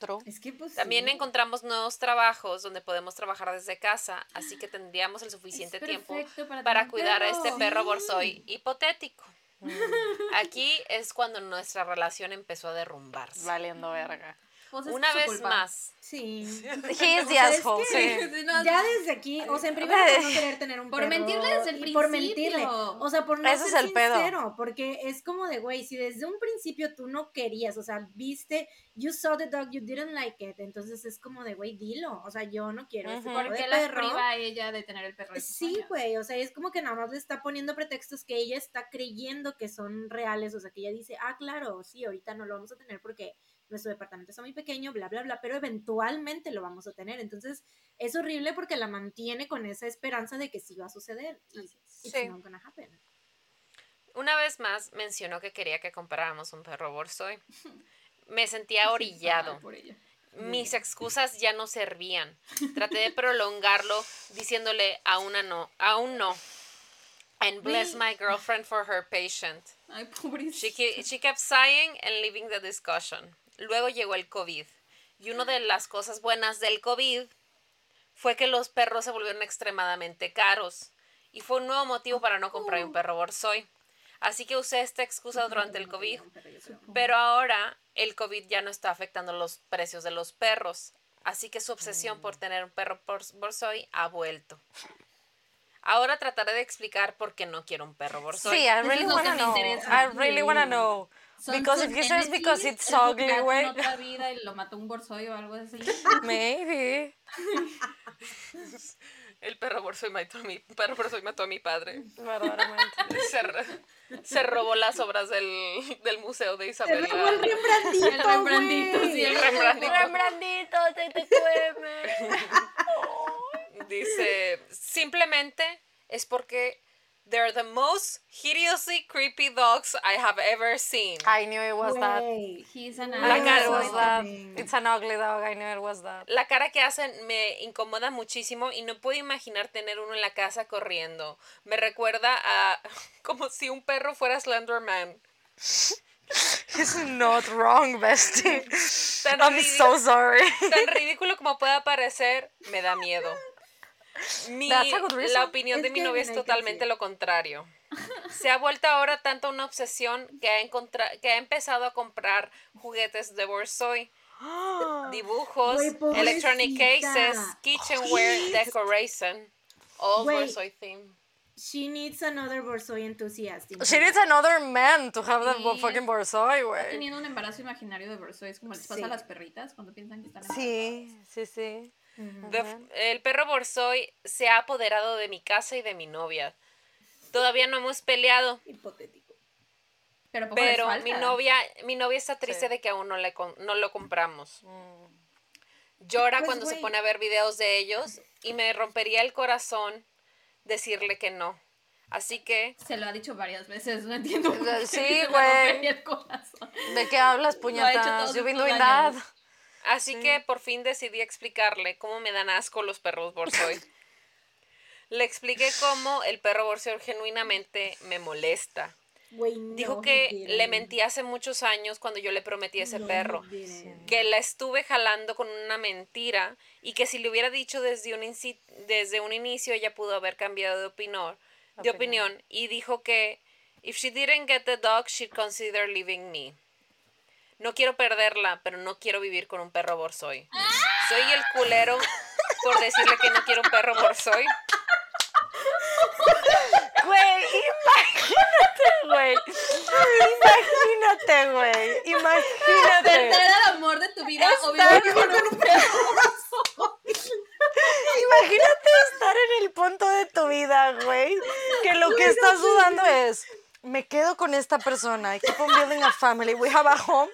True. Es que pues También sí. encontramos nuevos trabajos donde podemos trabajar desde casa, así que tendríamos el suficiente tiempo para cuidar a este perro Sí. borsoi hipotético. Aquí es cuando nuestra relación empezó a derrumbarse. Valiendo verga. Pues es Una vez culpa. más, Sí. He is the es asshole, sí. Ya desde aquí, o sea, en primer lugar, no querer tener un Por perro mentirle desde el y por principio. mentirle, o sea, por no Ese es ser el pedo. sincero, porque es como de, güey, si desde un principio tú no querías, o sea, viste, you saw the dog, you didn't like it, entonces es como de, güey, dilo, o sea, yo no quiero este tipo ¿Por de qué la perro. priva a ella de tener el perro? Sí, güey, o sea, es como que nada más le está poniendo pretextos que ella está creyendo que son reales, o sea, que ella dice, ah, claro, sí, ahorita no lo vamos a tener porque nuestro departamento está muy pequeño, bla, bla, bla, pero eventualmente lo vamos a tener. Entonces, es horrible porque la mantiene con esa esperanza de que sí va a suceder. Y es. it's Sí. not gonna happen. una vez más mencionó que quería que compráramos un perro borsoi. Me sentía orillado. Mal por ella. Mis excusas ya no servían. Traté de prolongarlo diciéndole a no, aún no. And bless my girlfriend for her patience. Ay, pobrecita. She, she kept sighing and leaving the discussion. Luego llegó el COVID. Y una de las cosas buenas del COVID fue que los perros se volvieron extremadamente caros. Y fue un nuevo motivo para no comprar un perro borsoi. Así que usé esta excusa durante el COVID. Pero ahora el COVID ya no está afectando los precios de los perros. Así que su obsesión por tener un perro bors- borsoi ha vuelto. Ahora trataré de explicar por qué no quiero un perro borsoi. Sí, I really wanna know. I really wanna know. Son Because if he says because it's ugly, güey. otra vida y lo mató un borzoi o algo así. Maybe. El perro borzoy mató a mi, perro borzoy mató a mi padre. Verdaderamente. Se, se robó las obras del, del museo de Se Isabela. robó el Rembrandtito, El Rembrandtito, güey. sí, el Rembrandtito. Rembrandito, te te cueme. Dice, simplemente es porque they're the most hideously creepy dogs I have ever seen. I knew it was that. He's an I La knew cara it was that. It's an ugly dog. I knew it was that. La cara que hacen me incomoda muchísimo y no puedo imaginar tener uno en la casa corriendo. Me recuerda a como si un perro fuera Slenderman. He's not wrong, bestie. Tan, I'm so sorry. tan ridículo como pueda parecer, me da miedo. Mi- That's a good reason. la opinión Es de mi novia es totalmente lo contrario. Se ha vuelto ahora tanto una obsesión que ha, que ha empezado a comprar juguetes de Borzoi, dibujos, electronic cases, kitchenware, Jeez. decoration, all. Borzoi theme. She needs another Borzoi enthusiast. She needs another man to have that Sí. fucking borzoi, Está güey. teniendo un embarazo imaginario de borzois, como les pasa Sí. a las perritas cuando piensan que están Sí, sí, sí. The el perro Borzoi se ha apoderado de mi casa y de mi novia. Todavía no hemos peleado, Hipotético. Pero, poco les pero falta. mi novia, mi novia está triste Sí. de que aún no, le no lo compramos. Llora Pues, cuando se pone a ver videos de ellos y me rompería el corazón decirle que no. Así que Se lo ha dicho varias veces, no entiendo. por qué Sí, dice, "Me güey. rompería el corazón". ¿De qué hablas, Lo ha hecho puñetas? estos doing that. Así que por fin decidí explicarle cómo me dan asco los perros Borzoi. Le expliqué cómo el perro Borzoi genuinamente me molesta. No, Dijo que le mentí hace muchos años cuando yo le prometí a ese No, perro. Que la estuve jalando con una mentira y que si le hubiera dicho desde un, desde un inicio ella pudo haber cambiado de, opinor, de opinión. Y dijo que if she didn't get the dog, she'd consider leaving me. No quiero perderla, pero no quiero vivir con un perro borzoi. Soy el culero por decirle que no quiero un perro borzoi. Güey, imagínate, güey. Imagínate, güey. Imagínate. Perder el amor de tu vida o vivir con un perro. Imagínate estar en el punto de tu vida, güey, que lo que estás dudando es, me quedo con esta persona, I keep on building a family, we have a home,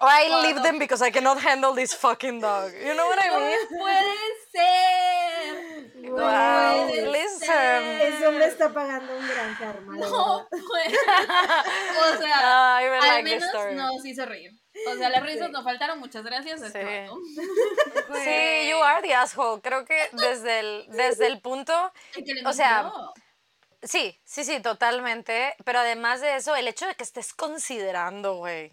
or I leave them because I cannot handle this fucking dog. You know what I mean? Puede ser. Wow, puede listen. Ese hombre está pagando un gran karma. No puede. O sea, I even al like menos story. nos hizo reír. O sea, las risas nos faltaron. Muchas gracias. este Sí. Sí, you are the asshole. Creo que desde el, desde el punto, El que o sea. Sí, sí, sí, totalmente. Pero además de eso, el hecho de que estés considerando, güey,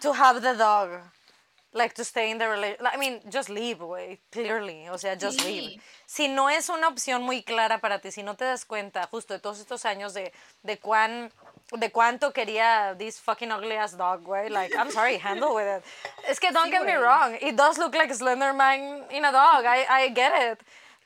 to have the dog. Like to stay in the relationship. I mean, just leave, güey. Clearly. O sea, just Sí. leave. Si no es una opción muy clara para ti, si no te das cuenta justo de todos estos años de, de cuán de cuánto quería this fucking ugly ass dog, güey. Like, I'm sorry, handle with it. Es que don't Sí, get me wrong. It does look like Slenderman in a dog. I, I get it.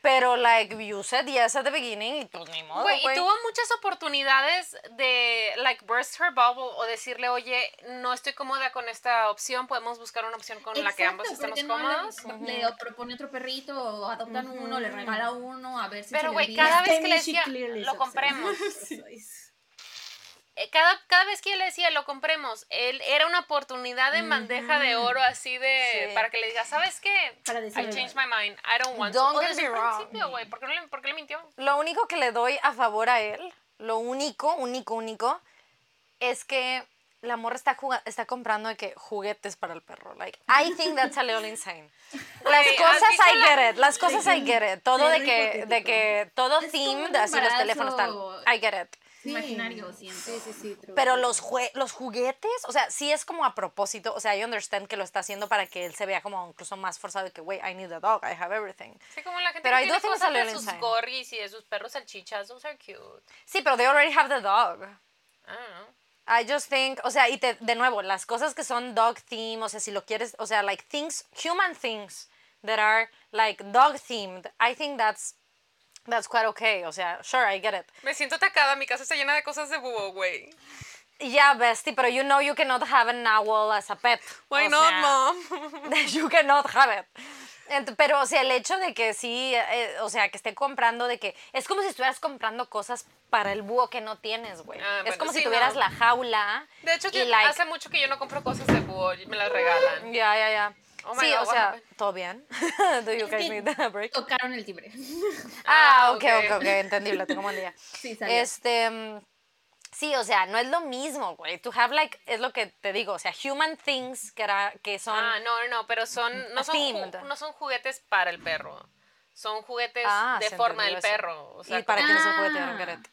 Pero, like, you said yes at the beginning y pues ni modo, Güey, y güey. tuvo muchas oportunidades de, like, burst her bubble o decirle, oye, no estoy cómoda con esta opción, podemos buscar una opción con la que ambos estemos ¿por qué no cómodos. Le, le propone otro perrito, o adoptan uno, le regala uno, a ver si Pero, le güey, cada vez que le decía, lo compremos. Eh, Cada, cada vez que yo le decía, lo compremos, él era una oportunidad en bandeja de oro así de, Sí. para que le diga, ¿sabes qué? Para I changed my mind, I don't want Don't to. Get desde me wrong. principio, güey, ¿por, qué no le- ¿por qué le mintió? Lo único que le doy a favor a él, lo único, único, único, es que la morra está, está comprando de que juguetes para el perro. Like, I think that's a little insane. Las Güey, ¿has cosas I la- get it, las cosas I get it. Todo de que, de que todo themed, así los teléfonos tal. I get it. Sí. Imaginario, siento. Sí, sí, sí. true. Pero los, jue- los juguetes, o sea, sí es como a propósito, o sea, I understand que lo está haciendo para que él se vea como incluso más forzado de que, wait, I need a dog, I have everything. Sí, como la gente Pero que I tiene cosas it's a de little sus gorris y de sus perros salchichas, those are cute. Sí, pero they already have the dog. I don't know. I just think, o sea, y te, de nuevo, las cosas que son dog theme, o sea, si lo quieres, o sea, like things, human things that are like dog themed, I think that's that's quite okay. O sea, sure, I get it. Me siento atacada, mi casa está llena de cosas de búho, güey. Yeah, bestie, pero you know you cannot have an owl as a pet. Why O not, sea, mom? you cannot have it. Pero, o sea, el hecho de que sí, eh, o sea, que esté comprando, de que es como si estuvieras comprando cosas para el búho que no tienes, güey. Ah, es bueno, como si sí, tuvieras no. la jaula. De hecho, y, like, hace mucho que yo no compro cosas de búho, y me las regalan. Ya, ya, ya. Oh sí, God, o sea, todo bien. Do you guys need a break? Tocaron el timbre. Ah, Ah, ok, ok. ok, entendible, tengo buen día. Sí, salió. Este, mm, sí, o sea, no es lo mismo, güey. To have like, es lo que te digo, o sea, human things que, era, que son... Ah, no, no, no, pero son no son, ju- no son juguetes para el perro. Son juguetes Ah, de forma del eso. perro. O sea, ¿Y para como- quién es el juguete?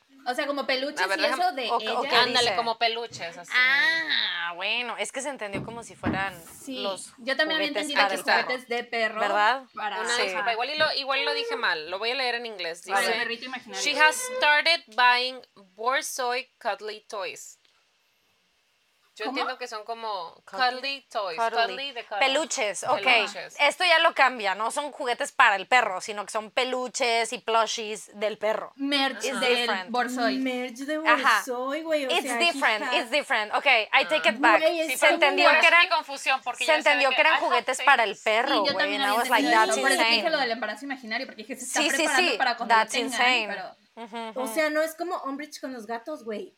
I O sea, como peluches ver, y déjame- eso de o- o ella. qué Ándale, dice? como peluches, así. Ah, bueno, es que se entendió como si fueran Sí, los yo también había entendido que juguetes de perro. ¿Verdad? Para, Una Sí. disculpa, igual, y lo, igual lo dije mal. Lo voy a leer en inglés. Dice. She has started buying Borsoi cuddly toys. Yo ¿Cómo? entiendo que son como cuddly toys. Cuddly. Cuddly de. Peluches, ok. Peluches. Esto ya lo cambia, no son juguetes para el perro, sino que son peluches y plushies del perro. Merch It's del different. Borsoi. Merch de Ajá. Borsoy, güey. It's sea, different, hija. it's different. Ok, I take it back. Es se entendió que eran, confusión, porque se entendió que eran juguetes para el things. perro, güey. también And I había was like, that's eso. Por eso dije lo insane. del embarazo imaginario, porque dije, se está Sí, sí, preparando sí, para cuando that's lo tengan, insane. pero- O sea, no es como Umbridge con los gatos, güey.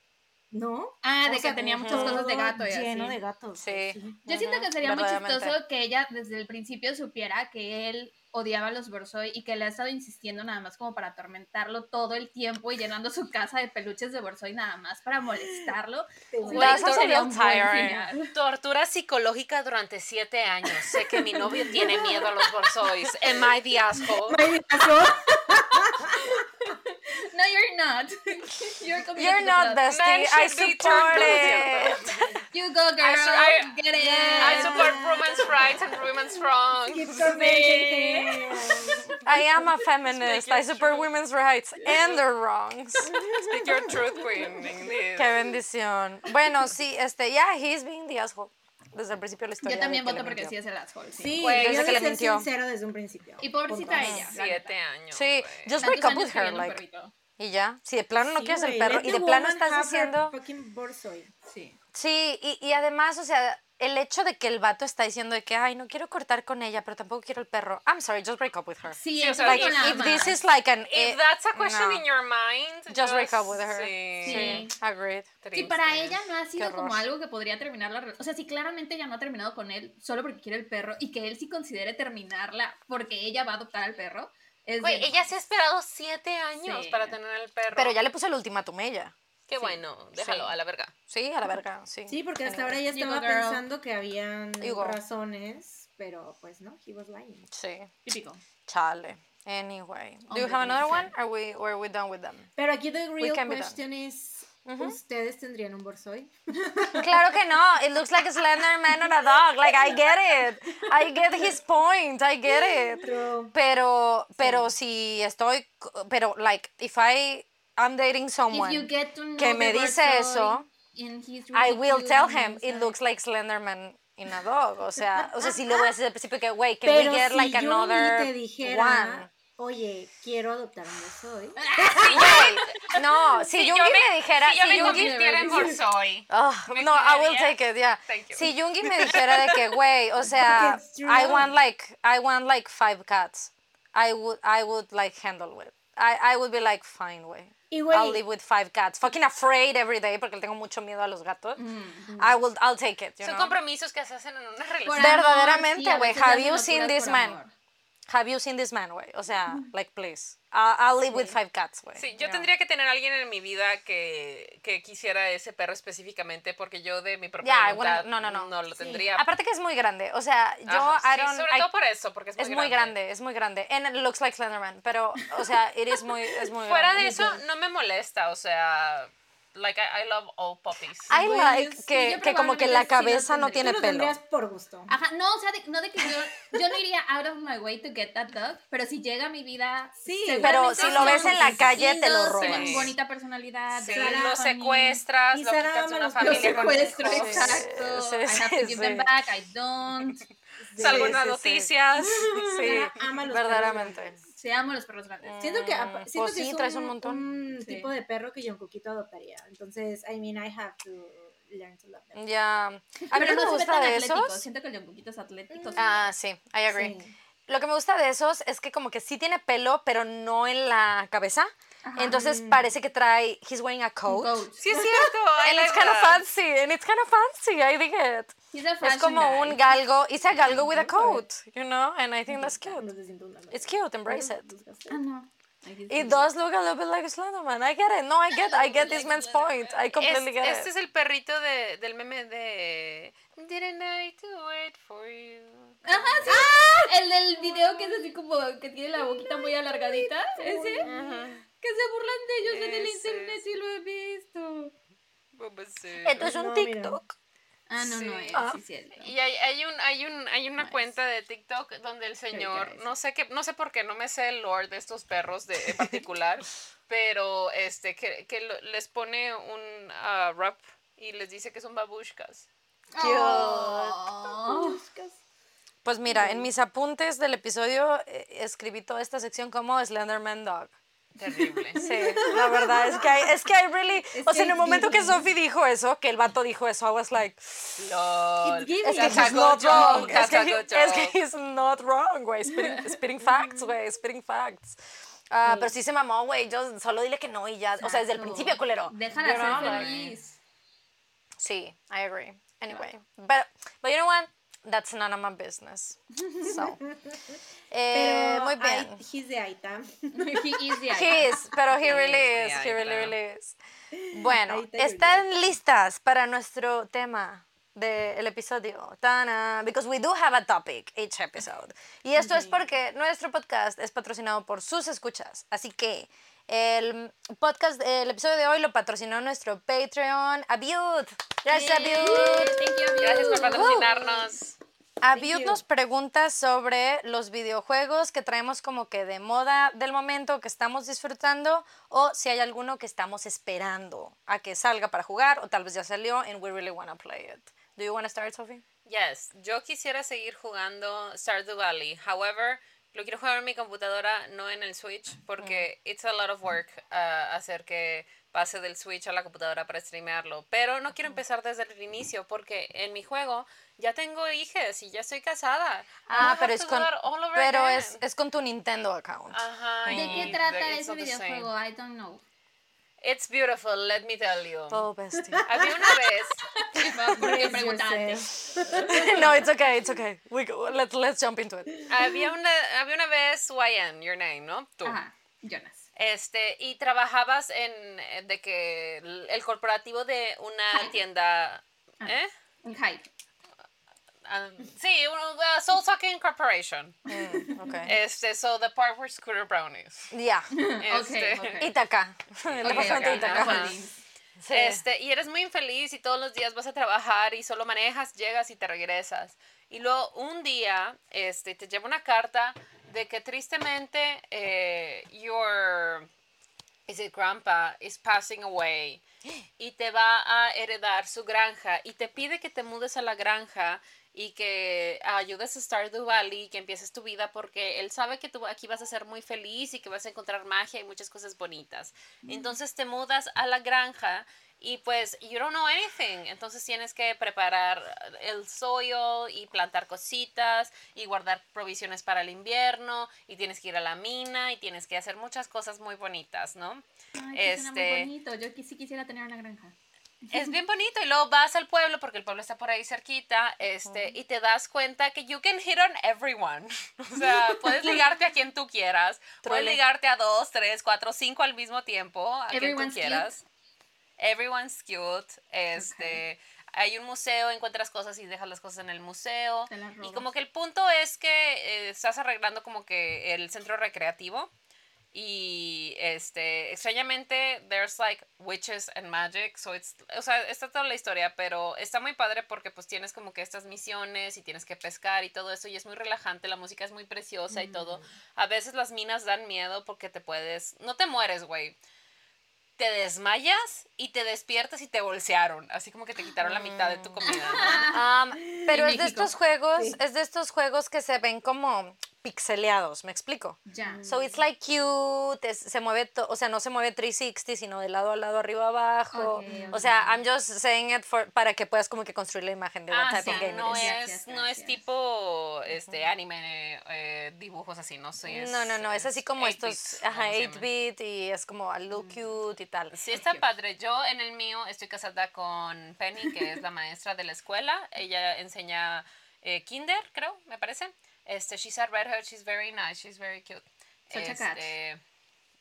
¿No? Ah, de O que sea, tenía muchas cosas de gato y Lleno así. de gatos. Sí. Yo siento que sería muy chistoso que ella desde el principio supiera que él odiaba a los Borsoi y que le ha estado insistiendo nada más como para atormentarlo todo el tiempo y llenando su casa de peluches de Borsoi nada más para molestarlo. Sería un final. Tortura psicológica durante siete años. Sé que mi novio tiene miedo a los borsois. Am I the asshole? Ay, pasó. No, you're not. You're, committed You're not the bestie, Men I should be support it. You go, girl. I su- I- Get it. I support women's rights and women's wrongs. Keep commenting. I am a feminist. I support truth. women's rights and their wrongs. Speak your truth, queen. Indeed. Qué bendición. Bueno, sí, este, yeah, he's being the asshole. Desde el principio de la historia. Yo también voto porque sí es el asshole. Sí. Sí, yo desde de que le mintió. sincero desde un principio. Y pobrecita Punto. ella. la Siete años. Sí, güey. just break up with her, like. Y ya, si de plano no Sí, quieres el güey, perro y the de plano estás diciendo. Sí. Sí, y, y además, o sea, el hecho de que el vato está diciendo de que, ay, no quiero cortar con ella, pero tampoco quiero el perro. I'm sorry, just break up with her. Sí, Sí, o eso sea, es Like, if this is like an. If that's a question no. in your mind, Just break up with her. Sí. Sí, agreed. Si Triste. para ella no ha sido como algo que podría terminar la relación. O sea, si claramente ella no ha terminado con él solo porque quiere el perro y que él sí considere terminarla porque ella va a adoptar al perro. Es Güey, de- ella se ha esperado siete años Sí. para tener el perro. Pero ya le puso el ultimátum ella. Qué bueno, déjalo Sí. a la verga. Sí, a la verga, sí. Sí, porque hasta Anyway. ahora go, estaba pensando que habían razones, pero pues no, he was lying. Sí, Típico. chale. Anyway, do you have another one? Are we, or are we done with them? Pero aquí the real question is, ¿ustedes tendrían un Borsoy? Claro que no. It looks like a slender man on a dog. Like, I get it. I get his point. I get it. Pero, pero si estoy, pero, like, if I, I'm dating If someone you get to know que me the dice eso, I will tell him it like- looks like Slenderman in a dog. O sea, o sea, si le voy a decir al principio que, wait, can Pero we get si like another te dijera, one? oye, quiero adoptar un. Güey, no, si, Yungi me, dijera, si yo me Yungi- convirtiera en Borsoy. Ah, ¿Me no, I will take it, yeah. Thank you. Si Yungi me dijera de que, güey, o sea. I want like, I want like five cats, I would, I would like handle with. I, I would be like, fine, güey. I'll live with five cats. Fucking afraid every day porque tengo mucho miedo a los gatos. I will, I'll take it, you Son know? compromisos que se hacen en una relación. Verdaderamente, sí, a güey, veces have you seen this man? amor. Have you seen this man, güey? O sea, like, please. I'll, I'll live with five cats, güey. Sí, yo tendría que tener a alguien en mi vida que, que quisiera ese perro específicamente porque yo de mi propia Yeah, voluntad wanna- no, no, no. no lo tendría. Aparte que es muy grande. O sea, yo, Ajá, I sí, don't... sobre I- todo por eso, porque es muy Es muy grande, es muy grande. And it looks like Slenderman, pero, o sea, it is muy, es muy Fuera grande. de eso, no me molesta, o sea, like I, I love all puppies. I Güey, like que, yo que como que la probablemente sí lo cabeza no tendría. tiene tú lo pelo. tendrías por gusto. Ajá, no, o sea, de- no de que yo, yo no iría out of my way to get that dog, pero si llega a mi vida, Sí, pero si lo ves en la calle, te lo robas. robas. Bonita personalidad. Sí, Sara, lo funny. secuestras, Y lo Sara quitas de ama una los familia con secuestro, hijos. exacto. Sí, I have to sí, give them sí. back, I don't. Salgo en Sí, las sí, sí. noticias. Sí, Sara ama los verdaderamente. perros Se amo los perros grandes. Siento que, Mm, siento pues que sí, es traes un, un montón. un Sí. tipo de perro que yo un poquito adoptaría. Entonces, I mean, I have to learn to love them. Ya. A mí lo que me gusta de atlético. esos. Siento que el poquito es atlético. sí. Ah, sí, I agree. Sí. Lo que me gusta de esos es que como que sí tiene pelo, pero no en la cabeza. Entonces parece que trae, he's wearing a coat. Coat. Sí, es cierto. And it's kind of fancy, and it's kind of fancy, I dig it. He's a Es fashion como guy. un galgo, it's a galgo with a coat, you know, and I think that's cute. It's cute, embrace it. Ah, no. Ay, Dios It does look a little bit like Slenderman. I get it. No, I get, I get this man's point. I completely get este it. es el perrito de, del meme de Didn't I do it for you? Ajá, sí. El del video que es así como que tiene la boquita muy alargadita. Ese. Que se burlan de ellos en el internet y lo he visto. Esto es un. TikTok. Ah, no, no, es, Ah. sí, cierto. Y hay, hay un hay un hay una cuenta de TikTok donde el señor, no sé qué, no sé por qué, no me sé el lore de estos perros de en particular, pero este que, que les pone un ah, rap y les dice que son babushkas. Oh. Pues mira, en mis apuntes del episodio eh, escribí toda esta sección como Slenderman Dog. Terrible. Sí, la verdad es que hay, es que hay really, Es o sea, en el momento que. Sophie dijo eso, que el vato dijo eso, I was like, giving. es que he's not wrong, es que, he- es que he's not wrong, güey, spitting, spitting facts, güey, spitting facts. Ah, pero sí se mamó, güey, yo solo dile que no y ya, o sea, desde el Exacto. principio, culero. Déjala know, ser like- feliz. Sí, I agree. Anyway, but, but you know what? That's none of my business. So, eh, Pero muy bien. he's the Aita. He is the He icon. is, pero he really is, he really, really is. Bueno, ¿están listas para nuestro tema del episodio? Tana, because we do have a topic each episode. Y esto es porque nuestro podcast es patrocinado por sus escuchas. Así que el podcast, el episodio de hoy lo patrocinó nuestro Patreon, Abiud. Gracias, Abiud. Thank you, Gracias por patrocinarnos. Abiud you. nos pregunta sobre los videojuegos que traemos como que de moda del momento que estamos disfrutando o si hay alguno que estamos esperando a que salga para jugar o tal vez ya salió and we really wanna play it. Do you wanna start, Sophie? Yes, yo quisiera seguir jugando Stardew Valley. However, lo quiero jugar en mi computadora, no en el Switch, porque it's a lot of work uh, hacer que pase del Switch a la computadora para streamearlo. Pero no quiero empezar desde el inicio, porque en mi juego ya tengo hijas y ya estoy casada. I Ah, have pero es con, that all over pero es, es con tu Nintendo account. Ajá, ¿De qué trata ese videojuego? I don't know. It's beautiful, let me tell you. Oh, bestie. Había una vez ¿Por qué Brace preguntaste? yourself. no, it's okay, it's okay. We, let's, let's jump into it. había una, había una vez YN, your name, ¿no? Tú. Ajá, Jonas. Este, y trabajabas en, eh, de que el, corporativo de una Hype. tienda, ¿eh? Un hype. Ah, sí, un, uh, Soul Sucking Corporation. Mm, okay. Este, so the part where Scooter Brownies. Ya. Este, Ok, ok. Itaca. El Ok, departamento de ok, Itaca. Sí. Este, y eres muy infeliz y todos los días vas a trabajar y solo manejas, llegas y te regresas. Y luego un día este, te lleva una carta de que tristemente eh, your is it grandpa is passing away y te va a heredar su granja y te pide que te mudes a la granja y que ayudes a Stardew Valley y que empieces tu vida porque él sabe que tú aquí vas a ser muy feliz y que vas a encontrar magia y muchas cosas bonitas. Entonces te mudas a la granja y pues you don't know anything. Entonces tienes que preparar el soil y plantar cositas y guardar provisiones para el invierno y tienes que ir a la mina y tienes que hacer muchas cosas muy bonitas, ¿no? Ay, suena muy Este- bonito. Yo sí quisiera tener una granja. Es bien bonito y luego vas al pueblo porque el pueblo está por ahí cerquita, este, y te das cuenta que you can hit on everyone. O sea, puedes ligarte a quien tú quieras, puedes ligarte a dos, tres, cuatro, cinco al mismo tiempo, a quien tú quieras. Everyone's cute. Este, hay un museo, encuentras cosas y dejas las cosas en el museo. Y como que el punto es que eh, estás arreglando como que el centro recreativo. Y este, extrañamente, there's like witches and magic. So it's, o sea, está toda la historia, pero está muy padre porque pues tienes como que estas misiones y tienes que pescar y todo eso. Y es muy relajante, la música es muy preciosa y todo. A veces las minas dan miedo porque te puedes, no te mueres, güey. Te desmayas y te despiertas y te bolsearon. Así como que te quitaron la mitad de tu comida. ¿no? Um, Pero es de estos juegos, Sí. es de estos juegos que se ven como pixeleados, ¿me explico? Ya. So it's like cute, es- se mueve, to- o sea, no se mueve 360, sino de lado a lado, arriba abajo. Ok, O ok. sea, I'm just saying it for, para que puedas como que construir la imagen de what Ah, type sí, of game no it is. Gracias, es, no es gracias. tipo este anime, eh, dibujos así, no sé. No, no, no, es así como 8-bit, estos, ¿cómo ajá, se llama? 8-bit y es como a little cute y tal. Sí, está padre. Yo en el mío estoy casada con Penny, que es la maestra de la escuela. Ella enseña eh, kinder, creo, me parece. Este, she's a redhead, she's very nice, she's very cute. Such a catch. Este,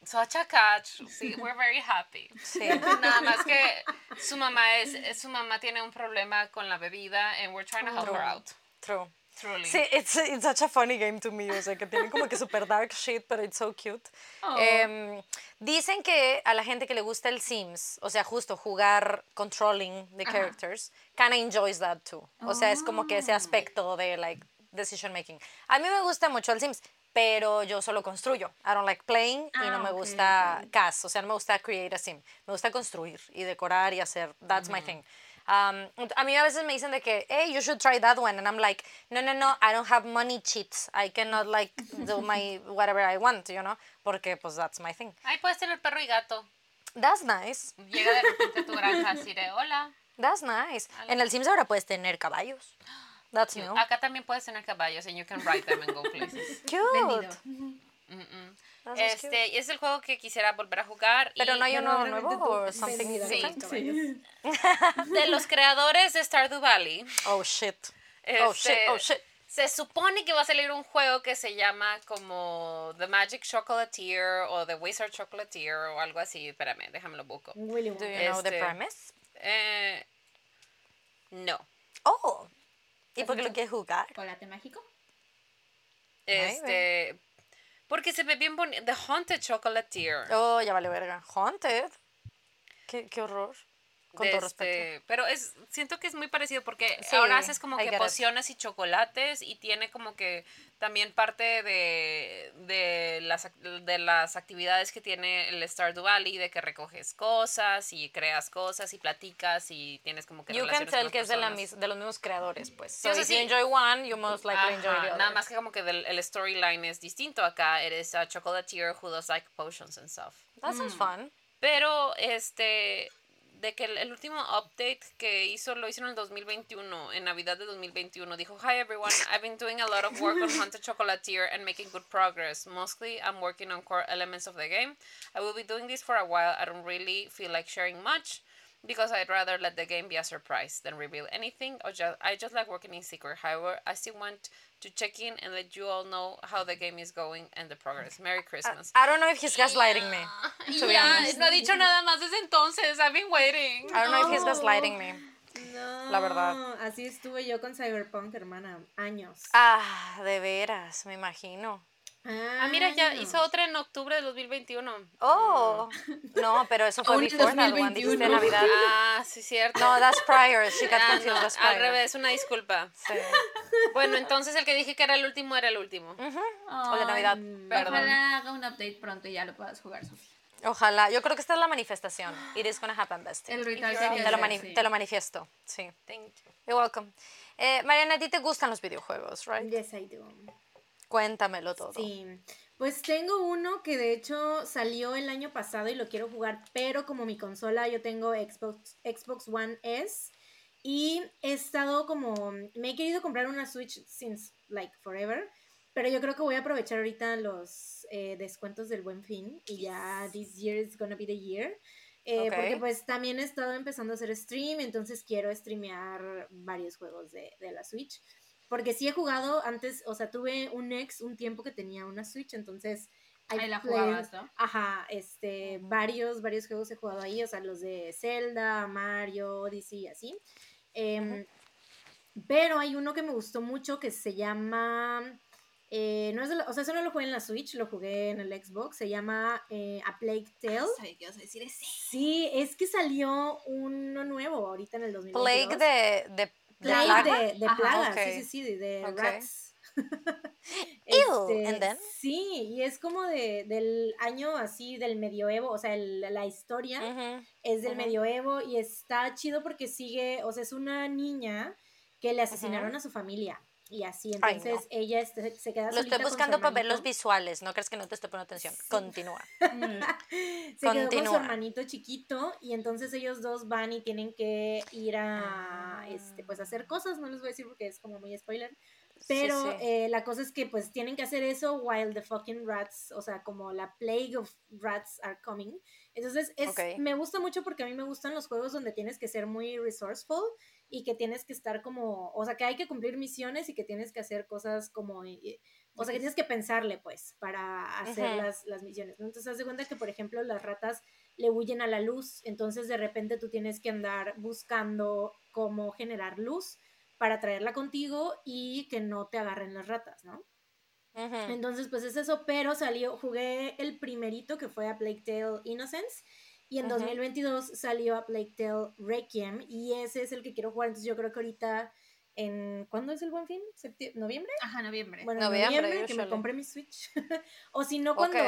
Such a catch. Sí, we're very happy. Sí. Nada más que su mamá es, es- su mamá tiene un problema con la bebida and we're trying to help her out. True. Truly. Sí, it's, it's such a funny game to me, o sea, que tiene como que super dark shit, pero it's so cute. Oh. Em, dicen que a la gente que le gusta el Sims, o sea, justo jugar controlling the characters, kind of enjoys that too. O sea, es como que ese Oh. aspecto de, like, decision making. A mí me gusta mucho el Sims, pero yo solo construyo. I don't like playing y no Ah, me gusta cast, o sea, no me gusta create a sim. Me gusta construir y decorar y hacer. That's my thing. Um, a mí a veces me dicen de que, hey, you should try that one. And I'm like, no, no, no, I don't have money cheats. I cannot, like, do my whatever I want, you know? Porque, pues, that's my thing. Ay, puedes tener perro y gato. That's nice. Llega de repente a tu granja así de hola. That's nice. En el Sims ahora puedes tener caballos. That's new. Acá también puedes tener caballos and you can ride them and go places. Cute. Cute. Este, y es el juego que quisiera volver a jugar. Pero y no hay uno nuevo or something Sí. de los creadores de Stardew Valley. Oh, shit. Oh, shit. este, Oh, shit. Se supone que va a salir un juego que se llama como The Magic Chocolatier o The Wizard Chocolatier o algo así. Espérame, déjame lo busco. Willy Do you know the Este- premise? Eh, no. Oh. ¿Y por qué lo quieres jugar? Chocolate mágico. Este. Porque se ve bien bonito. The Haunted Chocolatier. Oh, ya vale verga. Haunted. Qué, qué horror. Con todo este, respeto. Pero es, siento que es muy parecido porque Sí, ahora haces como que get it. pociones y chocolates y tiene como que también parte de, de, las, de las actividades que tiene el Stardew Valley, de que recoges cosas y creas cosas y platicas y tienes como que You can tell que es de, la personas. mis- de los mismos creadores, pues. Sí, So sea, if you sí. enjoy one, you most likely enjoy the Ajá, other. nada más que como que del, el storyline es distinto acá. Eres a chocolatier who does like potions and stuff. That sounds fun. Pero, este, de que el, último update que hizo, lo hizo en el 2021, en Navidad de 2021, dijo, Hi everyone, I've been doing a lot of work on Haunted Chocolatier and making good progress. Mostly, I'm working on core elements of the game. I will be doing this for a while. I don't really feel like sharing much because I'd rather let the game be a surprise than reveal anything. Or just, I just like working in secret. However, I still want to check in and let you all know how the game is going and the progress. Merry Christmas. I don't know if he's gaslighting me. To be honest. no ha dicho nada más desde entonces. I've been waiting. I don't know if he's gaslighting me. No, La verdad. Así estuve yo con Cyberpunk, hermana. Años. Ah, de veras, me imagino. Ah, mira, ya años. hizo otra en octubre de 2021. Oh, no, pero eso fue before that one, dijiste 2021. Navidad. Ah, sí, cierto. No, that's prior. She got Ah, confused. no, that's al prior. revés, una disculpa. Sí. Bueno, entonces el que dije que era el último era el último. O de Navidad. Perdón. Ojalá haga un update pronto y ya lo puedas jugar, Sofía. Ojalá. Yo creo que esta es la manifestación. It is gonna happen, bestie. El ritual Te lo, sí. te lo manifiesto. Sí. Thank you. You're welcome. Eh, Mariana, a ti te gustan los videojuegos, right? Yes, I do. Cuéntamelo todo. Sí. Pues tengo uno que de hecho salió el año pasado y lo quiero jugar, pero como mi consola yo tengo Xbox, Xbox One S y he estado como, me he querido comprar una Switch since like forever, pero yo creo que voy a aprovechar ahorita los eh, descuentos del buen fin y ya this year is gonna be the year. Eh. Porque pues también he estado empezando a hacer stream, entonces quiero streamear varios juegos de, de la Switch. Porque sí he jugado antes, o sea, tuve un ex un tiempo que tenía una Switch, entonces... Ahí la jugabas, ¿no? Ajá, este, varios, varios juegos he jugado ahí, o sea, los de Zelda, Mario, Odyssey, así. Em, Pero hay uno que me gustó mucho que se llama, eh, no es o sea, eso no lo jugué en la Switch, lo jugué en el Xbox, se llama eh, A Plague Tale. Que ibas a decir ese. Sí, es que salió uno nuevo ahorita en el 2022. Plague de, de, de Plague de, de Ajá, plagas, sí, sí, sí, de, de Ok. rats. Este, and then? Sí, y es como de, del año así del medioevo, o sea, el- la historia es del Ujú. medioevo y está chido porque sigue, o sea, es una niña que le asesinaron a su familia. Y así, Ay, entonces no. ella este- se queda Lo solita estoy con su buscando para ver los visuales. No crees que no te estoy poniendo atención. Continúa. se quedó con su Continúa. hermanito chiquito y entonces ellos dos van y tienen que ir a este pues hacer cosas, no les voy a decir porque es como muy spoiler, pero Sí, sí. eh, la cosa es que pues tienen que hacer eso while the fucking rats, o sea, como la plague of rats are coming. Entonces es, Ok. me gusta mucho porque a mí me gustan los juegos donde tienes que ser muy resourceful y que tienes que estar como, o sea, que hay que cumplir misiones y que tienes que hacer cosas como, o sea, que tienes que pensarle pues para hacer las, las misiones. ¿no? Entonces, haz de cuenta que, por ejemplo, las ratas le huyen a la luz, entonces de repente tú tienes que andar buscando cómo generar luz para traerla contigo y que no te agarren las ratas, ¿no? Entonces, pues es eso, pero salió, jugué el primerito que fue a Plague Tale Innocence y en Ujú. 2022 salió a Plague Tale Requiem y ese es el que quiero jugar, entonces yo creo que ahorita en ¿cuándo es el buen fin? ¿Septie- ¿Noviembre? Ajá, noviembre. Bueno, en Noviembre, noviembre que me compré mi Switch. o si no, cuando.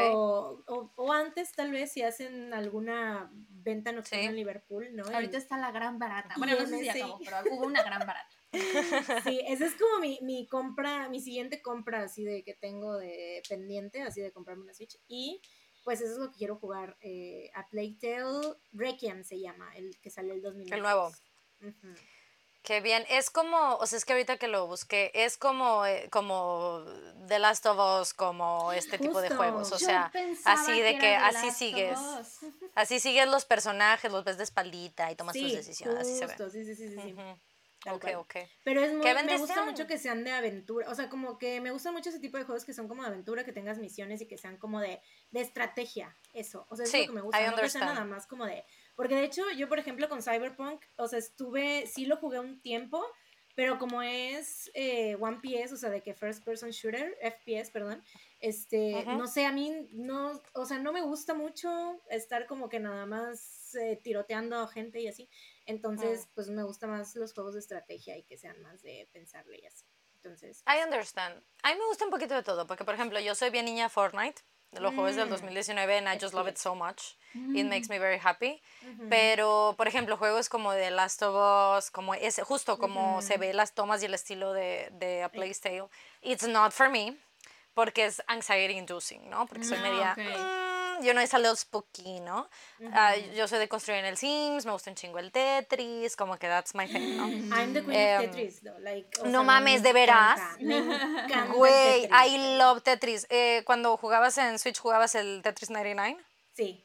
O, o antes, tal vez, si hacen alguna venta nocturna Sí. en Liverpool, ¿no? Ahorita está la gran barata. Bueno, no sé si acabó, pero hubo una gran barata. Sí, esa es como mi, mi compra, mi siguiente compra así de que tengo de pendiente, así de comprarme una Switch. Y pues eso es lo que quiero jugar. Eh, a Plague Tale Requiem se llama, el que sale el 2000. El nuevo. Qué bien. Es como, o sea, es que ahorita que lo busqué, es como, eh, como The Last of Us, como este tipo de juegos. O Yo sea, así de que así sigues. Así sigues los personajes, los ves de espaldita y tomas tus decisiones. Así se ve. justo, sí, sí, sí, sí, sí. Ujú. Ok, ok. Pero es muy, ¡Qué me gusta mucho que sean de aventura, o sea, como que me gusta mucho ese tipo de juegos que son como de aventura, que tengas misiones y que sean como de, de estrategia, eso, o sea, eso Sí, es lo que me gusta, no que sea nada más como de, porque de hecho yo, por ejemplo, con Cyberpunk, o sea, estuve, sí lo jugué un tiempo, pero como es eh, One PS, o sea, de que First Person Shooter, FPS, perdón, este, no sé, a mí no, o sea, no me gusta mucho estar como que nada más eh, tiroteando a gente y así. Entonces, pues me gusta más los juegos de estrategia y que sean más de pensarle y así. Entonces, I understand. A mí me gusta un poquito de todo, porque por ejemplo, yo soy bien niña Fortnite, de los juegos del Mm. 2019, and I just love it so much. It makes me very happy. ujú. Pero, por ejemplo, juegos como The Last of Us, como ese, justo como se Ujú. ve las tomas y el estilo de, de A Plague Tale, it's not for me, porque es anxiety inducing, ¿no? Porque soy Ah, media, ok. Mm, you know, it's a little spooky, ¿no? Ah, yo soy de construir en el Sims, me gusta un chingo el Tetris, como que that's my thing, ¿no? I'm the queen Em, of Tetris, though. Like, no sea, me mames, ¿de veras? Güey. I love Tetris. Eh, cuando jugabas en Switch, ¿jugabas el Tetris 99? Sí.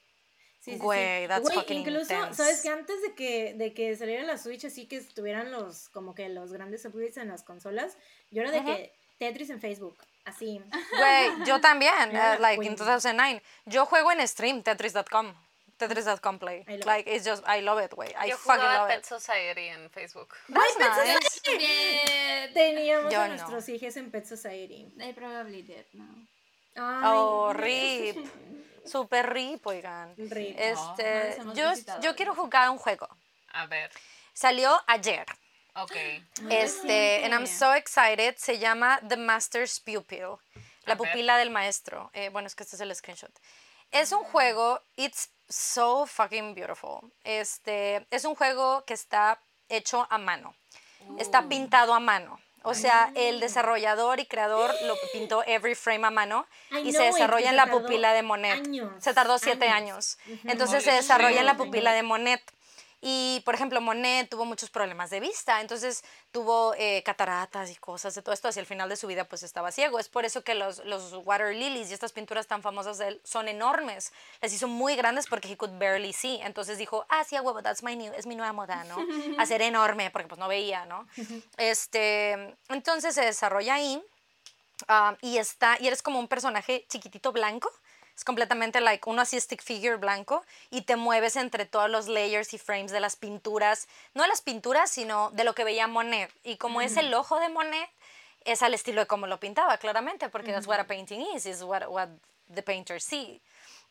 Sí, sí, sí. Güey, that's Güey, fucking incluso, intense. ¿sabes que Antes de que, de que saliera la Switch, así que estuvieran los, como que los grandes upgrades en las consolas, yo era de Ajá. que Tetris en Facebook, así. Güey, yo también, uh, like in queen. 2009. Yo juego en stream, tetris.com. Tetris.com play. Like, it's just, I love it, güey. I Yo fucking love Pet it. Society en Facebook. Nice. Bien. Teníamos Yo a no. nuestros hijos en Pet Society. They probably did, no. Ay, Oh, rip. Super rip, oigan. Rip. no Este, les hemos yo, yo quiero jugar un juego. A ver. Salió ayer. Ok. Muy Este, and I'm so excited. Se llama The Master's Pupil, la pupila del maestro. Eh, bueno, es que este es el screenshot. Es un juego, it's so fucking beautiful. Este, es un juego que está hecho a mano. Está pintado a mano. O sea, el desarrollador y creador lo pintó every frame a mano y se it, desarrolla en la pupila de Monet. años, se tardó siete años. años. Entonces se desarrolla en la pupila de Monet. Y, por ejemplo, Monet tuvo muchos problemas de vista, entonces tuvo eh, cataratas y cosas de todo esto. Hacia el final de su vida, pues estaba ciego. Es por eso que los, los water lilies y estas pinturas tan famosas de él son enormes. Las hizo muy grandes porque he could barely see. Entonces dijo, ah, sí, a huevo, that's my new, es mi nueva moda, ¿no? Hacer enorme, porque pues no veía, ¿no? Este, entonces se desarrolla ahí. Um, y está y eres como un personaje chiquitito blanco es completamente like un así stick figure blanco y te mueves entre todos los layers y frames de las pinturas no de las pinturas sino de lo que veía Monet. Y como es el ojo de Monet es al estilo de cómo lo pintaba claramente porque that's what a painting is is what, what the painter see.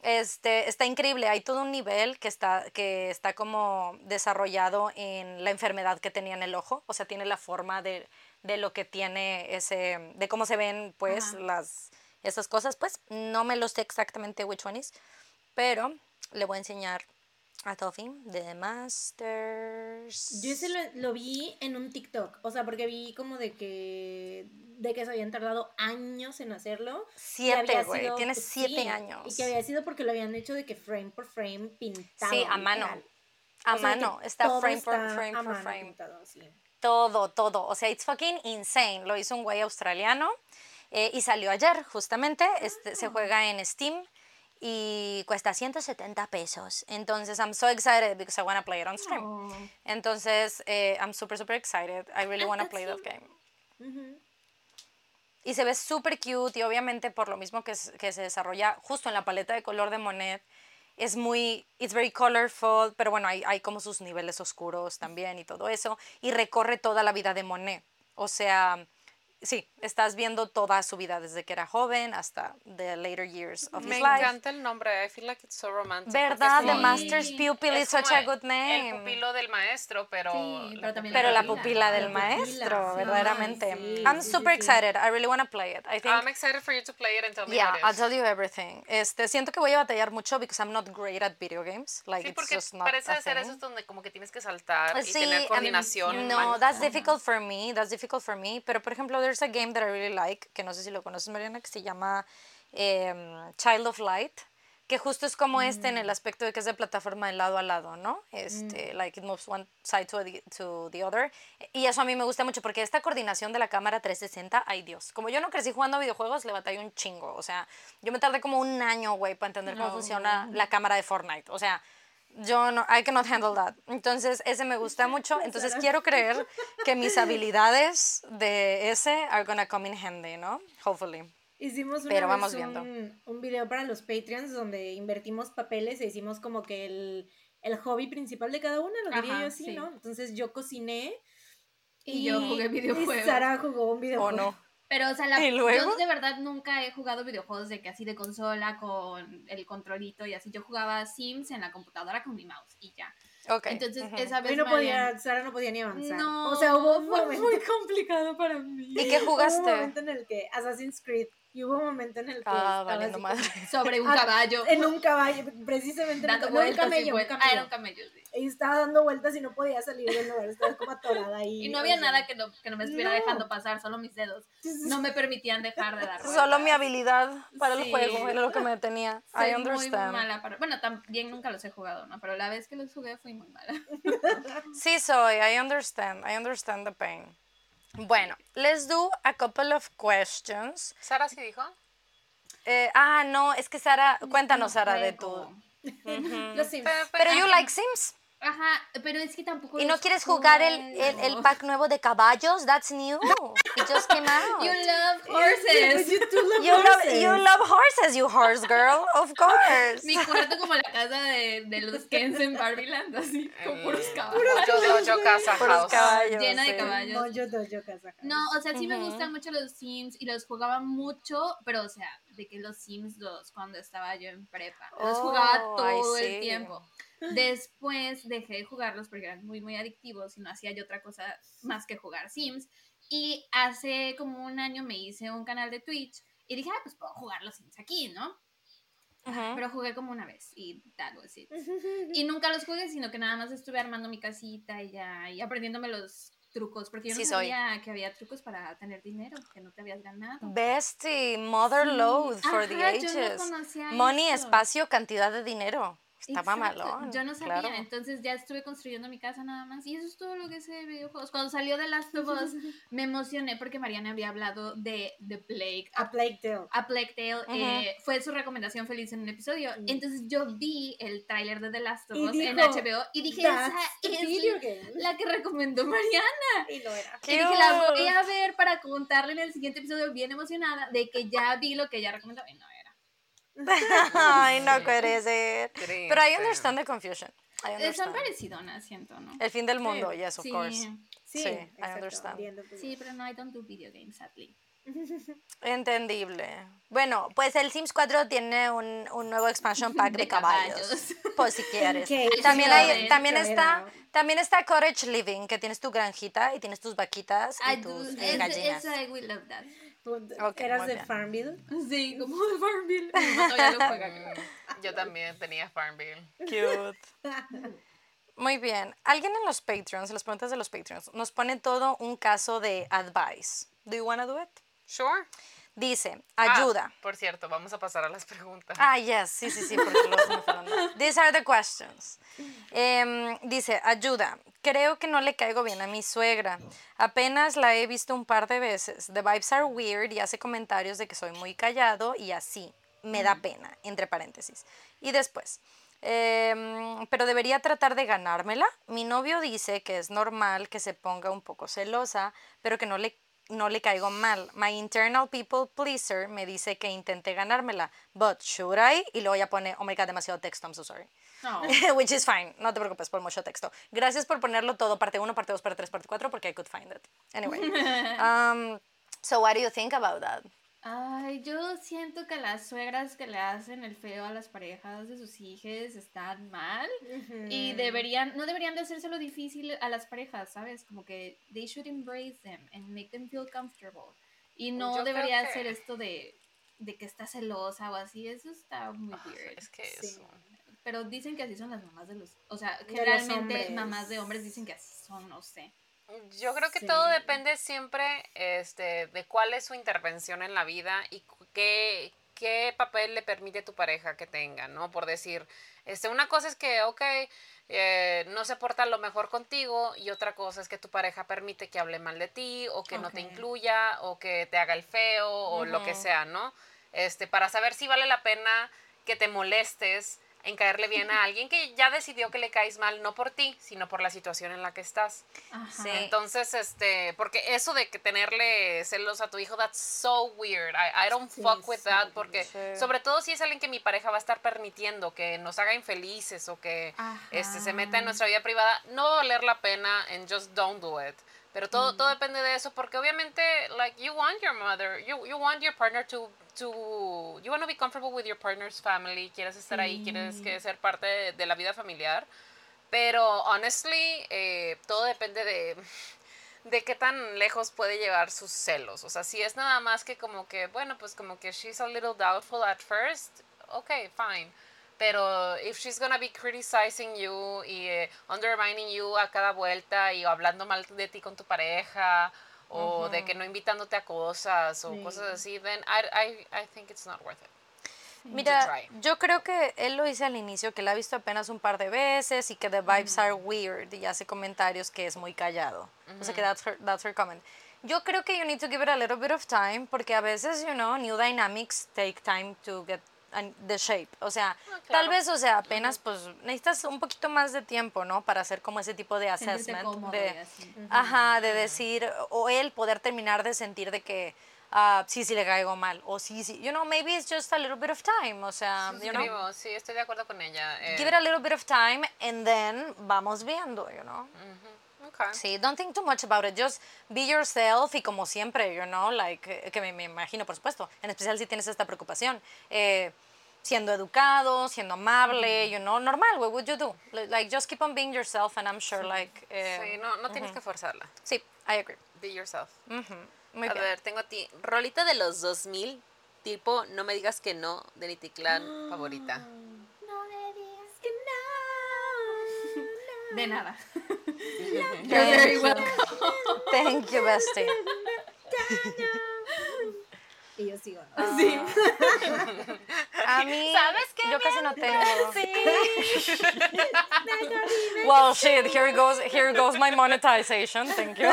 Este, está increíble, hay todo un nivel que está, que está como desarrollado en la enfermedad que tenía en el ojo, o sea, tiene la forma de, de lo que tiene ese, de cómo se ven pues Ajá. las, esas cosas, pues no me lo sé exactamente which one is, pero le voy a enseñar A Toffee de The Masters. Yo ese lo, lo vi en un TikTok, o sea, porque vi como de que de que se habían tardado años en hacerlo. Siete, güey. sido- Tienes siete sí, años. Y que había sido porque lo habían hecho de que frame por frame pintado. Sí, a mano. literal. A O sea, mano. Está frame por frame por frame. pintado, sí. Todo, todo. O sea, it's fucking insane. Lo hizo un güey australiano eh, y salió ayer, justamente. Este, Ah. se juega en Steam y cuesta 170 pesos. Entonces, I'm so excited because I want to play it on stream. Oh. Entonces, eh, I'm super, super excited. I really want to play that game. Y se ve súper cute y obviamente por lo mismo que, que se desarrolla justo en la paleta de color de Monet, es muy, it's very colorful, pero bueno, hay, hay como sus niveles oscuros también y todo eso, y recorre toda la vida de Monet. O sea, sí, estás viendo toda su vida desde que era joven hasta the later years of Me his life. encanta el nombre. I feel like it's so romantic. ¿Verdad? The Master's Pupil es is such a good name. El pupilo del maestro, pero. Sí, pero también Pero la pupila. pupila del La pupila, maestro, sí, verdaderamente. sí, I'm sí, super excited. I really want to play it. I think I'm excited for you to play it and tell me Yeah, how it I'll tell you everything. Este, siento que voy a batallar mucho because I'm not great at video games. Like Sí, it's porque just not parece hacer eso es donde como que tienes que saltar y tener I mean, coordinación. No, that's difficult for me. That's difficult for me. Pero por ejemplo, there's a game that I really like, que no sé si lo conoces, Mariana, que se llama em, Child of Light, que justo es como este en el aspecto de que es de plataforma de lado a lado, ¿no? Este, like it moves one side to the, to the other. Y eso a mí me gusta mucho porque esta coordinación de la cámara 360, ay Dios, como yo no crecí jugando a videojuegos, le batallé un chingo. O sea, yo me tardé como un año, güey, para entender cómo funciona la cámara de Fortnite. O sea, yo no, I cannot handle that. Entonces, ese me gusta mucho. Entonces, quiero creer que mis habilidades de ese are gonna come in handy, ¿no? Hopefully. Hicimos una Pero vez vamos viendo. Un, un video para los Patreons donde invertimos papeles e hicimos como que el, el hobby principal de cada uno, lo diría Ajá, yo así, sí. ¿no? Entonces yo cociné Y yo jugué videojuegos. Y Sara jugó un ¿O videojuego. no? Pero, o sea, la- ¿Y luego? yo de verdad nunca he jugado videojuegos de que así de consola con el controlito y así. Yo jugaba Sims en la computadora con mi mouse y ya. Ok. Entonces, ujú. esa vez. Hoy no podía, Sara no podía ni avanzar. No, o sea, hubo un fue momento. muy complicado para mí. ¿Y qué Hubo jugaste? un momento en el que Assassin's Creed. Y hubo un momento en el que. Ah, estaba madre. Sobre un Ah, caballo. En un caballo, precisamente. en un dando no, un camello, un. Ah, camello. era un camello, sí. Y estaba dando vueltas y no podía salir del lugar. Estaba como atorada ahí. Y no o había sea. nada que no, que no me estuviera No. dejando pasar, solo mis dedos. No me permitían dejar de dar Solo mi habilidad para el Sí. juego era lo que me detenía. Soy I muy understand. mala para... Bueno, también nunca los he jugado, ¿no? Pero la vez que los jugué fui muy mala. Sí soy, I understand. I understand the pain. Bueno, let's do a couple of questions. Sara sí dijo. Eh, ah, no, es que Sara, cuéntanos, No Sara, de tu. Los Sims. Pero you like Sims. Ajá, pero es que tampoco ¿Y no quieres jugar el, el, el pack nuevo de caballos? That's new. It just came out. You love horses. you do love You love, horses. you love horses, you horse girl, of course. Mi cuarto como la casa de, de los Kens en Barbieland, así, con puros caballos. Yo, yo, yo, casa house. caballos. Llena de caballos. Mojo Dojo Casa. No, o sea, sí me gustan mucho los Sims y los jugaba mucho, pero o sea, de que los Sims 2 cuando estaba yo en prepa. Los Oh, jugaba todo el tiempo. Después dejé de jugarlos porque eran muy, muy adictivos y no hacía yo otra cosa más que jugar Sims. Y hace como un año me hice un canal de Twitch y dije, ah, pues puedo jugar los Sims aquí, ¿no? Ujú. Pero jugué como una vez y that was it. Y nunca los jugué, sino que nada más estuve armando mi casita y ya, y aprendiéndome los trucos, porque yo no Sí soy. sabía que había trucos para tener dinero, que no te habías ganado. Bestie, mother load for the Ajá, ages. Money, espacio, cantidad de dinero. Exacto, mamalón. Yo no sabía, claro. entonces ya estuve construyendo mi casa nada más y eso es todo lo que sé de videojuegos. Cuando salió The Last of Us me emocioné porque Mariana había hablado de The Plague, A Plague Tale. a Plague Tale, eh, fue su recomendación feliz en un episodio. Mm. Entonces yo vi el tráiler de The Last of Us en dijo, HBO y dije, esa es la que recomendó Mariana. Y lo era. Y dije, la voy a ver para contarle en el siguiente episodio bien emocionada de que ya vi lo que ella recomendó y no era. Ay, no puede ser. Triste. Pero I understand the confusion. I Están understand. parecidonas, siento, ¿no? El fin del mundo, yes, of Sí. course. Sí, Sí, I understand. tu- Sí, pero no, I don't do video games, sadly. Entendible. Bueno, pues el Sims 4 tiene un, un nuevo expansion pack de, De caballos. caballos. Pues si quieres. También sí, hay, sí, también sí, está, también está cottage living, que tienes tu granjita y tienes tus vaquitas I y do, tus es- gallinas. esa, I will love that. Ok, ¿Eras de bien. Farmville? Sí, como de Farmville. Lo Yo también tenía Farmville. Cute. Muy bien. Alguien en los Patreons, en las preguntas de los Patreons, nos pone todo un caso de advice. Do you want to do it? Sure. Dice, Ah, ayuda. por cierto, vamos a pasar a las preguntas. Ah, yes, sí, sí, sí, porque los me fueron. These are the questions. Em, dice, ayuda. Creo que no le caigo bien a mi suegra. Apenas la he visto un par de veces. The vibes are weird y hace comentarios de que soy muy callado y así. Me da pena, entre paréntesis. Y después, em, pero debería tratar de ganármela. Mi novio dice que es normal que se ponga un poco celosa, pero que no le no le caigo mal. My internal people pleaser me dice que intenté ganármela. But should I? Y luego ya pone, oh my god, demasiado texto, I'm so sorry. No. Which is fine, no te preocupes por mucho texto. Gracias por ponerlo todo, parte 1, parte 2, parte 3, parte 4, porque I could find it. Anyway. Um, so what do you think about that? Ay, yo siento que las suegras que le hacen el feo a las parejas de sus hijos están mal y deberían, no deberían de hacérselo difícil a las parejas, ¿sabes? Como que they should embrace them and make them feel comfortable. Y no Yo creo debería que- ser esto de, de que está celosa o así, eso está muy Ah, weird. Es que Sí. eso. Pero dicen que así son las mamás de los, o sea, generalmente mamás de hombres dicen que así son, no sé. Yo creo que Sí. todo depende siempre este, de cuál es su intervención en la vida y qué, qué papel le permite tu pareja que tenga, ¿no? Por decir, este, una cosa es que, ok, eh, no se porta lo mejor contigo y otra cosa es que tu pareja permite que hable mal de ti o que no te incluya o que te haga el feo o lo que sea, ¿no? Este, para saber si vale la pena que te molestes en caerle bien a alguien que ya decidió que le caes mal, no por ti, sino por la situación en la que estás. Ajá. Sí. Entonces, este, porque eso de que tenerle celos a tu hijo, that's so weird. I, I don't Sí, fuck with sí. that porque, Sí. sobre todo si es alguien que mi pareja va a estar permitiendo que nos haga infelices o que este, se meta en nuestra vida privada, no va a valer la pena and just don't do it. Pero todo, Mm. todo depende de eso porque obviamente, like, you want your mother, you, you want your partner to, to, you want to be comfortable with your partner's family, quieres estar ahí, quieres que ser parte de, de la vida familiar. Pero, honestly, eh, todo depende de, de qué tan lejos puede llevar sus celos. O sea, si es nada más que como que, bueno, pues como que she's a little doubtful at first, okay, fine. Pero if she's gonna be criticizing you y eh, undermining you a cada vuelta y hablando mal de ti con tu pareja o de que no invitándote a cosas o Sí. cosas así, then I, I, I think it's not worth it. Mira, yo creo que él lo dice al inicio, que la ha visto apenas un par de veces y que the vibes are weird y hace comentarios que es muy callado. O sea que that's her, that's her comment. Yo creo que you need to give it a little bit of time porque a veces, you know, new dynamics take time to get the shape. O sea, tal claro. vez, o sea, apenas pues necesitas un poquito más de tiempo, ¿no? Para hacer como ese tipo de assessment. cómodo de. Ajá, de decir, o él poder terminar de sentir de que ah, sí, sí le caigo mal, o sí, sí, you know, maybe it's just a little bit of time, o sea, you know, Escribo, sí, estoy de acuerdo con ella. eh, give it a little bit of time and then vamos viendo, you know. Okay. Sí, don't think too much about it, just be yourself y como siempre, you know, like, que me, me imagino, por supuesto, en especial si tienes esta preocupación, eh, siendo educado, siendo amable, you know, normal, what would you do? Li- Like, just keep on being yourself and I'm sure, like, eh, Sí, no, no tienes que forzarla. sí, I agree. Be yourself. Ujú, Muy a bien. ver, tengo a ti. Rolita de los 2000, tipo No me digas que no, de Nitty Clan, favorita. De nada. Thank very welcome. Thank you, bestie. Y yo sigo, ¿no? Sí. A mí, ¿Sabes qué yo casi no tengo. well, shit, here goes, here goes my monetization. Thank you.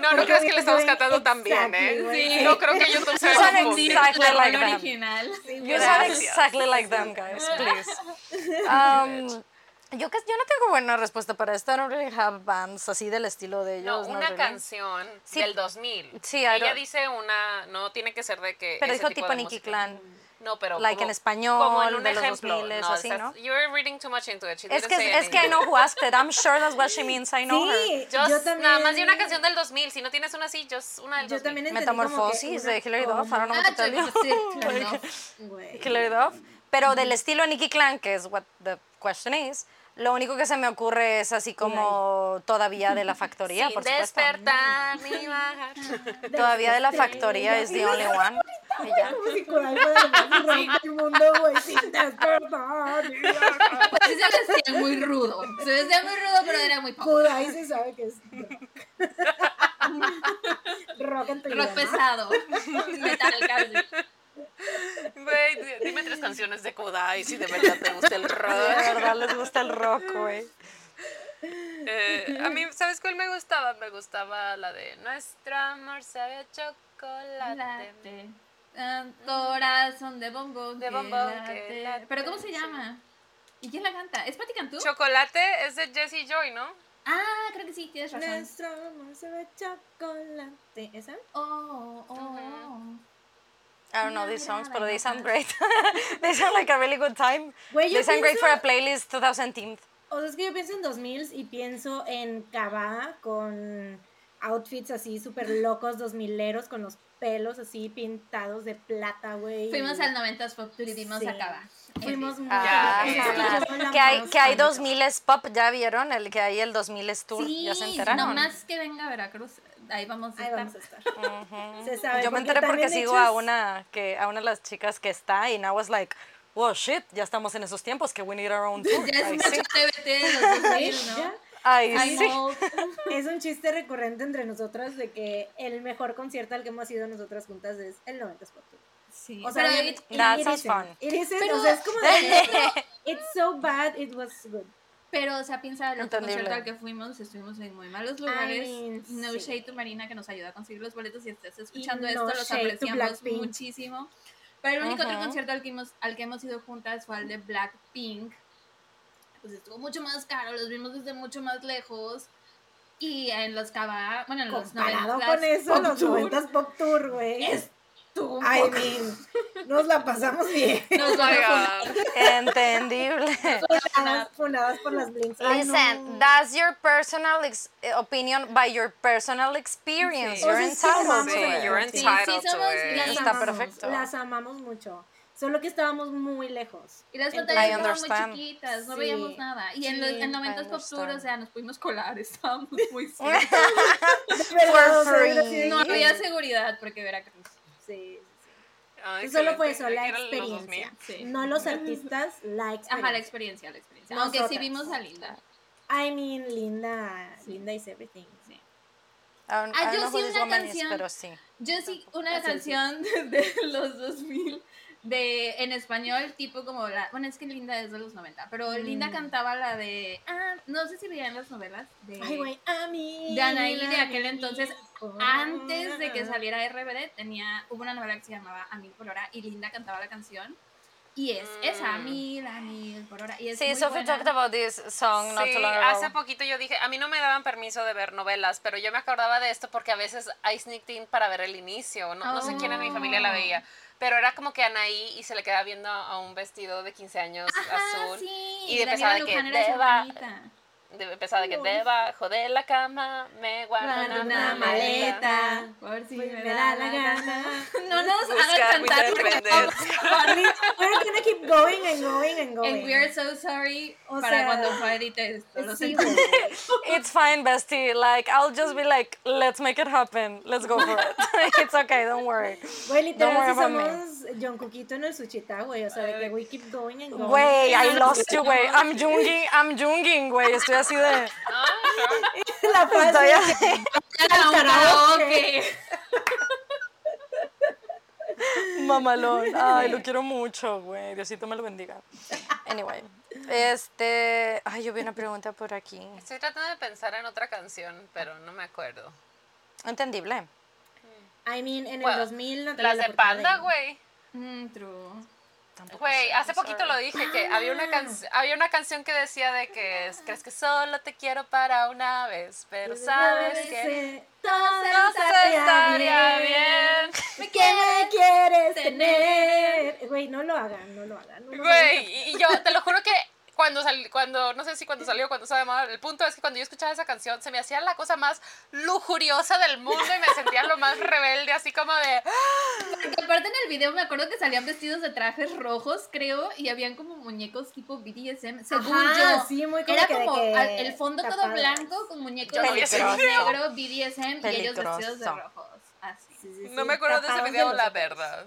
No, no crees que le estamos cantando tan bien, ¿eh? Sí. No creo que YouTube You sound exactly like them. original. You sound exactly like them, guys, please. Um, yo, casi- yo no tengo buena respuesta para esto. I don't really have bands así del estilo de No, ellos. not una really. canción Sí. del 2000. Sí, I Ella don't- dice una, no tiene que ser de que Pero ese dijo tipo Nicky. Clan. No, pero Like como- en español, como en un de los ejemplo. 2000s, no, así, ¿no? You're reading too much into it. She Es que, es que I know who asked it. I'm sure that's what she means. I know her. Sí, Just, yo también. nada más de una canción del 2000. Si no tienes una así, just una del Yo 2000. también que Metamorfosis de Hilary Duff. I don't know what Ah, to tell you. Hilary Duff. Pero del estilo Nicky Clan, que es what the question is, Lo único que se me ocurre es así como todavía de la factoría, Sin por supuesto. despertar ni bajar. Todavía de la factoría es the only one. Y ya. Como si Kudai fuera el más rock del mundo, güey, sin despertar. Pues sí se vesía muy rudo. Se vesía muy rudo, pero era muy pop. Kudai se sabe que es rock. rock en tu Rock pesado. Metal casi. Güey, di- dime tres canciones de Kudai si de verdad te gusta el De rock. verdad les gusta el rock, güey. Eh, a mí, ¿sabes cuál me gustaba? Me gustaba la de Nuestro amor sabe a chocolate. Late. Ah, corazón de bombón. De late, Pero ¿cómo se llama? ¿Y quién la canta? ¿Es Patti Cantú? Chocolate es de Jessie Joy, ¿no? ah, creo que sí, tienes razón. Nuestro amor sabe a chocolate. ¿Esa? Oh, oh, oh. I don't know these songs, but they sound great. they sound like a really good time. Yo They sound great pienso- for a playlist 2010. O sea, es que yo pienso en 2000 y pienso en Cabá con outfits así súper locos, 2000eros, con los pelos así pintados de plata, güey. Fuimos al 90s Pop Tour y vimos Sí. a Cava. Fuimos muy Ah, que hay, que hay fan. 2000 es pop, ¿ya vieron? El que hay el 2000 es tour, Sí, ¿ya se enteraron? nomás que venga a Veracruz, ahí vamos a Ahí estar. vamos a estar. Ujú. Se sabe, Yo me enteré porque sigo a una, que, a una de las chicas que está y now was like, wow, shit, ya estamos en esos tiempos que we need our own tour. Ya es mucho sí. TBT de los 2000, Ya. ¿no? Ay, Ay, sí. no. Es un chiste recurrente entre nosotras de que el mejor concierto al que hemos ido nosotras juntas es el 90s Pop Tour. Sí, O sea, pero it- it- That it sounds isn't. fun. It isn't, Pero- o sea, es como de, it's so bad, it was good. Pero, o sea, piensa el otro Entendible. concierto al que fuimos, estuvimos en muy malos lugares. mean, no sí. shade to Marina que nos ayudó a conseguir los boletos. Si estás escuchando esto, los apreciamos muchísimo. Pero el único otro concierto al que, hemos, al que hemos ido juntas fue al de Blackpink. Pues estuvo mucho más caro, los vimos desde mucho más lejos. Y en los Cava, bueno, en los Comparado 90s con eso, Pop los Tour, 90s Pop Tour, güey. Estuvo un I poco- mean, nos la pasamos bien. Nos van my a God. Entendible. Funadas, funadas por las blinks. Listen, no. that's your personal ex- eh, opinion by your personal experience. Sí. You're O sea, sí, entitled Sí, it. you're Sí, entitled sí, somos to it. las Está amamos, perfecto. Las amamos mucho. Solo que estábamos muy lejos. Y las pantallas estaban muy chiquitas, no Sí, veíamos nada. Y en, sí, los, en I 90 Pop Tour, o sea, nos pudimos colar, estábamos muy cerca. No había seguridad porque Veracruz. Sí, sí. Solo fue eso, la Era los 2000. experiencia. Sí. No los artistas, la experiencia. Ajá, la experiencia, la experiencia. Aunque sí vimos a Linda. I mean, Linda, Sí. Linda is everything. Sí. Ah, I don't yo sí una is, canción. pero sí. Yo sí, una sí. canción de los 2000 de, en español, tipo como la. Bueno, es que Linda es de los 90, pero Linda Mm. cantaba la de. Ah, no sé si veían las novelas. De, Ay, güey, a mí. de Anaí de aquel entonces, dijo. antes de que saliera RBD, tenía, hubo una novela que se llamaba A Mil por Hora y Linda cantaba la canción. Y es esa, A Mm. Mil, A Mil por Hora. Y es Sí, Sophie buena. talked about this song not Sí, too long hace ago. poquito yo dije, a mí no me daban permiso de ver novelas, pero yo me acordaba de esto porque a veces I sneaked in para ver el inicio, no, no sé quién en mi familia la veía, pero era como que Anaí y se le quedaba viendo a un vestido de 15 años Ajá, azul sí. y empezaba de que deba. De, empezaba de que debajo de la cama me guardo Guardo una, una maleta. maleta, por si Pues me, me da la gana. No nos hagan cantar We're gonna keep going and going and going. And we are so sorry O para sea, cuando fue edite esto. Lo Sí. It's fine, bestie. Like, I'll just be like, let's make it happen. Let's go for it. It's okay, don't worry. Güey, Don't worry literal, si about me. somos John Cookito en el Suchita, güey. O sea, de que we keep going and going. Güey, I lost you, güey. I'm junging, I'm junging, güey. Estoy así de... Ah. La karaoke. karaoke. Mamalón. Ay, lo quiero mucho, güey. Diosito me lo bendiga. Anyway. Este... Ay, yo vi una pregunta por aquí. Estoy tratando de pensar en otra canción, pero no me acuerdo. Entendible. I mean, en el Bueno, 2000 no Las la de Panda, güey. Mm, true. Tampoco Güey, hace poquito sorry. lo dije que había una canción había una canción que decía de que es- crees que solo te quiero para una vez, pero sabes que Todo no se estaría bien. que me quieres tener. Güey, no lo hagan, no lo hagan. no. Güey, y yo te lo juro que cuando, sal- cuando, no sé si cuando salió, cuando estaba de moda, el punto es que cuando yo escuchaba esa canción se me hacía la cosa más lujuriosa del mundo y me sentía lo más rebelde, así como de, Porque aparte en el video me acuerdo que salían vestidos de trajes rojos, creo, y habían como muñecos tipo BDSM, según Ajá, yo. sí, muy como Era como que el fondo todo blanco con muñecos video. negro, BDSM, y ellos vestidos de Peligroso. rojos. Así. Sí, sí, no me acuerdo de ese video, la verdad.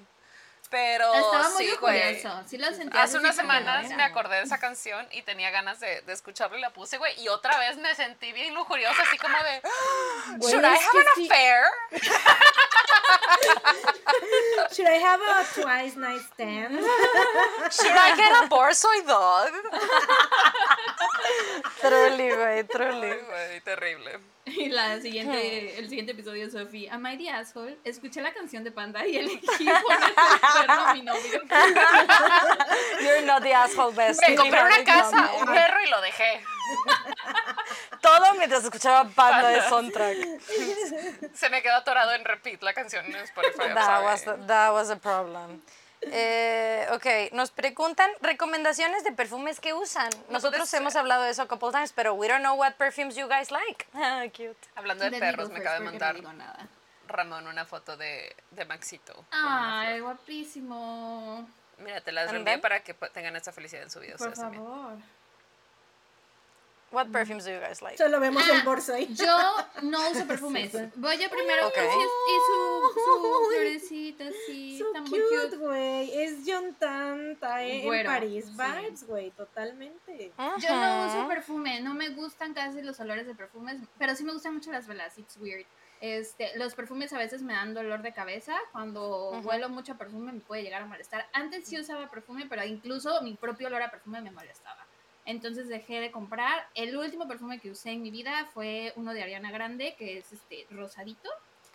Pero Estaba muy sí, güey. sí lo sentí. Hace unas semanas me acordé de esa canción y tenía ganas de, de escucharla y la puse, güey. Y otra vez me sentí bien lujuriosa, así como de, Güey, ¿Should I have an sí. affair? Should I have a twice night stand? ¿Should I get a borsoi dog? Truly, güey, truly. Ay, güey, terrible. Y la siguiente, el siguiente episodio de Sophie, Am I the asshole? Escuché la canción de Panda y elegí cuerno a mi novio. You're not the asshole best. Me compré una casa, un perro y lo dejé. Todo mientras escuchaba Panda de soundtrack. Se me quedó atorado en repeat la canción en Spotify. That was, the, that was a problem. Eh, ok, nos preguntan recomendaciones de perfumes que usan. Nosotros hemos hablado de eso a couple times, pero we don't know what perfumes you guys like. Ah, cute. Hablando de perros, me acaba de no mandar nada. Ramón una foto de, de Maxito. Ay, guapísimo. Mira, te las reenvié para que tengan esta felicidad en su vida. Por también. What perfumes do you guys like? Solo vemos Ah. el bolso ahí. Yo no uso perfumes. Voy yo primero Ok. con y su, su florecita así. So está muy cute, güey. Es John Tan, está en Güero, París sí. vibes, güey, totalmente. Yo no uso perfume, no me gustan casi los olores de perfumes, pero sí me gustan mucho las velas, it's weird. Este, los perfumes a veces me dan dolor de cabeza, cuando Ujú. huelo mucho perfume me puede llegar a molestar. Antes sí usaba perfume, pero incluso mi propio olor a perfume me molestaba. Entonces dejé de comprar. El último perfume que usé en mi vida fue uno de Ariana Grande, que es este rosadito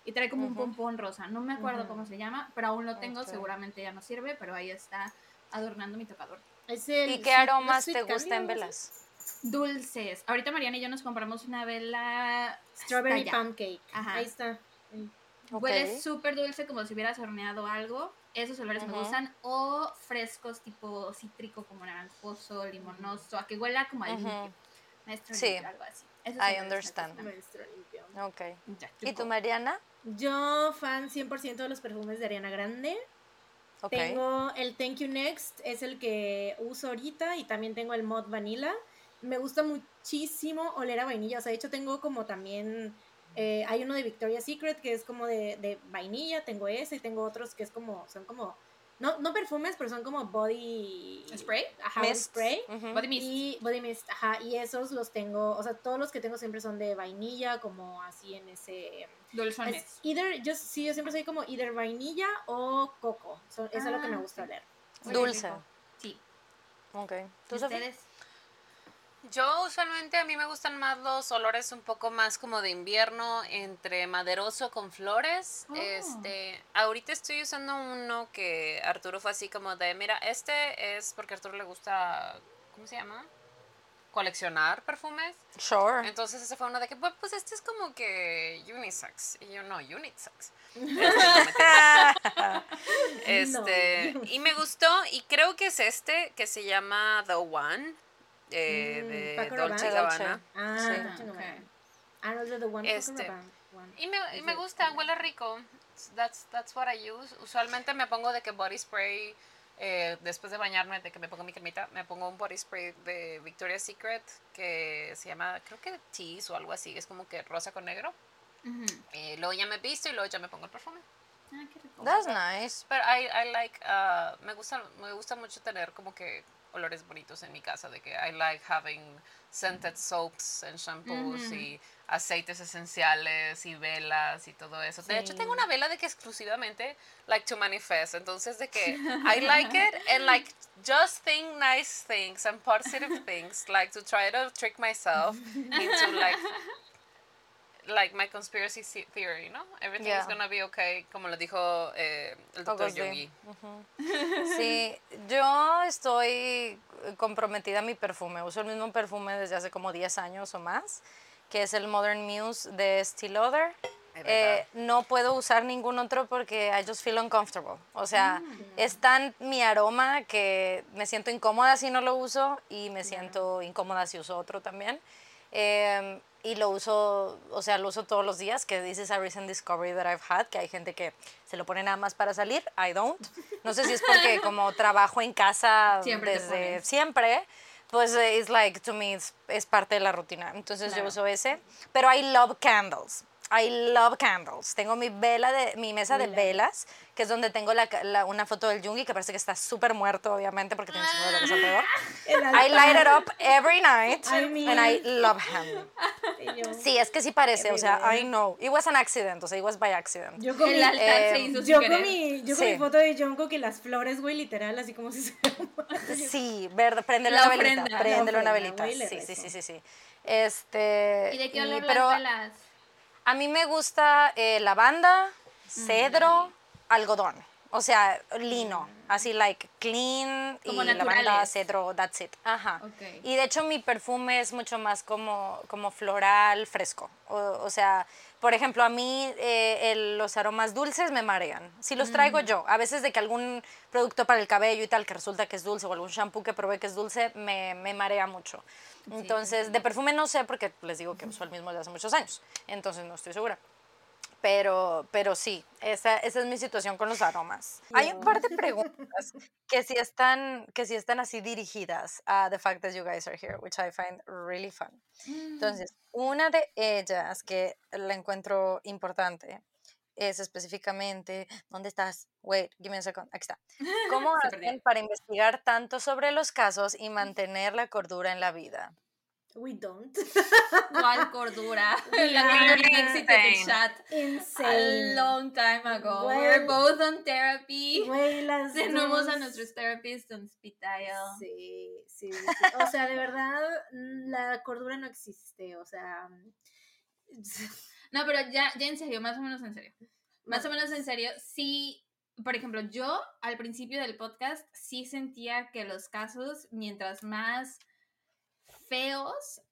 y trae como un pompón rosa. No me acuerdo cómo se llama, pero aún lo tengo, seguramente ya no sirve, pero ahí está adornando mi tocador. Es el ¿Y qué aromas te gustan en velas? Dulces. Ahorita Mariana y yo nos compramos una vela. Strawberry pancake. Ajá. Ahí está. Huele súper dulce como si hubieras horneado algo. Esos olores me gustan. O frescos tipo cítrico como naranjoso, limonoso. A que huela como a Ujú. limpio. Maestro Sí. limpio, algo así. Esos I understand. Maestro limpio. Ok. Ya, ¿Y tú. Mariana? Yo, fan 100% de los perfumes de Ariana Grande. Ok. Tengo el Thank You Next, es el que uso ahorita, y también tengo el Mod Vanilla. Me gusta muchísimo oler a vainilla, o sea, de hecho tengo como también, eh, hay uno de Victoria's Secret que es como de, de vainilla, tengo ese, y tengo otros que es como, son como, no, no perfumes, pero son como body... ¿Spray? Ajá, body Mist. spray. Body mist. Y body mist, ajá, y esos los tengo, o sea, todos los que tengo siempre son de vainilla, como así en ese... Dulzones. Es either, yo sí, yo siempre soy como either vainilla o coco. So- eso es lo que me Ah, gusta sí. oler. Dulce. Sí. Ok. ¿Y ¿Tú, ustedes? Yo usualmente a mí me gustan más los olores un poco más como de invierno, entre maderoso con flores. Oh. Este, ahorita estoy usando uno que Arturo fue así como de, mira, este es porque a Arturo le gusta, ¿cómo se llama? Coleccionar perfumes. Sure. Entonces ese fue uno de que, pues, pues este es como que unisex. Y yo no, unisex. Este, y me gustó, y creo que es este, que se llama The One, eh, Mm, de Paco Dolce. Gabbana. Ah, Sí. Dolce Ok. Gabbana. No, es de The One. Este, one. Y me, y me gusta, huele rico. That's, that's what I use. Usualmente me pongo de que body spray, eh, después de bañarme, de que me pongo mi cremita, me pongo un body spray de Victoria's Secret que se llama, creo que Tease o algo así, es como que rosa con negro. Ujú. Eh, luego ya me visto y luego ya me pongo el perfume. Ah, qué rico. That's nice. Pero I, I like, uh, me gusta, me gusta mucho tener como que olores bonitos en mi casa, de que I like having scented soaps and shampoos y aceites esenciales y velas y todo eso. De hecho, tengo una vela de que exclusivamente like to manifest, entonces de que I like it and like just think nice things and positive things, like to try to trick myself into like like my conspiracy the- theory, ¿no? Everything is Yeah. gonna be okay, como lo dijo eh, el doctor Jungi. Day. Ujú. Sí, yo estoy comprometida a mi perfume. Uso el mismo perfume desde hace como 10 años o más, que es el Modern Muse de Estee Lauder. Es eh, no puedo usar ningún otro porque I just feel uncomfortable. O sea, es tan mi aroma que me siento incómoda si no lo uso y me siento incómoda si uso otro también. Em, y lo uso, o sea, lo uso todos los días, que this is a recent discovery that I've had, que hay gente que se lo pone nada más para salir, I don't. No sé si es porque como trabajo en casa Siempre desde siempre, pues eh, it's like, to me, it's- es parte de la rutina. Entonces Claro. yo uso ese, pero I love candles. I love candles. Tengo mi vela de mi mesa de velas, que es donde tengo la, la- una foto del Jungi que parece que está súper muerto, obviamente, porque tiene velas alrededor. El I light it up every night, I mean- and I love him. Sí, es que sí parece, o sea. I know. It was an accident, o sea, it was by accident. Yo con El mi, altar se eh, hizo sin yo con mi, yo con Sí. mi foto de Jungkook y las flores, güey, literal, así como si se Sí, verde, préndele una velita, préndele una velita. Sí, sí, sí, sí, sí. Este, ¿Y de qué y- olor pero las velas? A mí me gusta eh, lavanda, Mm, cedro, algodón. O sea, lino, así like clean Como y lavanda, cedro, that's it. Ajá. Y de hecho mi perfume es mucho más como, como floral, fresco. O, o sea, por ejemplo, a mí eh, el- los aromas dulces me marean. Si los traigo Mm. yo, a veces de que algún producto para el cabello y tal que resulta que es dulce o algún shampoo que probé que es dulce, me, me marea mucho. Entonces, de perfume no sé porque les digo que uso el mismo desde hace muchos años. Entonces no estoy segura. Pero, pero sí, esa, esa es mi situación con los aromas. Hay un par de preguntas que si están, que si están así dirigidas a the fact that you guys are here, which I find really fun. Entonces, una de ellas que la encuentro importante es específicamente, ¿dónde estás? Wait, give me a second. Aquí está. ¿Cómo hacen para investigar tanto sobre los casos y mantener la cordura en la vida? We don't. ¿Cuál cordura? La cordura exit the insane. chat. A Insane. long time ago. Güey. We're both on therapy. Güey, las Tenemos a dos- nuestros therapists en hospital. Sí, sí, sí. O sea, de verdad, la cordura no existe. O sea, No, pero ya, ya en serio, más o menos en serio. Más o menos en serio, sí, por ejemplo, yo al principio del podcast sí sentía que los casos, mientras más feos,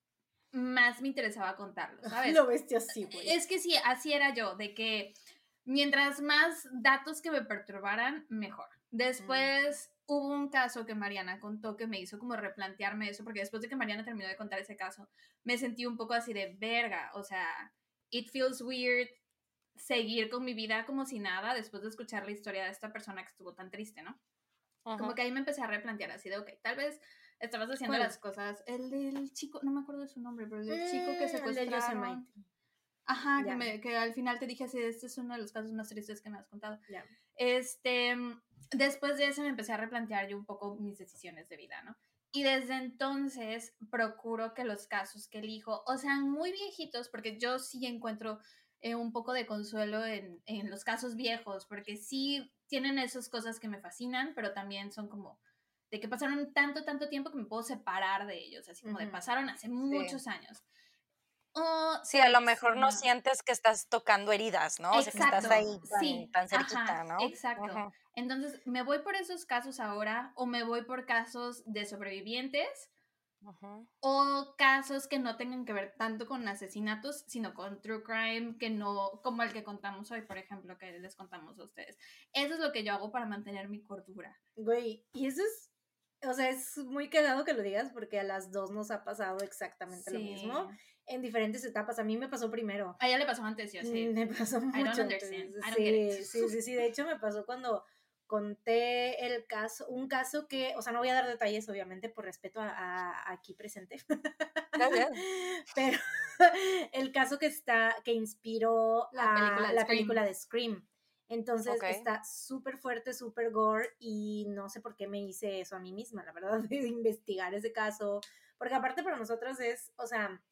más me interesaba contarlos, ¿sabes? lo bestia así, güey. Es que sí, así era yo, de que mientras más datos que me perturbaran, mejor. Después hubo un caso que Mariana contó que me hizo como replantearme eso, porque después de que Mariana terminó de contar ese caso, me sentí un poco así de verga, o sea, it feels weird seguir con mi vida como si nada después de escuchar la historia de esta persona que estuvo tan triste, ¿no? Como que ahí me empecé a replantear así de, ok, tal vez estabas haciendo ¿Cuál? las cosas, el del chico, no me acuerdo de su nombre, pero el del chico que Mm, el de secuestraron. Ajá, que, me- que al final te dije así, este es uno de los casos más tristes que me has contado. Ya. Este, después de eso me empecé a replantear yo un poco mis decisiones de vida, ¿no? Y desde entonces procuro que los casos que elijo, o sean muy viejitos, porque yo sí encuentro eh, un poco de consuelo en, en los casos viejos, porque sí tienen esas cosas que me fascinan, pero también son como de que pasaron tanto, tanto tiempo que me puedo separar de ellos, así como de Ujú. pasaron hace muchos años. O Sí, a lo mejor no selecciono- sientes que estás tocando heridas, ¿no? O sea, que estás Exacto, ahí tan, sí, tan cerquita, ajá, ¿no? exacto. Ujú. Entonces, ¿me voy por esos casos ahora o me voy por casos de sobrevivientes Ujú. o casos que no tengan que ver tanto con asesinatos, sino con true crime, que no, como el que contamos hoy, por ejemplo, que les contamos a ustedes? Eso es lo que yo hago para mantener mi cordura. Güey, y eso es, o sea, es muy cagado que lo digas porque a las dos nos ha pasado exactamente lo mismo en diferentes etapas. A mí me pasó primero. A ella le pasó antes, yo sí. Mm, Me pasó don't mucho. understand. entonces, I don't get sí, it. sí, sí, sí. De hecho, me pasó cuando conté el caso, un caso que, o sea, no voy a dar detalles, obviamente, por respeto a, a- aquí presente. Pero el caso que está, que inspiró La a película de la Scream. película de Scream. Entonces Ok. está súper fuerte, súper gore y no sé por qué me hice eso a mí misma, la verdad, de investigar ese caso. Porque aparte para nosotros es, o sea,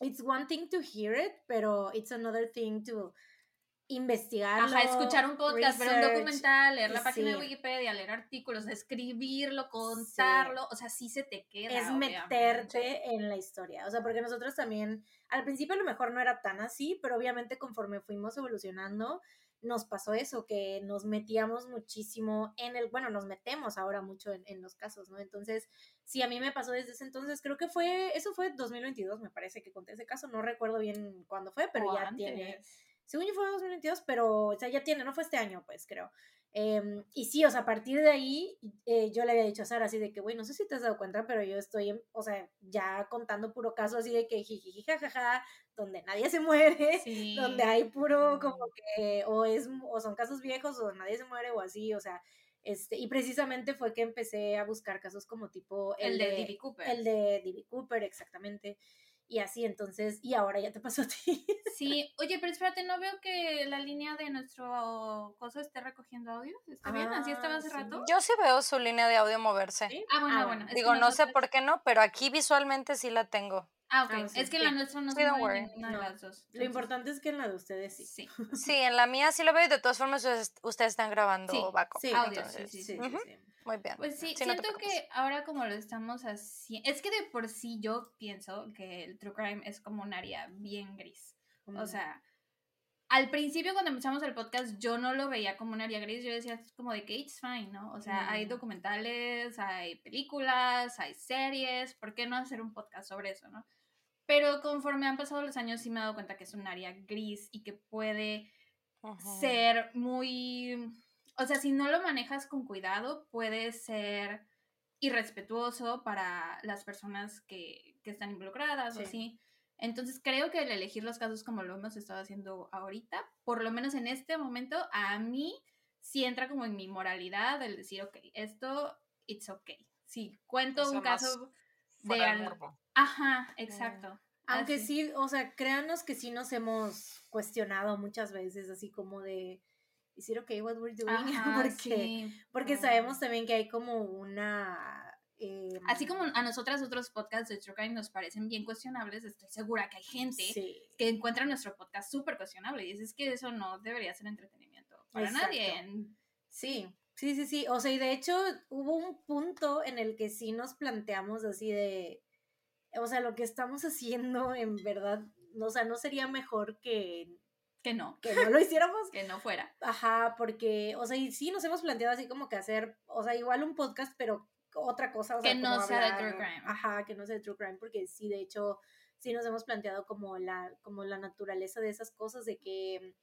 it's one thing to hear it, pero it's another thing to investigarlo. Ajá, escuchar un podcast, ver un research. documental, leer la página de sí. Wikipedia, leer artículos, escribirlo, contarlo, o sea, sí se te queda. es obviamente. meterte en la historia. O sea, porque nosotros también, al principio a lo mejor no era tan así, pero obviamente conforme fuimos evolucionando, nos pasó eso, que nos metíamos muchísimo en el, bueno, nos metemos ahora mucho en, en los casos, ¿no? Entonces, sí, a mí me pasó desde ese entonces, creo que fue, eso fue 2022, me parece que conté ese caso, no recuerdo bien cuándo fue, pero O ya antes. tiene, según yo fue 2022, pero, o sea, ya tiene, no fue este año, pues, creo. Em, y sí, o sea, a partir de ahí, eh, yo le había dicho a Sara así de que, güey, no sé si te has dado cuenta, pero yo estoy, o sea, ya contando puro caso así de que jiji, jajaja, donde nadie se muere, donde hay puro como que, o, es, o son casos viejos o nadie se muere o así, o sea, este, y precisamente fue que empecé a buscar casos como tipo el, de, de Cooper. El de Divi Cooper, exactamente y así, entonces, y ahora ya te pasó a ti. Sí, oye, pero espérate, no veo que la línea de nuestro cosa esté recogiendo audio. ¿Está bien? ¿Así estaba hace ah, rato? Yo sí veo su línea de audio moverse. Ah, bueno, ah, bueno. Digo, no sé por qué no, pero aquí visualmente sí la tengo. Ah, ok. Ah, es que la nuestra no se mueve de las dos. Lo importante es que en la de ustedes sí. Sí, sí en la mía sí lo veo y de todas formas ustedes, están grabando sí, Sí, audio, sí, sí, sí, Muy bien. Pues sí, siento que ahora como lo estamos haciendo, es que de por sí yo pienso que el true crime es como un área bien gris. O sea, al principio cuando empezamos el podcast yo no lo veía como un área gris, yo decía como de que it's fine, ¿no? O sea, hay documentales, hay películas, hay series, ¿por qué no hacer un podcast sobre eso, no? Pero conforme han pasado los años sí me he dado cuenta que es un área gris y que puede ser muy, o sea, si no lo manejas con cuidado, puede ser irrespetuoso para las personas que, que están involucradas o así. Entonces creo que el elegir los casos como lo hemos estado haciendo ahorita, por lo menos en este momento, a mí sí entra como en mi moralidad el decir, ok, esto, it's ok. Sí, cuento un caso de algo. Ajá, exacto. Aunque sí, o sea, créanos que sí nos hemos cuestionado muchas veces, así como de decir, ok, what we're doing, porque, porque sabemos también que hay como una... Em, así como a nosotras otros podcasts de True Crime nos parecen bien cuestionables, estoy segura que hay gente que encuentra nuestro podcast súper cuestionable y es, que eso no debería ser entretenimiento para nadie. Sí, sí, sí, sí. O sea, y de hecho hubo un punto en el que sí nos planteamos así de o sea, lo que estamos haciendo en verdad, o sea, no sería mejor que que no. Que no lo hiciéramos. que no fuera. Ajá, porque, o sea, y sí nos hemos planteado así como que hacer, o sea, igual un podcast, pero otra cosa. O que no sea de True Crime. Ajá, que no sea de True Crime, porque sí, de hecho, sí nos hemos planteado como la, como la naturaleza de esas cosas, de que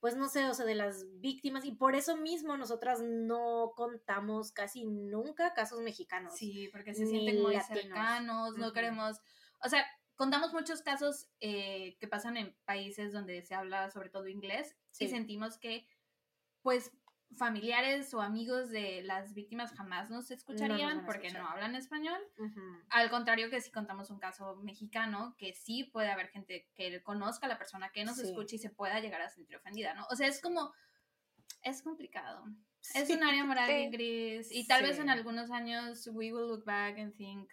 pues no sé, o sea, de las víctimas y por eso mismo nosotras no contamos casi nunca casos mexicanos. Sí, porque se sienten muy cercanos, no queremos, o sea, contamos muchos casos eh, que pasan en países donde se habla sobre todo inglés y sentimos que pues familiares o amigos de las víctimas jamás nos escucharían porque no hablan español. Al contrario que si contamos un caso mexicano, que sí puede haber gente que conozca a la persona que nos escuche y se pueda llegar a sentir ofendida, ¿no? O sea, es como, es complicado. Es un área moral y gris y tal vez en algunos años we will look back and think,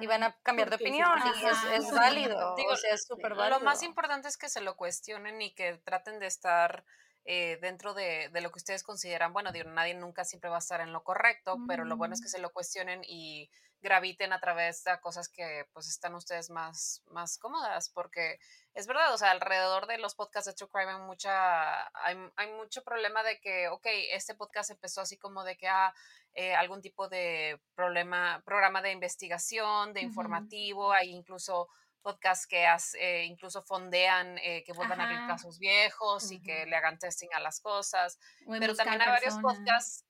y van a cambiar de opinión y es, válido, o sea, es súper válido. Lo más importante es que se lo cuestionen y que traten de estar eh, dentro de, de, lo que ustedes consideran, bueno, digo, nadie nunca siempre va a estar en lo correcto, pero lo bueno es que se lo cuestionen y graviten a través de cosas que pues están ustedes más, más cómodas, porque es verdad, o sea, alrededor de los podcasts de True Crime hay, mucha, hay, hay mucho problema de que, ok, este podcast empezó así como de que, ah, eh, algún tipo de problema, programa de investigación, de informativo, hay incluso podcasts que eh, incluso fondean eh, que vuelvan a abrir casos viejos y que le hagan testing a las cosas. Pero también hay varios podcasts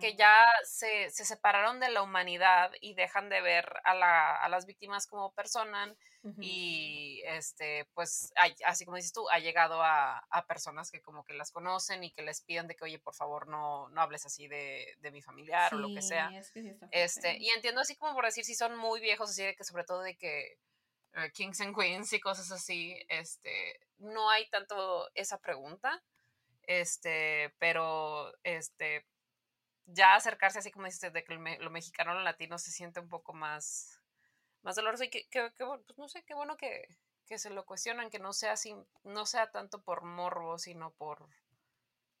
que ya se, separaron de la humanidad y dejan de ver a, la, a las víctimas como personas y este pues así como dices tú ha llegado a, personas que como que las conocen y que les piden de que oye por favor no, no hables así de, de mi familiar o lo que sea este y entiendo así como por decir si son muy viejos así de que sobre todo de que kings and queens y cosas así, este, no hay tanto esa pregunta, este, pero, este, ya acercarse así como dices, de que lo mexicano o lo latino se siente un poco más, más doloroso y que, que, pues no sé, qué bueno que, que, se lo cuestionan, que no sea así, no sea tanto por morbo, sino por,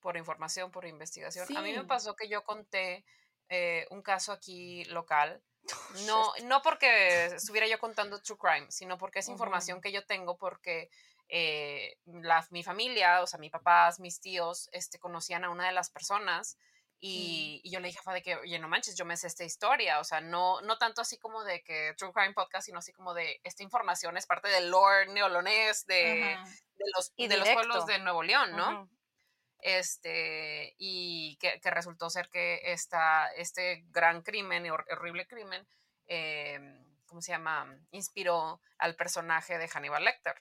por información, por investigación. A mí me pasó que yo conté eh, un caso aquí local no, no porque estuviera yo contando true crime, sino porque es información que yo tengo porque eh, mi familia, o sea, mis papás, mis tíos, este, conocían a una de las personas Y, y yo le dije fue de que, oye, no manches, yo me sé esta historia, o sea, no, no tanto así como de que True Crime Podcast, sino así como de esta información es parte del lore neolonés de, de los, Y de los pueblos de Nuevo León, ¿no? Este, y que, que resultó ser que esta, este gran crimen horrible crimen, eh, ¿cómo se llama? Inspiró al personaje de Hannibal Lecter.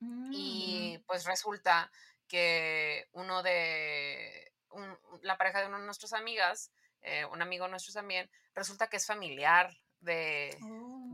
Mm. Y pues resulta que uno de, un- la pareja de una de nuestras amigas, eh, un amigo nuestro también, resulta que es familiar de,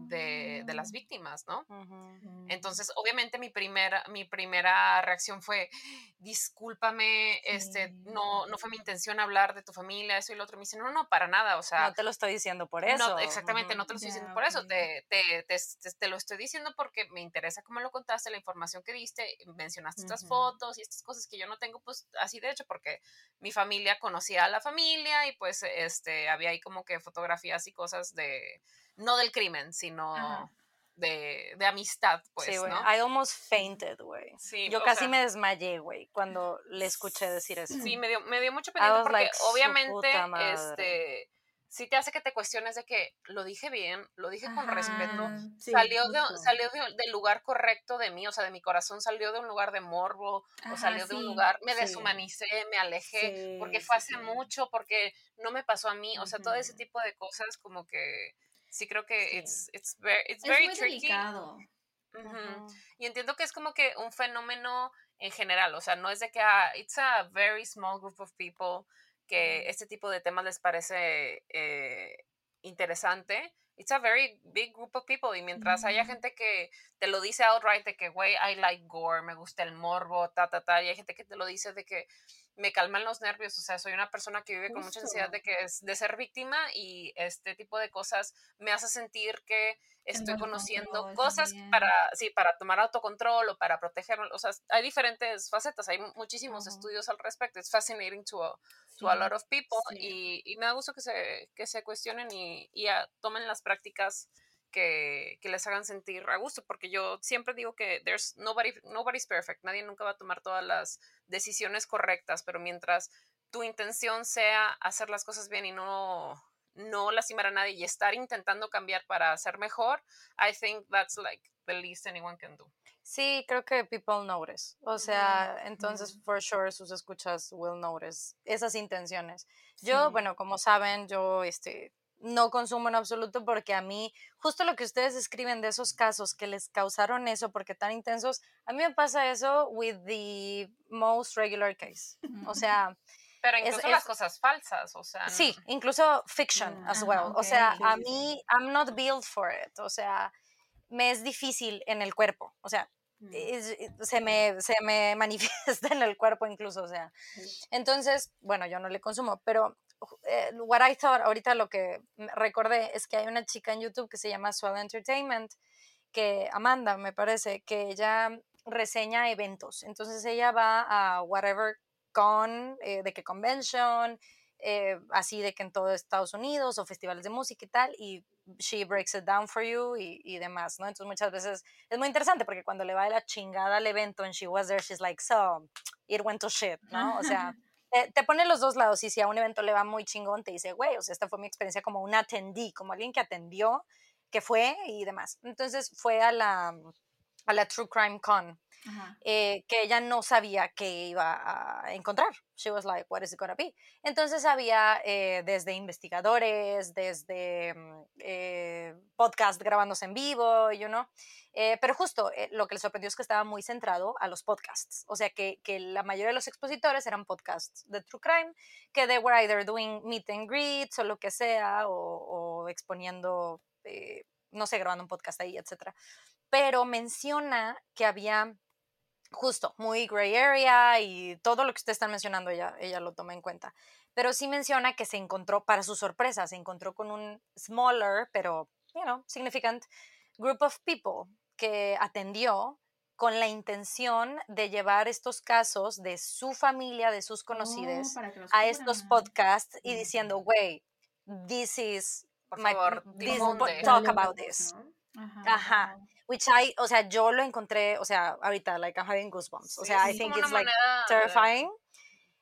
de, de las víctimas, ¿no? Ujú. Entonces, obviamente mi primera, mi primera reacción fue, discúlpame, este, no, no fue mi intención hablar de tu familia, eso y lo otro. Me dice, no, no, para nada, o sea, No te lo estoy diciendo por no, eso. exactamente, no te lo estoy diciendo por eso, te, te, te, te- te lo estoy diciendo porque me interesa cómo lo contaste, la información que diste, mencionaste estas fotos y estas cosas que yo no tengo, pues así de hecho, porque mi familia conocía a la familia y pues este, había ahí como que fotografías y cosas de, no del crimen, sino Ajá. de, de amistad, pues, sí, güey. ¿no? I almost fainted, güey. Sí, Yo o casi sea, me desmayé, güey, cuando le escuché decir eso. Sí, me dio, me dio mucho pendiente porque like, "Su obviamente, puta madre". este, sí te hace que te cuestiones de que lo dije bien, lo dije con respeto. Sí, salió de, salió de- del lugar correcto de mí, o sea, de mi corazón salió de un lugar de morbo, o Ajá, salió de un lugar, me Sí. deshumanicé, me alejé, porque fue hace mucho, porque no me pasó a mí, o sea, todo ese tipo de cosas como que sí creo que Sí. it's, it's very, it's Es very muy tricky. delicado. Y entiendo que es como que un fenómeno en general, o sea, no es de que ah, it's a very small group of people que este tipo de temas les parece eh, interesante. It's a very big group of people y mientras haya gente que te lo dice outright de que, güey, I like gore, me gusta el morbo, ta, ta, ta, y hay gente que te lo dice de que me calman los nervios, o sea, soy una persona que vive con mucha ansiedad de que es de ser víctima y este tipo de cosas me hace sentir que estoy conociendo cosas también. para, sí, para tomar autocontrol o para protegerme, o sea, hay diferentes facetas, hay muchísimos estudios al respecto, it's fascinating to a, to a Sí. lot of people Sí. y, y me da gusto que se, que se cuestionen y, y ah, tomen las prácticas que, que les hagan sentir a gusto, porque yo siempre digo que there's nobody, nobody's perfect, nadie nunca va a tomar todas las decisiones correctas, pero mientras tu intención sea hacer las cosas bien y no, no lastimar a nadie y estar intentando cambiar para ser mejor, I think that's like the least anyone can do. Sí, creo que people notice. O sea, Ujú, entonces, ujú. for sure, sus escuchas will notice esas intenciones. Yo, Sí. bueno, como saben, yo este, no consumo en absoluto porque a mí, justo lo que ustedes escriben de esos casos que les causaron eso porque tan intensos, a mí me pasa eso with the most regular case. O sea, Pero Es- incluso las es- cosas falsas, o sea, sí, incluso fiction Mm, as ajá, well. O ok. sea, Sí, a mí, I'm not built for it. O sea, me es difícil en el cuerpo. O sea, Mm. es- se, me, se me manifiesta en el cuerpo incluso, o sea. Entonces, bueno, yo no le consumo, pero what I thought, ahorita lo que recordé es que hay una chica en YouTube que se llama Swell Entertainment, que Amanda, me parece, que ella reseña eventos. Entonces ella va a whatever con, eh, de que convention, eh, así de que en todo Estados Unidos o festivales de música y tal, y she breaks it down for you y, y demás, ¿no? Entonces muchas veces es muy interesante porque cuando le va de la chingada al evento and she was there, she's like, so, it went to shit, ¿no? O sea, te, te pone los dos lados y si a un evento le va muy chingón, te dice, güey, o sea, esta fue mi experiencia como un atendí, como alguien que atendió, que fue y demás. Entonces fue a la, a la True Crime Con eh, que ella no sabía que iba a encontrar. She was like, what is it gonna be? Entonces había eh, desde investigadores, desde mm, eh, podcast grabándose en vivo, you know. Eh, pero justo lo que le sorprendió es que estaba muy centrado a los podcasts. O sea, que, que la mayoría de los expositores eran podcasts de True Crime, que they were either doing meet and greets o lo que sea, o, o exponiendo, no sé, grabando un podcast ahí, etcétera. Pero menciona que había justo, muy gray area y todo lo que ustedes están mencionando, ella, ella lo toma en cuenta. Pero sí menciona que se encontró, para su sorpresa, se encontró con un smaller, pero, you know, significant group of people que atendió con la intención de llevar estos casos de su familia, de sus conocidos, Oh, a estos podcasts y diciendo, güey, this is Por my, favor, this, talk about this. ¿no? Ajá. Ajá. Which I, o sea, yo lo encontré, o sea, ahorita, like, I'm having goosebumps. O sea, I think it's like terrifying.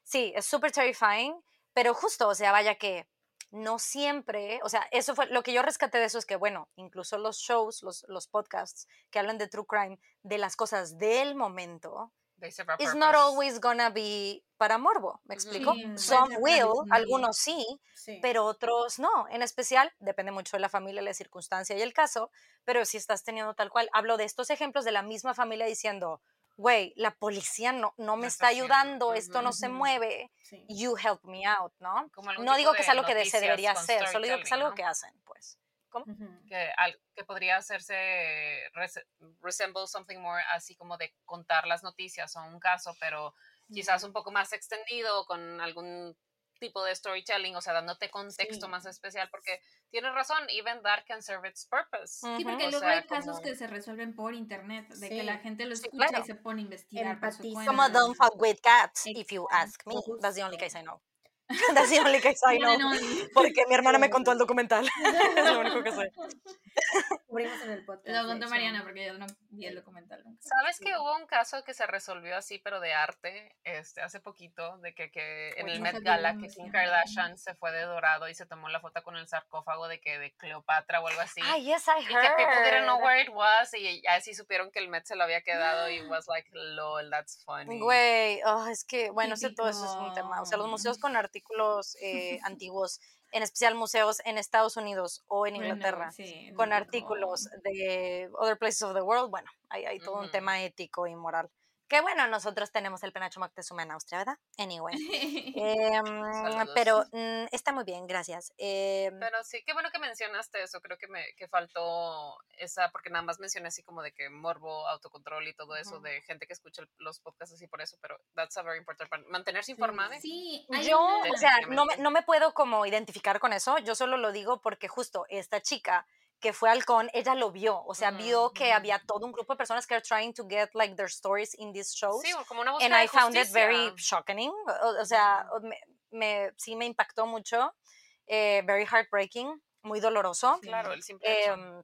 Sí, es súper terrifying, Pero justo, o sea, vaya que no siempre, o sea, eso fue lo que yo rescaté de eso es que, bueno, incluso los shows, los, los podcasts que hablan de true crime, de las cosas del momento, They serve a it's not always gonna be para morbo, ¿me explico? Sí, Some will, algunos sí, Sí. pero otros no. En especial, depende mucho de la familia, la circunstancia y el caso, pero si estás teniendo tal cual, hablo de estos ejemplos de la misma familia diciendo, güey, la policía no, no me No está ayudando, esto no se ujú. mueve, Sí. you help me out, ¿no? No digo que es algo que se debería hacer, solo digo que es algo storytelling, que ¿no? hacen, pues. Ujú. que, al- que podría hacerse res- resemble something more así como de contar las noticias o un caso, pero quizás un poco más extendido con algún tipo de storytelling, o sea, dándote contexto Sí. más especial, porque tienes razón, even that can serve its purpose. Sí, porque O luego sea, hay casos como- que se resuelven por internet, de que Sí. la gente lo Sí, escucha claro. y se pone a investigar cuenta. Como don't fuck with cats, if you ask me. That's the only case I know. That's the only case I know. Only. Porque mi hermana me contó el documental. es lo único que sé. Cubrimos en el podcast. Lo contó. Mariana porque yo no vi el documental nunca. ¿Sabes que hubo un caso que se resolvió así, pero de arte, este, hace poquito, de que, que en el no Met Gala, no que. Kim Kardashian se fue de dorado y se tomó la foto con el sarcófago de que de Cleopatra o algo así. Ah, yes, I y que people didn't know heard. where it was y así supieron que el Met se lo había quedado y was like, lol, that's funny. Güey, oh, es que, bueno, ese todo eso es un tema. O sea, los museos con artículos eh, antiguos, en especial museos en Estados Unidos o en Bueno, Inglaterra, sí, con lo artículos de other places of the world, bueno, hay, hay todo un tema ético y moral. Que bueno, nosotros tenemos el penacho Moctezuma en Austria, ¿verdad? Anyway. Em, pero mm, está muy bien, gracias. Em, Pero sí, qué bueno que mencionaste eso. Creo que me que faltó esa, porque nada más mencioné así como de que morbo, autocontrol y todo eso de gente que escucha los podcasts así por eso, pero that's a very important part. Mantenerse informada. Sí, Yo, o sea, no me, no me puedo como identificar con eso, yo solo lo digo porque justo esta chica que fue al con, ella lo vio, o sea, Ujú, vio que ujú. había todo un grupo de personas que are trying to get like their stories in these shows. Sí, como una and I found it justicia. very shocking, o, o sea, o- me, me- sí me impactó mucho, eh, very heartbreaking, muy doloroso. Claro, el simple hecho. em,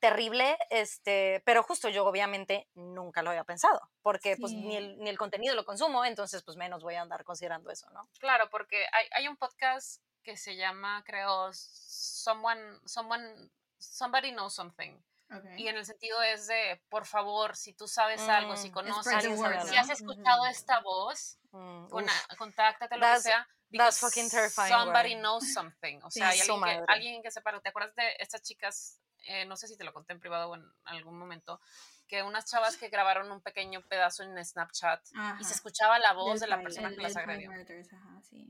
terrible, este, pero justo yo obviamente nunca lo había pensado, porque pues ni Sí. el, ni el contenido lo consumo, entonces pues menos voy a andar considerando eso, ¿no? Claro, porque hay, hay un podcast que se llama, creo, Someone, Someone, Somebody Knows Something. Ok. Y en el sentido es de, por favor, si tú sabes algo, si Mm, conoces, word, si has escuchado Ujú. esta voz, Mm, con- contáctate, lo que That's- sea. that's because fucking terrifying, Somebody güey. knows something. O Sí, sea, hay alguien que, alguien que sepa. ¿Te acuerdas de estas chicas? eh, no sé si te lo conté en privado o en algún momento. Que unas chavas que grabaron un pequeño pedazo en Snapchat y se escuchaba la voz Del de la persona El que las agredió. Murders, ajá, sí.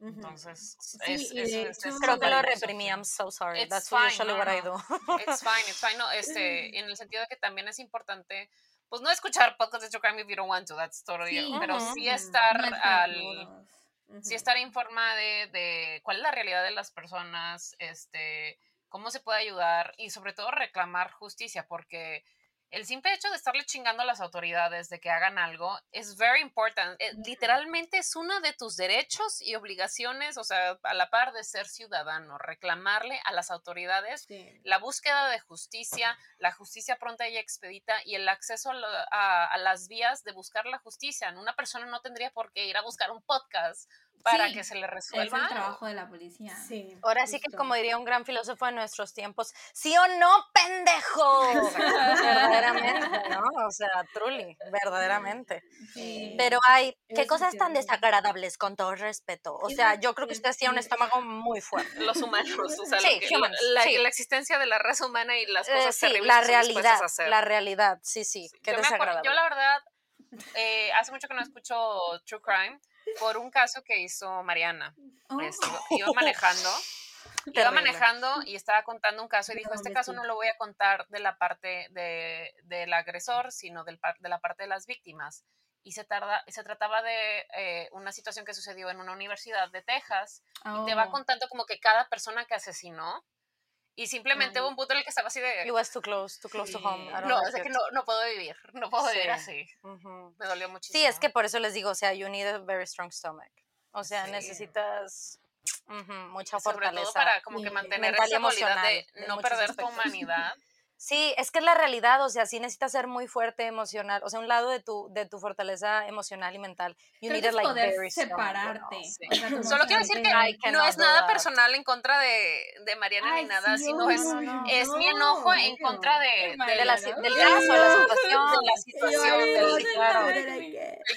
Entonces, Sí, es, y es- es- es Creo que lo reprimí, I'm so sorry. It's That's fine, usually no, what I no. do. It's fine, it's fine. No, este, en el sentido de que también es importante, pues no escuchar podcast de True Crime if you don't want to, that's totally, Sí. pero Ujú. sí Ujú. estar es para al, todos. Ujú. sí estar informada de, de cuál es la realidad de las personas, este, cómo se puede ayudar y sobre todo reclamar justicia, porque el simple hecho de estarle chingando a las autoridades de que hagan algo es very important. Eh, literalmente es uno de tus derechos y obligaciones, o sea, a la par de ser ciudadano, reclamarle a las autoridades Sí. la búsqueda de justicia, la justicia pronta y expedita y el acceso a- a las vías de buscar la justicia. Una persona no tendría por qué ir a buscar un podcast para Sí, que se le Es resuelva. el algo. trabajo de la policía. Sí, Ahora sí que como diría un gran filósofo de nuestros tiempos, sí o no, pendejo. verdaderamente, ¿no? O sea, truly, verdaderamente. Sí. Pero hay, qué cosas tan es. desagradables, con todo respeto. O sea, yo creo que usted hacía un estómago muy fuerte. Los humanos, o sea, Sí, que- humans, la, sí. la existencia de la raza humana y las Eh, cosas sí, terribles la realidad, a hacer. la realidad, sí, sí, Sí, qué yo, me acuerdo- desagradable. yo la verdad, eh, hace mucho que no escucho True Crime por un caso que hizo Mariana. Oh, iba- manejando. Iba manejando y estaba contando un caso y dijo, este caso no lo voy a contar de la parte de, del agresor, sino del, de la parte de las víctimas. Y se, tarda, se trataba de eh, una situación que sucedió en una universidad de Texas y te va oh. contando como que cada persona que asesinó y simplemente Ah. hubo un punto en el que estaba así de... It was too close, too close to home. No, o sea que no, no puedo vivir, no puedo vivir Sí. así. Ujú. Me dolió muchísimo. Sí, es que por eso les digo, o sea, you need a very strong stomach. O sea, Sí. necesitas ujú, mucha sobre fortaleza. todo para como que mantener esa emocional, de no perder tu humanidad Sí, es que es la realidad, o sea, sí necesitas ser muy fuerte emocional, o sea, un lado de tu, de tu fortaleza emocional y mental. You need like, poder very strong, separarte. Sí. O sea, como Solo quiero decir que no es nada personal en contra de, de Mariana Ay, ni nada, sí, sino es, no, no. es mi No, enojo en contra de, de de la, ¿no? del caso, la situación, de la situación, del, no, claro.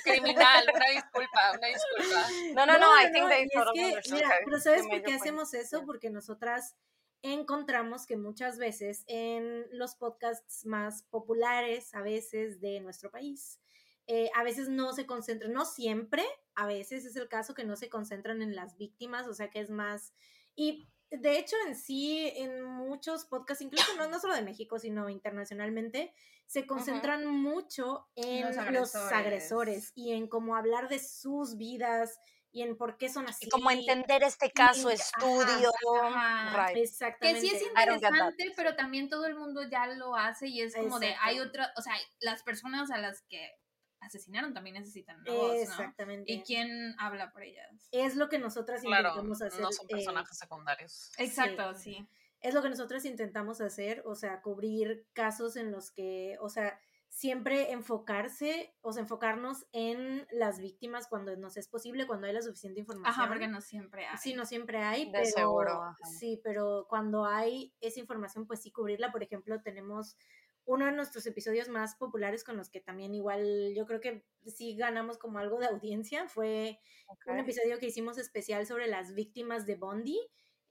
criminal. Una disculpa, una disculpa. No, no, no, I think no, they es totally que, mira, pero ¿sabes por qué hacemos eso? Porque nosotras encontramos que muchas veces en los podcasts más populares, a veces de nuestro país, eh, a veces no se concentran, no siempre, a veces es el caso que no se concentran en las víctimas, o sea que es más, y de hecho en sí, en muchos podcasts, incluso no, no solo de México, sino internacionalmente, se concentran mucho en Los agresores y en cómo hablar de sus vidas y en por qué son así. Y como entender este caso, estudio, ajá. right. Que Exactamente. sí es interesante, pero también todo el mundo ya lo hace y es como de, hay otra, o sea, las personas a las que asesinaron también necesitan una voz, ¿no? Exactamente. ¿Y quién habla por ellas? Es lo que nosotras Claro, intentamos hacer. no son eh, personajes secundarios. Exacto, sí. es lo que nosotros intentamos hacer, o sea, cubrir casos en los que, o sea, siempre enfocarse, o sea, enfocarnos en las víctimas cuando nos es posible, cuando hay la suficiente información. Ajá, porque no siempre hay. Sí, no siempre hay, De pero seguro, ajá. sí, pero cuando hay esa información, pues sí cubrirla. Por ejemplo, tenemos uno de nuestros episodios más populares con los que también igual yo creo que sí ganamos como algo de audiencia. Fue un episodio que hicimos especial sobre las víctimas de Bondi,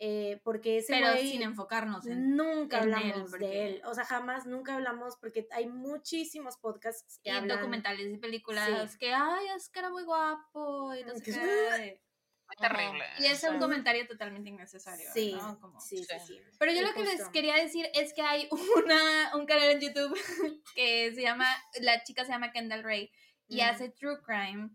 eh, porque ese Pero güey sin enfocarnos en... nunca en él, hablamos porque- de él. O sea, jamás, nunca hablamos porque hay muchísimos podcasts que Y hablan. documentales y películas Sí. que, ay, es que era muy guapo y no sé qué. Terrible. Y es un comentario totalmente innecesario, Sí, ¿no? Como- sí, sí, Sí. sí. Pero yo lo que les quería decir es que hay una, un canal en YouTube que se llama, la chica se llama Kendall Ray y Mm. hace True Crime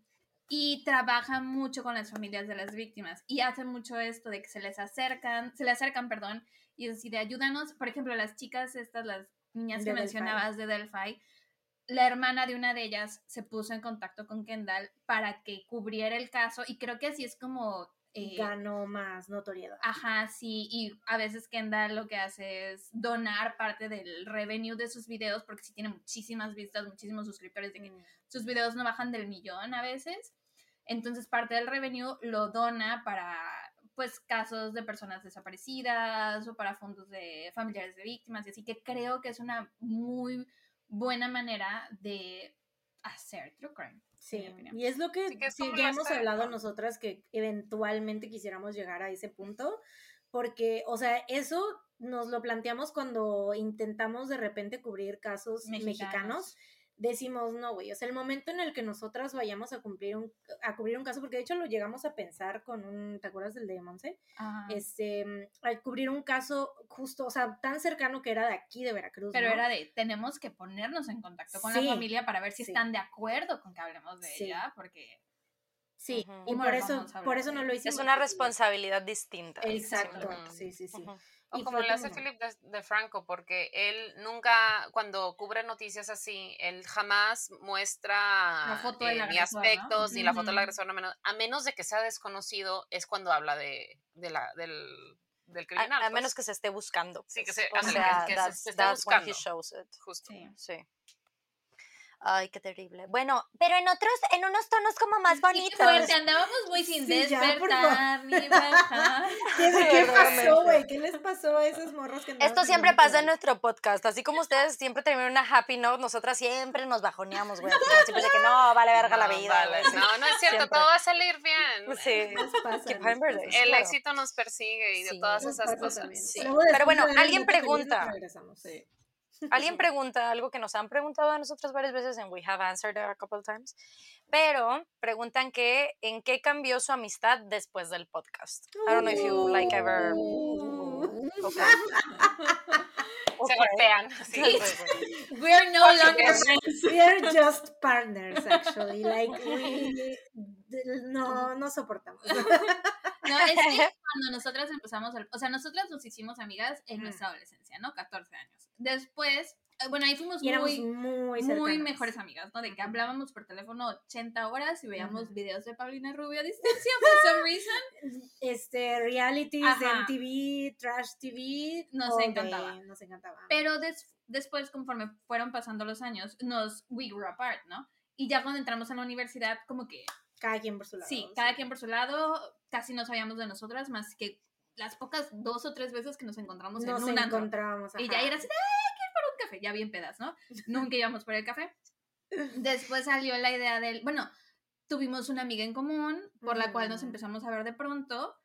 y trabaja mucho con las familias de las víctimas y hace mucho esto de que se les acercan, se le acercan, perdón, y es decir, ayúdanos, por ejemplo, las chicas estas, las niñas que De Delphi. mencionabas de Delphi, la hermana de una de ellas se puso en contacto con Kendall para que cubriera el caso y creo que así es como... eh, Ganó más notoriedad. Ajá, sí, y a veces Kendall lo que hace es donar parte del revenue de sus videos, porque sí tiene muchísimas vistas, muchísimos suscriptores, de que Mm. sus videos no bajan del millón a veces. Entonces parte del revenue lo dona para pues casos de personas desaparecidas o para fondos de familiares de víctimas y así que creo que es una muy buena manera de hacer true crime. Sí, y es lo que, Sí, que es sí, como ya hemos hablado ¿no? nosotras que eventualmente quisiéramos llegar a ese punto, porque, o sea, eso nos lo planteamos cuando intentamos de repente cubrir casos mexicanos. Mexicanos. Decimos, no, güey, o sea, el momento en el que nosotras vayamos a cumplir un, a cubrir un caso, porque de hecho lo llegamos a pensar con un, ¿te acuerdas del de Monse? Ajá. Este, al cubrir un caso justo, o sea, tan cercano que era de aquí, de Veracruz. Pero ¿no? era de, tenemos que ponernos en contacto con Sí, la familia para ver si sí. están de acuerdo con que hablemos de Sí. ella, porque Sí, y ¿Cómo por eso, por eso no lo hicimos. Es una responsabilidad distinta. Exacto, sí, sí, sí. O Y como le hace Philip de, de Franco, porque él nunca, cuando cubre noticias así, él jamás muestra foto eh, ni agresor, ¿no? aspectos, ni la foto del agresor, a menos, a menos de que sea desconocido, es cuando habla de, de la, del, del criminal. a menos pues. que se esté buscando. Sí, que pues. se- O sea, que- que se- that's, se esté he buscando. shows it. Justo. sí. Sí. Ay, qué terrible. Bueno, pero en otros, en unos tonos como más bonitos. qué fuerte, andábamos muy sin Sí, ya, despertar ni bajar. ¿Qué, qué pasó, güey? ¿Qué les pasó a esos morros que Esto siempre pasa en nuestro podcast. Así como ustedes siempre terminan una happy note, nosotras siempre nos bajoneamos, güey. Siempre de que no, vale verga la No, vida. vale. No, no es cierto, Siempre. todo va a salir bien. Sí. Les pasa. El claro. éxito nos persigue y de Sí. todas esas cosas. Sí. Pero bueno, alguien pregunta. Alguien pregunta algo que nos han preguntado a nosotros varias veces and we have answered a couple times. Pero preguntan que en qué cambió su amistad después del podcast. I don't know if you like ever. Okay. Se Okay. golpean. sí. We are no longer friends. We are just partners, actually. Like, we no, no soportamos. No, es que cuando nosotras empezamos, el- o sea, nosotras nos hicimos amigas en Mm. nuestra adolescencia, ¿no? 14 años. Después, bueno, ahí fuimos Y muy, muy muy mejores amigas, ¿no? De que hablábamos por teléfono 80 horas y veíamos Ujú. videos de Paulina Rubio a distancia for some reason. Este, realities de Ajá. MTV, Trash TV. Nos all encantaba. Nos encantaba. Pero des- después, conforme fueron pasando los años, nos we grew apart, ¿no? Y ya cuando entramos a la universidad, como que cada quien por su lado. sí, cada quien por su lado, casi no sabíamos de nosotras, más que las pocas dos o tres veces que nos encontramos Nos en un antro. encontrábamos. Y ya ajá. era así, de, ¡ay, por café! Ya bien pedas, ¿no? Nunca íbamos por el café. Después salió la idea del, bueno, tuvimos una amiga en común por la cual nos Ujú. empezamos a ver de pronto.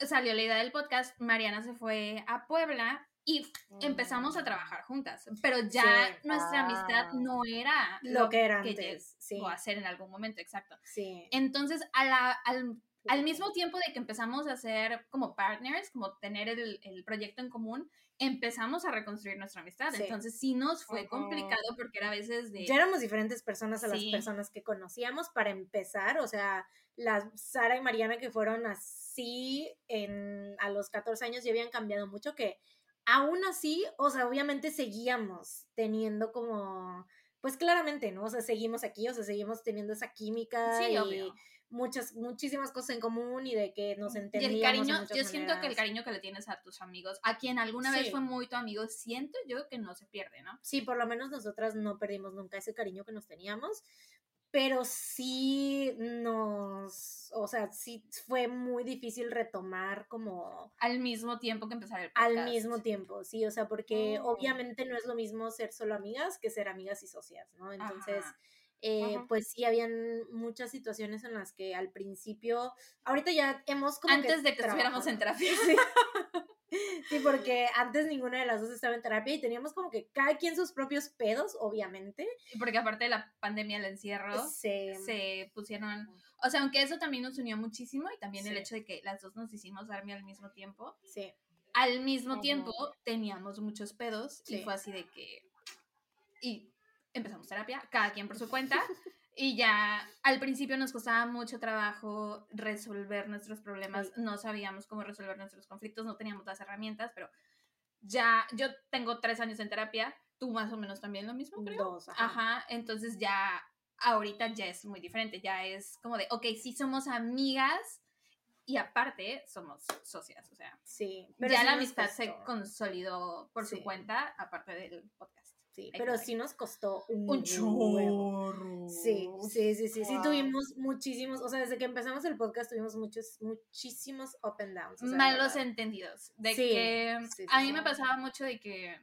Salió la idea del podcast, Mariana se fue a Puebla y empezamos a trabajar juntas, pero ya Sí. nuestra Ah. amistad no era Lo que era que antes. Sí. a ser en algún momento, exacto. Sí. Entonces, a la- al, al mismo tiempo de que empezamos a ser como partners, como tener el, el proyecto en común, empezamos a reconstruir nuestra amistad. Sí. Entonces, sí nos fue complicado porque era a veces de... Ya éramos diferentes personas a las personas que conocíamos para empezar, o sea, las Sara y Mariana que fueron así en, a los 14 años ya habían cambiado mucho que aún así, o sea, obviamente seguíamos teniendo como, pues claramente, ¿no? O sea, seguimos aquí, o sea, seguimos teniendo esa química Sí, y obvio. Muchas, muchísimas cosas en común y de que nos Y entendíamos el de cariño, yo siento que el cariño que le tienes a tus amigos, a quien alguna vez Sí. fue muy tu amigo, siento yo que no se pierde, ¿no? Sí, por lo menos nosotras no perdimos nunca ese cariño que nos teníamos, pero sí nos, o sea, sí fue muy difícil retomar como Al mismo tiempo que empezar el podcast. al mismo tiempo, sí, o sea, porque Oh. obviamente no es lo mismo ser solo amigas que ser amigas y socias, ¿no? Entonces, Ajá. Eh, pues sí, habían muchas situaciones en las que al principio, ahorita ya hemos como Antes de que estuviéramos en terapia. Sí. Sí, porque antes ninguna de las dos estaba en terapia y teníamos como que cada quien sus propios pedos, obviamente. Porque aparte de la pandemia, el encierro, Se, se pusieron... O sea, aunque eso también nos unió muchísimo y también el hecho de que las dos nos hicimos Army al mismo tiempo, sí. al mismo tiempo teníamos muchos pedos y fue así de que... Y empezamos terapia, cada quien por su cuenta. Y ya al principio nos costaba mucho trabajo resolver nuestros problemas, Sí. no sabíamos cómo resolver nuestros conflictos, no teníamos las herramientas, pero ya yo tengo tres años en terapia, tú más o menos también lo mismo, creo. Dos, ajá. Ajá, entonces ya ahorita ya es muy diferente, ya es como de, ok, sí somos amigas y aparte somos socias, o sea, Sí. ya sí la amistad se consolidó por Sí. su cuenta, aparte del podcast. Sí, pero sí nos costó un, Un chorro. Sí, sí, sí, sí, sí, tuvimos muchísimos, o sea, desde que empezamos el podcast tuvimos muchos, muchísimos up and downs. o sea, de Malos entendidos. De Sí, que sí, sí, a mí sí. me pasaba mucho de que.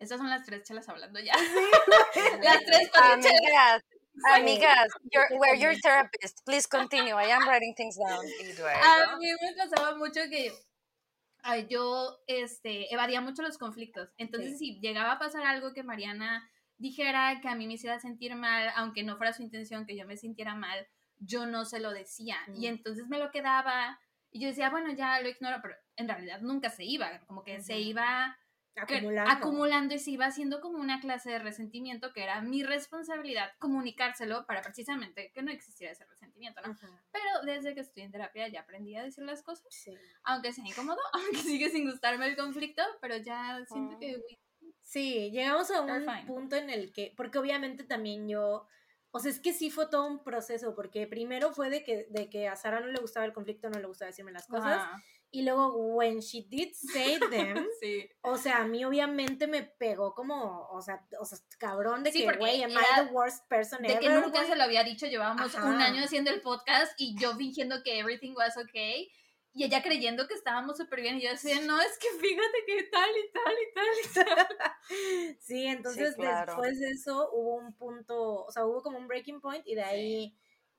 Estas son las tres chelas hablando ya. las tres chelas. Amigas, amigas, you're, we're your therapist. Please continue. I am writing things down. A mí me pasaba mucho que yo este, evadía mucho los conflictos. Entonces, si llegaba a pasar algo que Mariana dijera que a mí me hiciera sentir mal, aunque no fuera su intención que yo me sintiera mal, yo no se lo decía. Y entonces me lo quedaba y yo decía, bueno, ya lo ignoro, pero en realidad nunca se iba, como que se iba acumulando. acumulando y se iba haciendo como una clase de resentimiento que era mi responsabilidad comunicárselo para precisamente que no existiera ese resentimiento, ¿no? Ajá, Pero desde que estoy en terapia ya aprendí a decir las cosas, sí. aunque sea incómodo, aunque sigue sin gustarme el conflicto, pero ya siento que uy, Sí, llegamos a un punto en el que, porque obviamente también yo, o sea, es que sí fue todo un proceso, porque primero fue de que, de que a Sara no le gustaba el conflicto, no le gustaba decirme las cosas, ajá, y luego, when she did say them, sí. o sea, a mí obviamente me pegó como, o sea, o sea cabrón de Sí, que, güey, am I the worst person De ever, que nunca güey? se lo había dicho, llevábamos Ajá. un año haciendo el podcast y yo fingiendo que everything was okay. Y ella creyendo que estábamos súper bien. Y yo decía, no, es que fíjate que tal y tal y tal y tal. Sí, entonces claro. después de eso hubo un punto, o sea, hubo como un breaking point y de ahí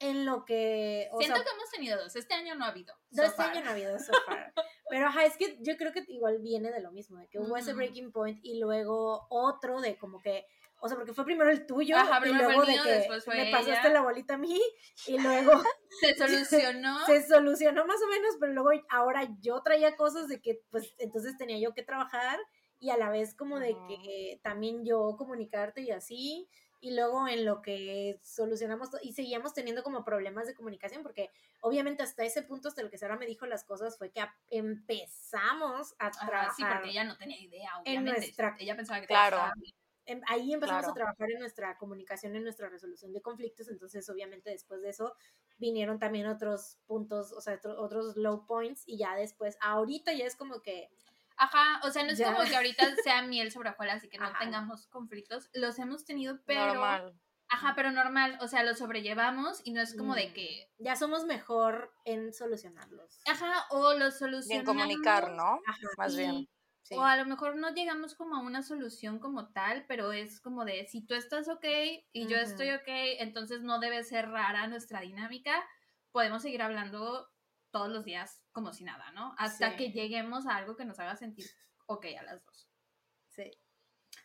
en lo que, o Siento sea, que hemos tenido dos. Este año no ha habido. So este far. año no ha habido so far. Pero ajá, es que yo creo que igual viene de lo mismo, de que hubo ese Ujú. breaking point y luego otro de como que, o sea, porque fue primero el tuyo Ajá, y luego de que después fue me ella. pasaste la bolita a mí y luego Se solucionó. se solucionó más o menos, pero luego ahora yo traía cosas de que pues entonces tenía yo que trabajar y a la vez como de que también yo comunicarte y así y luego en lo que solucionamos y seguíamos teniendo como problemas de comunicación porque obviamente hasta ese punto hasta el que Sara me dijo las cosas fue que a- empezamos a Ajá, trabajar sí, porque ella no tenía idea, en obviamente. nuestra- Ella pensaba que Claro. em- ahí empezamos Claro. a trabajar en nuestra comunicación, en nuestra resolución de conflictos, entonces obviamente después de eso vinieron también otros puntos, o sea, otro- otros low points y ya después, ahorita ya es como que, Ajá, o sea, no es Ya. como que ahorita sea miel sobre hojuelas y que no Ajá. tengamos conflictos. Los hemos tenido, pero. Normal. Ajá, pero normal. O sea, los sobrellevamos y no es como de Mm. que. ya somos mejor en solucionarlos. Ajá, o los solucionamos. Bien comunicar, ¿no? Ajá, Más y- bien. sí. O a lo mejor no llegamos como a una solución como tal, pero es como de si tú estás ok y yo estoy ok, entonces no debe ser rara nuestra dinámica. Podemos seguir hablando todos los días como si nada, ¿no? Hasta Sí. que lleguemos a algo que nos haga sentir ok a las dos. Sí.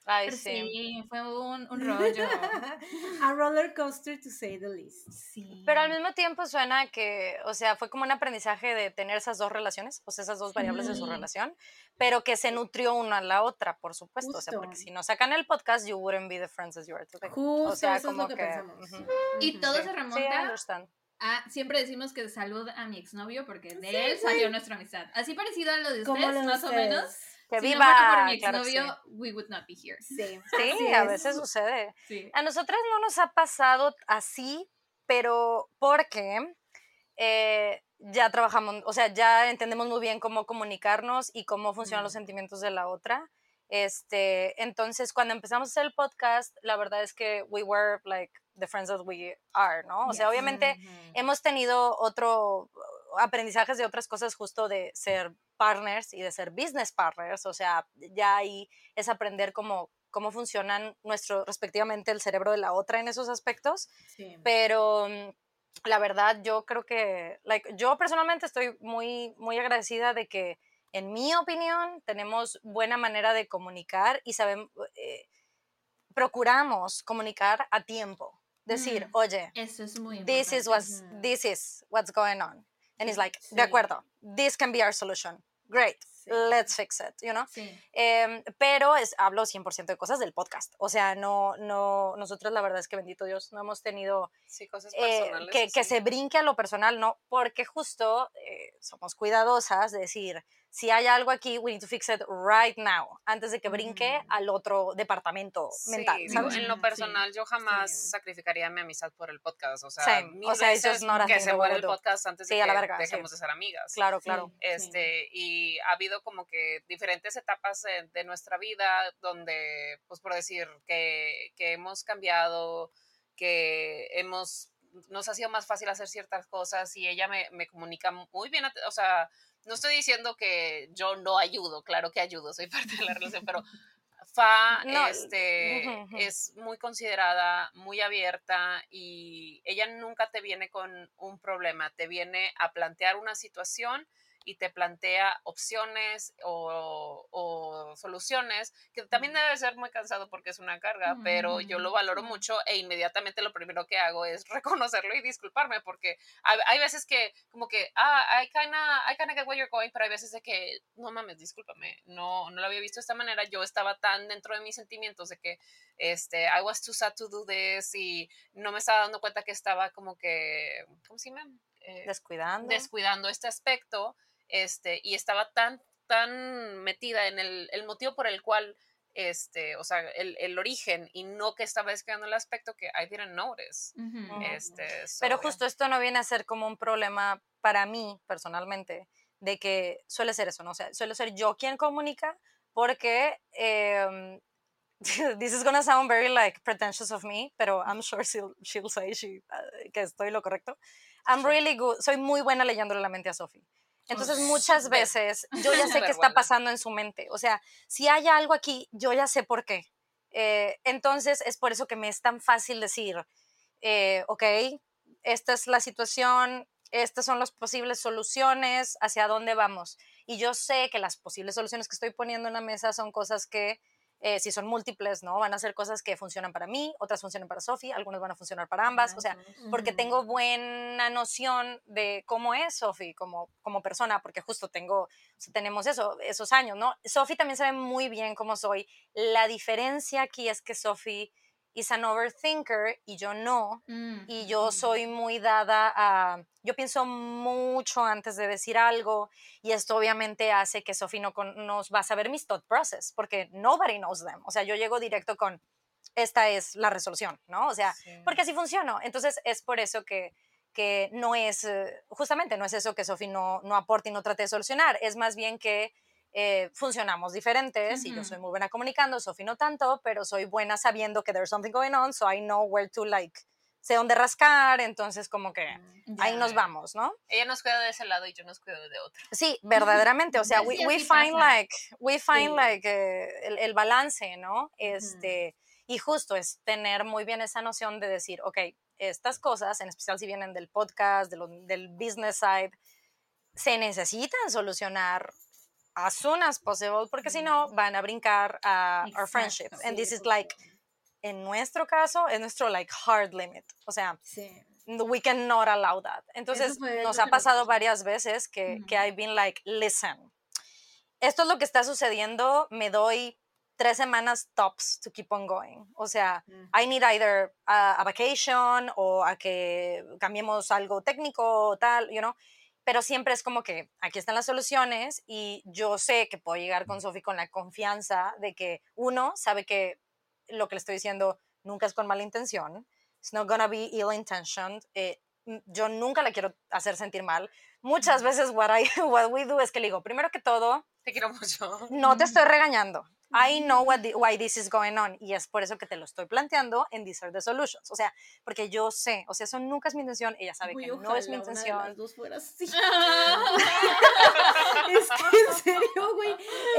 Ay, Pero sí. sí, fue un, un rollo. A roller coaster to say the least. Sí. Pero al mismo tiempo suena que, o sea, fue como un aprendizaje de tener esas dos relaciones, o sea, esas dos variables de su Sí. relación, pero que se nutrió una a la otra, por supuesto. O sea, porque Justo. si no sacan el podcast, you wouldn't be the friends as you are today. Justo o sea, eso es como lo que, pensamos. ujú. Y todo Sí. se Sí, remonta understand. a, siempre decimos que salud a mi exnovio porque de él salió nuestra amistad. Así parecido a lo de ustedes, lo más o menos. Que si viva, no por mi claro exnovio, we would not be here. Sí, Sí, a es. veces sucede. Sí. A nosotras no nos ha pasado así, pero porque eh, ya trabajamos, o sea, ya entendemos muy bien cómo comunicarnos y cómo funcionan los sentimientos de la otra. Este, entonces, cuando empezamos el podcast, la verdad es que we were like the friends that we are, ¿no? O sea, obviamente hemos tenido otro aprendizajes de otras cosas justo de ser partners y de ser business partners, o sea, ya ahí es aprender cómo, cómo funcionan nuestro, respectivamente, el cerebro de la otra en esos aspectos, Sí. pero mm, la verdad yo creo que, like, yo personalmente estoy muy, muy agradecida de que, en mi opinión, tenemos buena manera de comunicar y sabemos, eh, procuramos comunicar a tiempo. Decir, Mm. oye, Eso es muy this is what's Ujú. this is what's going on and it's like Sí. de acuerdo this can be our solution great Sí. let's fix it you know Sí. Em, pero es hablo 100% de cosas del podcast o sea no no nosotros la verdad es que bendito Dios no hemos tenido Sí, cosas eh, que, que se brinque a lo personal no porque justo eh, somos cuidadosas de decir si hay algo aquí we need to fix it right now antes de que brinque Ujú. al otro departamento Sí, mental digo, ¿sabes? en lo Sí, personal yo jamás sí. sacrificaría mi amistad por el podcast, o sea, Same. mil O sea, veces just not a que se that we muera el podcast antes de Sí, que verga, sí. dejemos de ser amigas. claro Sí. claro Este, y ha habido como que diferentes etapas de, de nuestra vida donde, pues por decir, que, que hemos cambiado, que hemos, nos ha sido más fácil hacer ciertas cosas y ella me, me comunica muy bien, o sea, no estoy diciendo que yo no ayudo, claro que ayudo, soy parte de la relación, pero Fa No, este, es muy considerada, muy abierta y ella nunca te viene con un problema, te viene a plantear una situación y te plantea opciones o, o soluciones, que también debe ser muy cansado porque es una carga, pero yo lo valoro mucho e inmediatamente lo primero que hago es reconocerlo y disculparme porque hay, hay veces que como que, ah, I kinda, I kinda get where you're going, pero hay veces de que, no mames, discúlpame, no, no lo había visto de esta manera, yo estaba tan dentro de mis sentimientos de que, este, I was too sad to do this y no me estaba dando cuenta que estaba como que, ¿cómo se llama? Eh, descuidando. descuidando este aspecto, este, y estaba tan, tan metida en el, el motivo por el cual, este, o sea, el, el origen y no que estaba descuidando el aspecto que I didn't notice. Ujú. Ujú. Este, so, Pero yeah. justo esto no viene a ser como un problema para mí personalmente, de que suele ser eso, ¿no? O sea, suele ser yo quien comunica, porque em, this is gonna sound very like pretentious of me, pero I'm sure she'll, she'll say she, uh, que estoy lo correcto. I'm Sure. really good, soy muy buena leyéndole la mente a Sophie. Entonces Oh, muchas veces yo ya sé qué está pasando en su mente. O sea, si hay algo aquí, yo ya sé por qué. Eh, entonces es por eso que me es tan fácil decir, eh, ok, esta es la situación, estas son las posibles soluciones, hacia dónde vamos. Y yo sé que las posibles soluciones que estoy poniendo en la mesa son cosas que, eh, si son múltiples, ¿no? Van a ser cosas que funcionan para mí, otras funcionan para Sophie, algunas van a funcionar para ambas. O sea, porque tengo buena noción de cómo es Sophie como, como persona, porque justo tengo, o sea, tenemos eso, esos años, ¿no? Sophie también sabe muy bien cómo soy. La diferencia aquí es que Sophie is an overthinker y yo no. Mm, Y yo mm. soy muy dada a... Yo pienso mucho antes de decir algo y esto obviamente hace que Sophie no nos va a saber mis thought process porque nobody knows them. O sea, yo llego directo con, esta es la resolución, ¿no? O sea, Sí. porque así funciono. Entonces es por eso que, que no es, eh, justamente no es eso que Sophie no, no aporta y no trate de solucionar, es más bien que eh, funcionamos diferentes y yo soy muy buena comunicando, Sophie no tanto, pero soy buena sabiendo que there's something going on, so I know where to like, sé dónde rascar, entonces como que ahí Ya. nos vamos, ¿no? Ella nos cuida de ese lado y yo nos cuido de otro. Sí, verdaderamente, o sea, we, we find pasa. like, we find Sí. like eh, el, el balance, ¿no? Este, y justo es tener muy bien esa noción de decir, ok, estas cosas, en especial si vienen del podcast, de lo- del business side, se necesitan solucionar as soon as possible, porque si no van a brincar a our Exacto, friendship. And this is like, en nuestro caso, es nuestro like hard limit. O sea, Sí. we cannot allow that. Entonces, nos ha que pasado varias veces que, que Ujú. I've been like, listen, esto es lo que está sucediendo, me doy tres semanas tops to keep on going. O sea, I need either a, a vacation o a que cambiemos algo técnico o tal, you know. Pero siempre es como que aquí están las soluciones y yo sé que puedo llegar con Sophie con la confianza de que uno sabe que lo que le estoy diciendo nunca es con mala intención. It's not gonna be ill intentioned. eh, yo nunca la quiero hacer sentir mal. Muchas veces what, I, what we do es que le digo, primero que todo, Te quiero mucho. no te estoy regañando. I know what the- why this is going on. Y es por eso que te lo estoy planteando en These are the solutions. O sea, porque yo sé, o sea, eso nunca es mi intención. Ella sabe Uy, que no es mi ojalá una de las intención. dos fuera así. es que en serio, güey,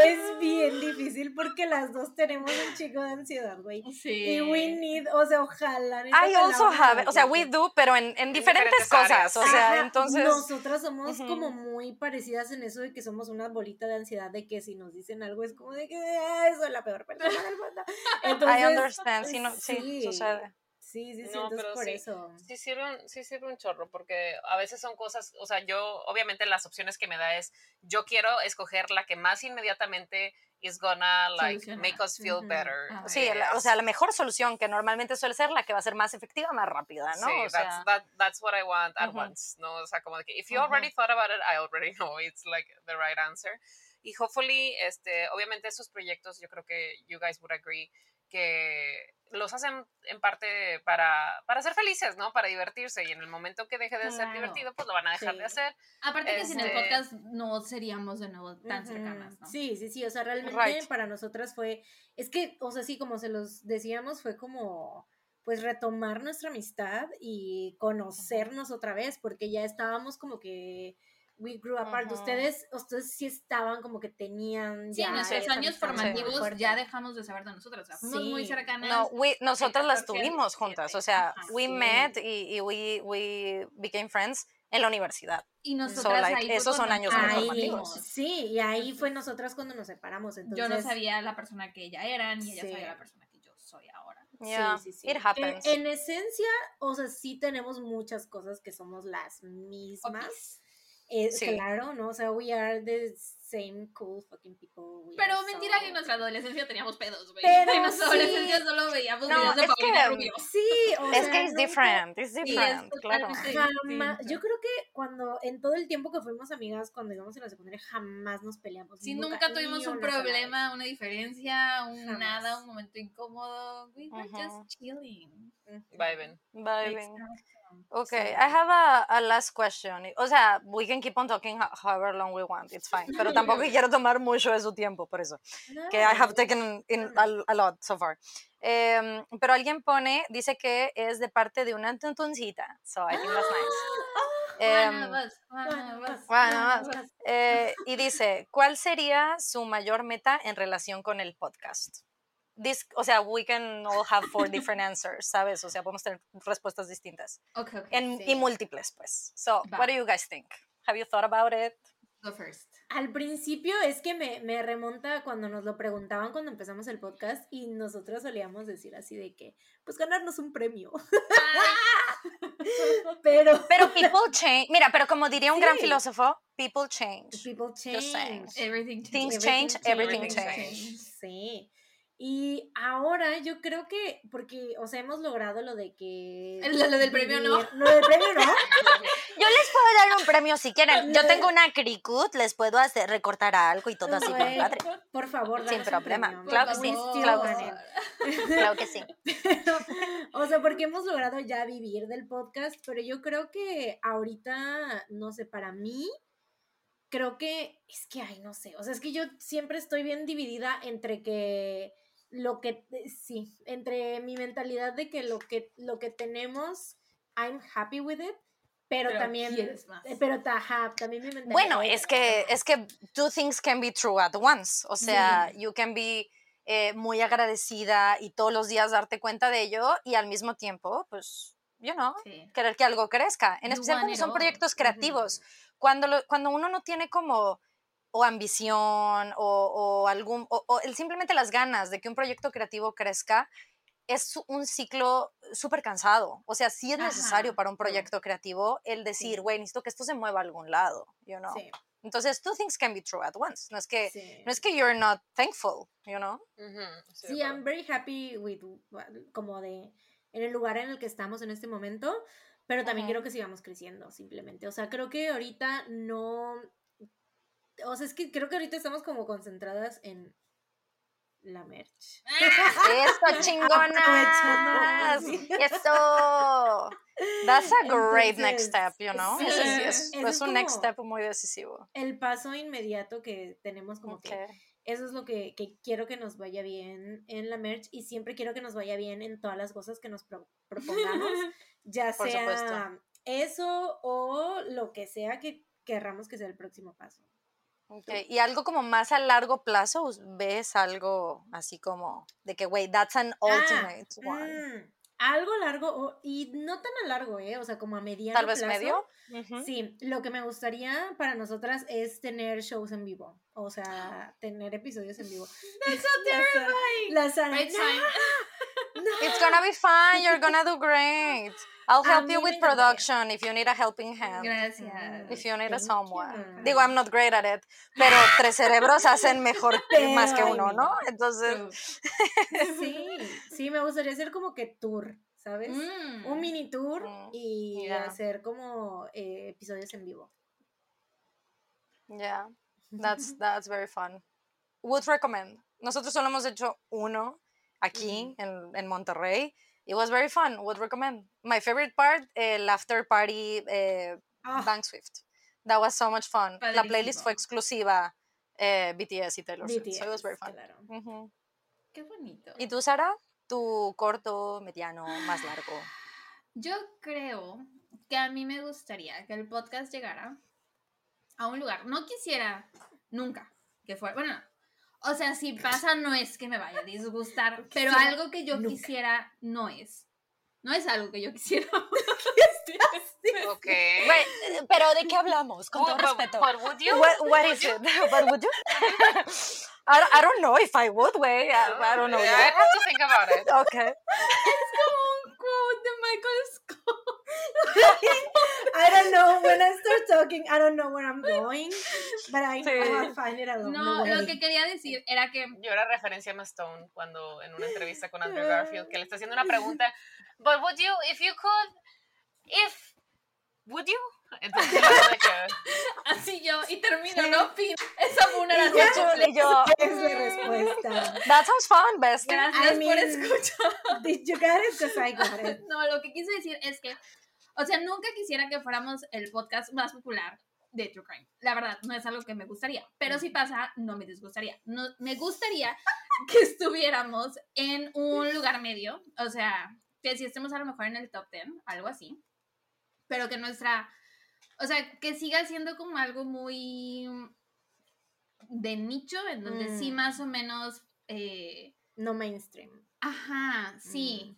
es bien difícil porque las dos tenemos un chico de ansiedad, güey. Sí. Y we need, o sea, ojalá. I also have, o sea, we do, pero en, en diferentes, diferentes cosas. áreas. O sea, Ajá, entonces. Nosotras somos Ujú. como muy parecidas en eso de que somos una bolita de ansiedad, de que si nos dicen algo es como de que "Ah, soy la peor persona del mundo. Entonces, I understand, sí, no, sí, sí. sucede. Sí, sí, sí, No, entonces pero por sí. eso. Sí sirve, un, sí sirve un chorro, porque a veces son cosas, o sea, yo, obviamente las opciones que me da es, yo quiero escoger la que más inmediatamente is gonna, like, Solucionar. make us feel Ujú. better. Ah, Sí, la- o sea, la mejor solución que normalmente suele ser la que va a ser más efectiva, más rápida, ¿no? Sí, o that's, sea, that, that's what I want at Ujú. once, ¿no? O sea, como de que, if you Ujú. already thought about it, I already know it's like the right answer. Y hopefully, este, obviamente esos proyectos, yo creo que you guys would agree, que los hacen en parte para, para ser felices, ¿no? Para divertirse. Y en el momento que deje de ser Claro. divertido, pues lo van a dejar Sí. de hacer. Aparte que sin el Este- podcast no seríamos de nuevo tan cercanas, ¿no? Sí, sí, sí, o sea, realmente Right. para nosotras fue, es que, o sea, sí, como se los decíamos, fue como, pues retomar nuestra amistad y conocernos otra vez, porque ya estábamos como que, we grew apart, Ujú. ustedes, ustedes sí estaban como que tenían Sí, ya nuestros esa años muy formativos ya dejamos de saber de nosotros. O sea, fuimos muy Sí. cercanas. No, we, nosotras las 14 al tuvimos 17. juntas, o sea, Ajá. we Sí. met y, y we, we became friends en la universidad. y nosotras like, ahí fue esos son años muy Ahí, formativos. sí, y ahí fue nosotras cuando nos separamos, entonces... Yo no sabía la persona que ella era, ni ella Sí. sabía la persona que yo soy ahora. Yeah, Sí, sí, sí. it En- happens. En, esencia, o sea, sí tenemos muchas cosas que somos las mismas. Eh, Sí. Claro, ¿no? O sea, we are the same cool fucking people. we Pero mentira so- que en nuestra adolescencia teníamos pedos, güey. Pero en nuestra sí. adolescencia solo veíamos No, videos de es Paulina que- Rubio. Sí, o es sea, que es nunca- different, it's Sí, es different, claro. Jamás, yo creo que cuando, en todo el tiempo que fuimos amigas, cuando íbamos en la secundaria, jamás nos peleamos. Si nunca, tuvimos un problema, una diferencia, un Jamás. nada, un momento incómodo. We were Ujú. just chilling. Vibing. Vibing. Okay, I have a, a last question. O sea, we can keep on talking ho- however long we want, it's fine. Pero tampoco quiero tomar mucho de su tiempo, por eso. Que I have No, taken in a, a lot so far. Em, pero alguien pone, dice que es de parte de una tuntuncita. So I think that's nice. One Em. Eh, y dice, ¿cuál sería su mayor meta en relación con el podcast? This, o sea, we can all have four different answers, ¿sabes? O sea, podemos tener respuestas distintas. Okay, okay. En- Sí. Y múltiples, pues. So, Va. what do you guys think? Have you thought about it? Go first. Al principio es que me, me remonta cuando nos lo preguntaban cuando empezamos el podcast y nosotros solíamos decir así de que, pues ganarnos un premio. Pero Pero people change. Mira, pero como diría un gran filósofo, people change. people change. Everything Things changes. change, everything Everything change. Sí. Y ahora yo creo que, porque, o sea, hemos logrado lo de que... Lo- lo del premio no. Lo del premio no. Yo les puedo dar un premio si quieren. Yo tengo una cricut, les puedo hacer recortar algo y todo así Güey, padre. Por favor, Sin problema. Claro que sí, claro que sí. Claro que sí. o sea, porque hemos logrado ya vivir del podcast, pero yo creo que ahorita, no sé, para mí, creo que es que, ay, no sé, o sea, es que yo siempre estoy bien dividida entre que lo que, eh, sí, entre mi mentalidad de que lo que, lo que tenemos, I'm happy with it, pero, Pero también, más. eh, pero también mi mentalidad. Bueno, es que, es que two things can be true at once. O sea, Sí. you can be eh, muy agradecida y todos los días darte cuenta de ello y al mismo tiempo, pues, you know, Sí. querer que algo crezca. En You especial cuando son all. proyectos creativos. Cuando, lo- cuando uno no tiene como o ambición o, o algún, o, o el- simplemente las ganas de que un proyecto creativo crezca, es un ciclo súper cansado. O sea, sí es necesario Ajá. para un proyecto creativo el decir, güey, necesito que esto se mueva a algún lado, you know. Sí, Entonces, two things can be true at once. No es que, sí. no es que you're not thankful, you know. De Sí. I'm very happy with como de en el lugar en el que estamos en este momento, pero también Ujú. quiero que sigamos creciendo simplemente. O sea, creo que ahorita no o sea, es que creo que ahorita estamos como concentradas en la merch. ¡Eso, chingonas! ¡Eso! That's a great next step, you know. sí, sí es, eso es es un next step muy decisivo. El paso inmediato que tenemos como que Ok. eso es lo que, que quiero que nos vaya bien en la merch y siempre quiero que nos vaya bien en todas las cosas que nos pro- propongamos, ya Por sea supuesto. eso o lo que sea que querramos que sea el próximo paso. Ok, Y algo como más a largo plazo, ¿ves algo así como de que, wait, that's an ultimate Ah, one? mm, algo largo y no tan a largo, ¿eh? O sea, como a mediano Tal vez plazo. medio. Sí, lo que me gustaría para nosotras es tener shows en vivo, o sea, tener episodios en vivo. That's so terrifying. La Sara, Right "No, time. No". It's gonna be fine. You're gonna do great. I'll help you with production if you need a helping hand. Gracias. If you need a someone. Digo, I'm not great at it, pero tres cerebros hacen mejor más que uno, ¿no? Entonces, Sí, sí, me gustaría hacer como que tour, ¿sabes? Mm. Un mini tour Mm, y ya. hacer como eh, episodios en vivo. yeah, that's that's very fun. Would recommend. Nosotros solo hemos hecho uno aquí en, en Monterrey. It was very fun. Would recommend. My favorite part, el after party eh, Ah. Bank Swift. That was so much fun. La playlist Padrísimo. fue exclusiva eh, BTS y Taylor Swift. So it was very fun. claro. Qué bonito. ¿Y tú, Sara? ¿Tu corto, mediano, más largo? Yo creo que a mí me gustaría que el podcast llegara a un lugar. No quisiera nunca que fuera. Bueno, no. O sea, si pasa no es que me vaya a disgustar, pero quisiera algo que yo nunca. quisiera no es. No es algo que yo quisiera. Ok. Wait, eh, pero ¿de qué hablamos? Con todo But- but- respeto. but would you? What, what is it? But would you? I, don't- I don't know if I would, wait. I, I don't know I have to think about it. Okay. es como un quote de Michael Scott. I don't know when I start talking, I don't know where I'm going, but I know Sí. I'll find it along No, the way. lo que quería decir era que Yo era referencia a Emma Stone cuando en una entrevista con Andrew Garfield que le está haciendo una pregunta. But would you, if you could, if, would you? Entonces, de así yo y termino, ¿no? Fin. Esa fue una oración ya. Y yo, es la respuesta. that sounds fun, bestie. Gracias I por mean- escuchar. Did you get it? Because I got it. No, lo que quise decir es que, o sea, nunca quisiera que fuéramos el podcast más popular de True Crime. La verdad, no es algo que me gustaría. Pero si pasa, no me disgustaría. No, me gustaría que estuviéramos en un lugar medio. O sea, que si estemos a lo mejor en el top 10, algo así. Pero que nuestra. O sea, que siga siendo como algo muy de nicho, en donde sí Mm. más o menos. eh, No mainstream. ajá, sí.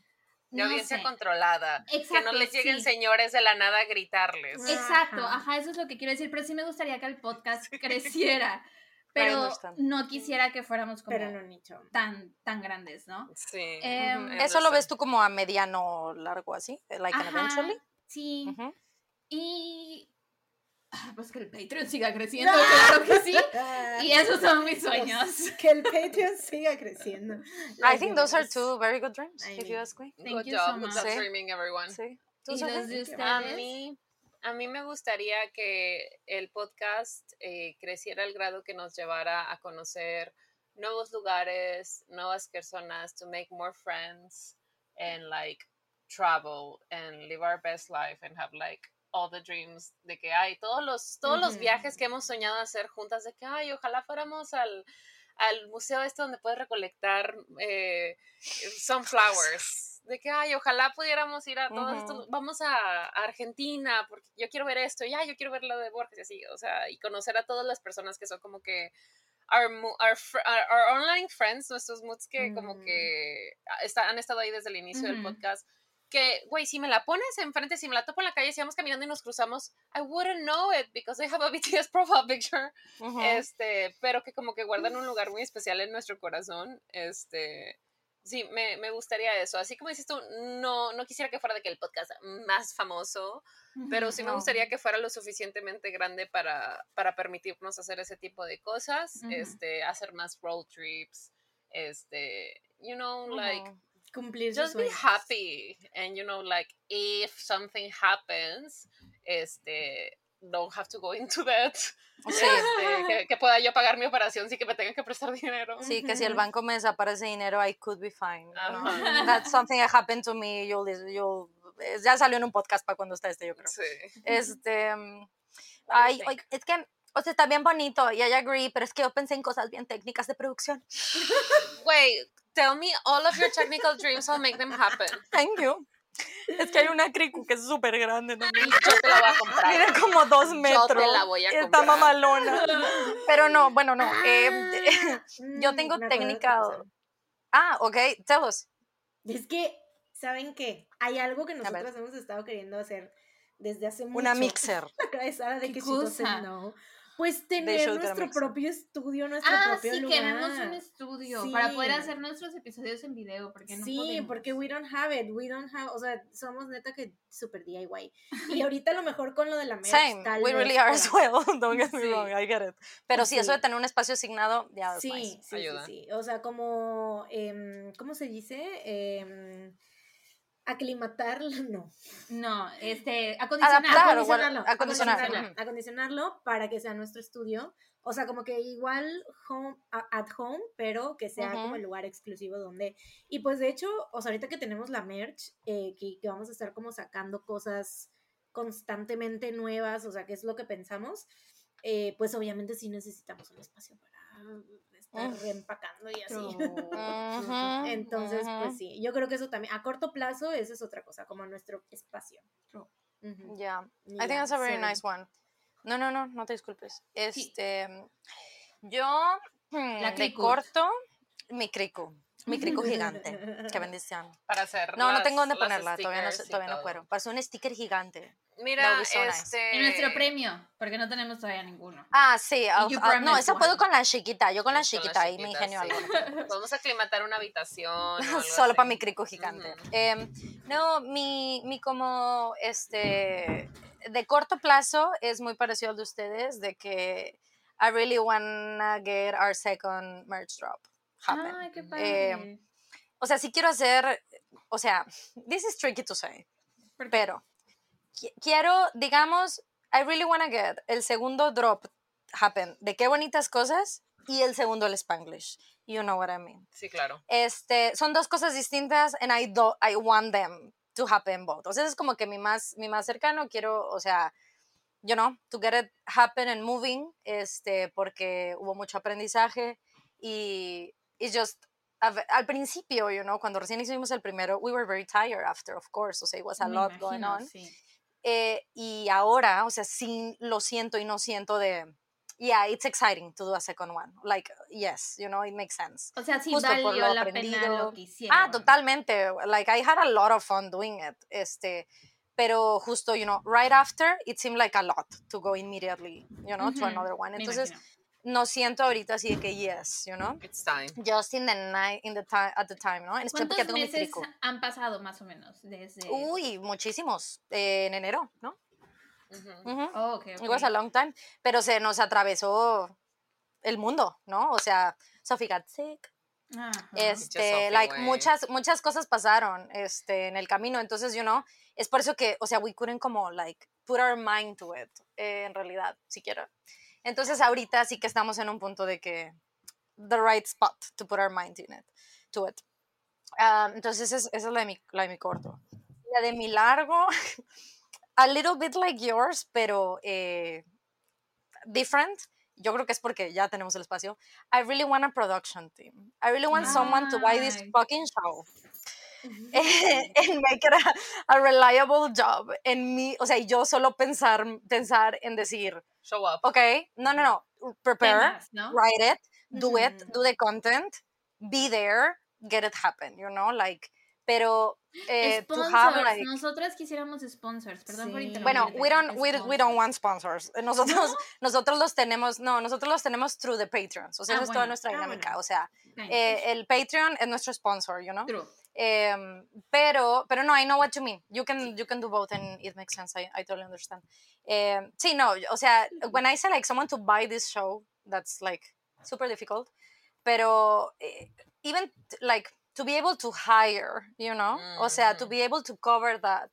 De no audiencia sé. controlada. que no Exacto, les lleguen sí. señores de la nada a gritarles. Exacto, Ajá. ajá, eso es lo que quiero decir, pero sí me gustaría que el podcast creciera, pero no quisiera que fuéramos como Pero no nicho. tan, tan grandes, ¿no? Sí. Em, ¿Eso lo ves tú como a mediano largo así? Like an eventually? Sí, y Pues que el Patreon siga creciendo, claro que sí. Y esos son mis sueños. Que el Patreon siga creciendo. I think those are two very good dreams, I if you mean, ask me. Thank good you job, so good much. job Sí. dreaming, everyone. Sí. ¿Tú, ustedes? A mí, a mí me gustaría que el podcast eh, creciera al grado que nos llevara a conocer nuevos lugares, nuevas personas, to make more friends, and like travel and live our best life and have like all the dreams de que hay todos los todos los viajes que hemos soñado hacer juntas de que ay ojalá fuéramos al al museo este donde puedes recolectar eh, sunflowers de que ay ojalá pudiéramos ir a todos estos Ujú. vamos a, Argentina porque yo quiero ver esto ya yo quiero ver lo de Borges y así o sea y conocer a todas las personas que son como que our, our, our- online friends nuestros moods que como que ah, está- han estado ahí desde el inicio del podcast que, güey, si me la pones enfrente, si me la topo en la calle, si vamos caminando y nos cruzamos, I wouldn't know it because I have a BTS profile picture. Este, pero que como que guardan un lugar muy especial en nuestro corazón. Este, sí, me, me gustaría eso. Así como dices tú, no, no quisiera que fuera de que el podcast más famoso, pero sí me gustaría que fuera lo suficientemente grande para, para permitirnos hacer ese tipo de cosas, Ujú. este, hacer más road trips, este, you know, like. Cumplir just sus be sueños. happy and you know like if something happens este don't have to go into that Sí. Este, que, que pueda yo pagar mi operación sin que me tengan que prestar dinero Sí, que si el banco me desaparece dinero, I could be fine. know? Ajá. That's something that happened to me. You'll, you'll, eh, ya salió en un podcast para cuando está este, yo creo. sí Este, mm, ay, es que, o sea, está bien bonito, y I agree, pero es que yo pensé en cosas bien técnicas de producción. wait tell me all of your technical dreams I'll make them happen Thank you. Es que hay una cricu que es súper grande también. yo te la voy a comprar Mide como dos Yo te metros. la voy a Está comprar. mamalona. Pero no, bueno, no. eh, yo Mm, tengo me técnica. Ah, ok, tell us. Es que, ¿saben qué? Hay algo que ver. nosotras hemos estado queriendo hacer desde hace mucho. Una mixer. La cabezada de ¿Qué que doesn't cosa? Pues tener nuestro propio estudio, nuestro Ah, propio sí, lugar. queremos un estudio para poder Sí. hacer nuestros episodios en video, porque no sí, podemos. porque we don't have it, we don't have, o sea, somos neta que super DIY. Y ahorita a lo mejor con lo de la merch, Same, tal we vez really are as well. Don't get me Sí. wrong, I get it. Pero sí, eso de Sí. tener un espacio asignado, ya es Sí, nice. sí, sí, Ayuda. sí. O sea, como, em, ¿cómo se dice? Em, aclimatar, no. No, este, acondicionar. Adaptar, o acondicionarlo, acondicionarlo, acondicionarlo para que sea nuestro estudio. O sea, como que igual home, at home, pero que sea como Ujú. el lugar exclusivo donde... Y pues de hecho, o sea, ahorita que tenemos la merch, eh, que, que vamos a estar como sacando cosas constantemente nuevas, o sea, que es lo que pensamos, eh, pues obviamente sí necesitamos un espacio para estar Uf. reempacando y así. Entonces, pues sí, yo creo que eso también, a corto plazo, esa es otra cosa, como nuestro espacio. Yeah, I think that's a very nice one. No, no, no, no te disculpes. Sí. Este, yo, mm, de cricu. corto, mi crico, mi crico gigante. Qué bendición. para hacer No, no tengo dónde ponerla, todavía no, y todavía no puedo. Parece un sticker gigante. mira so nice. este Y nuestro premio, porque no tenemos todavía ninguno. Ah, sí, I'll- you I'll- no, promised esa puedo one. con la chiquita, yo con la Con la chiquita, ahí me ingenio sí. algo. Vamos a aclimatar una habitación. Solo para mi crico gigante. Em, no, mi, mi como, este, de corto plazo es muy parecido al de ustedes, de que I really wanna get our second merch drop happen. Ay, qué padre. Eh, o sea, sí quiero hacer, o sea, this is tricky to say, pero qui- quiero, digamos, I really wanna get el segundo drop happen de qué bonitas cosas y el segundo el Spanglish. You know what I mean. Sí, claro. Este, son dos cosas distintas and I, do, I want them to happen both. O sea, es como que mi más, mi más cercano, quiero, o sea, you know, to get it happen and moving, este, porque hubo mucho aprendizaje y it's just, al principio, you know, cuando recién hicimos el primero, we were very tired after, of course, o sea, it was a Me lot going imagino, on. sí. Eh, y ahora, o sea, sí lo siento y no siento de, yeah, it's exciting to do a second one. Like, yes, you know, it makes sense. O sea, sí Justo por valió lo la pena aprendido. lo que hicieron. Ah, totalmente. Like, I had a lot of fun doing it. Este, pero justo, you know, right after, it seemed like a lot to go immediately, you know, to another one. Entonces. No siento ahorita así de que yes, you know. It's time. Just in the night, in the time, at the time, ¿no? En especial ¿Cuántos tengo mi meses trico. han pasado más o menos desde Uy, muchísimos. Eh, en enero, ¿no? Ujú. Ujú. Oh, ok, It was a long time, pero se nos atravesó el mundo, ¿no? O sea, Sophie got sick, Ajá. este, Sophie, like muchas muchas cosas pasaron, este, en el camino, entonces, you know, es por eso que, o sea, we couldn't como like put our mind to it, eh, en realidad, siquiera. Entonces, ahorita sí que estamos en un punto de que the right spot to put our mind in it, to it. Ah, entonces, es- esa es la de, mi, la de mi corto. La de mi largo, a little bit like yours, pero eh, different. Yo creo que es porque ya tenemos el espacio. I really want a production team. I really want someone to buy this fucking show and make it a, a reliable job. En mí, o sea, yo solo pensar, pensar en decir, Show up. ok, no, no, no, prepare, Temas, ¿no? write it, do it, do the content, be there, get it happen, you know, like, pero eh, to sponsors. have like, Nosotras quisiéramos sponsors. Perdón por Sí. interrumpirte. bueno, we don't, we, we don't want sponsors. Eh, Nosotros, nosotros los tenemos, no, nosotros los tenemos through the Patreons. O sea, Ah, esa es toda bueno. nuestra Ah, dinámica. bueno. O sea, eh, el Patreon es nuestro sponsor, you know. True. Em, pero, pero no, I know what you mean. You can, you can do both and it makes sense. I, I totally understand. Em, sí, no, o sea, when I say like someone to buy this show, that's like super difficult. Pero eh, even like to be able to hire, you know, o sea, to Mhm. be able to cover that.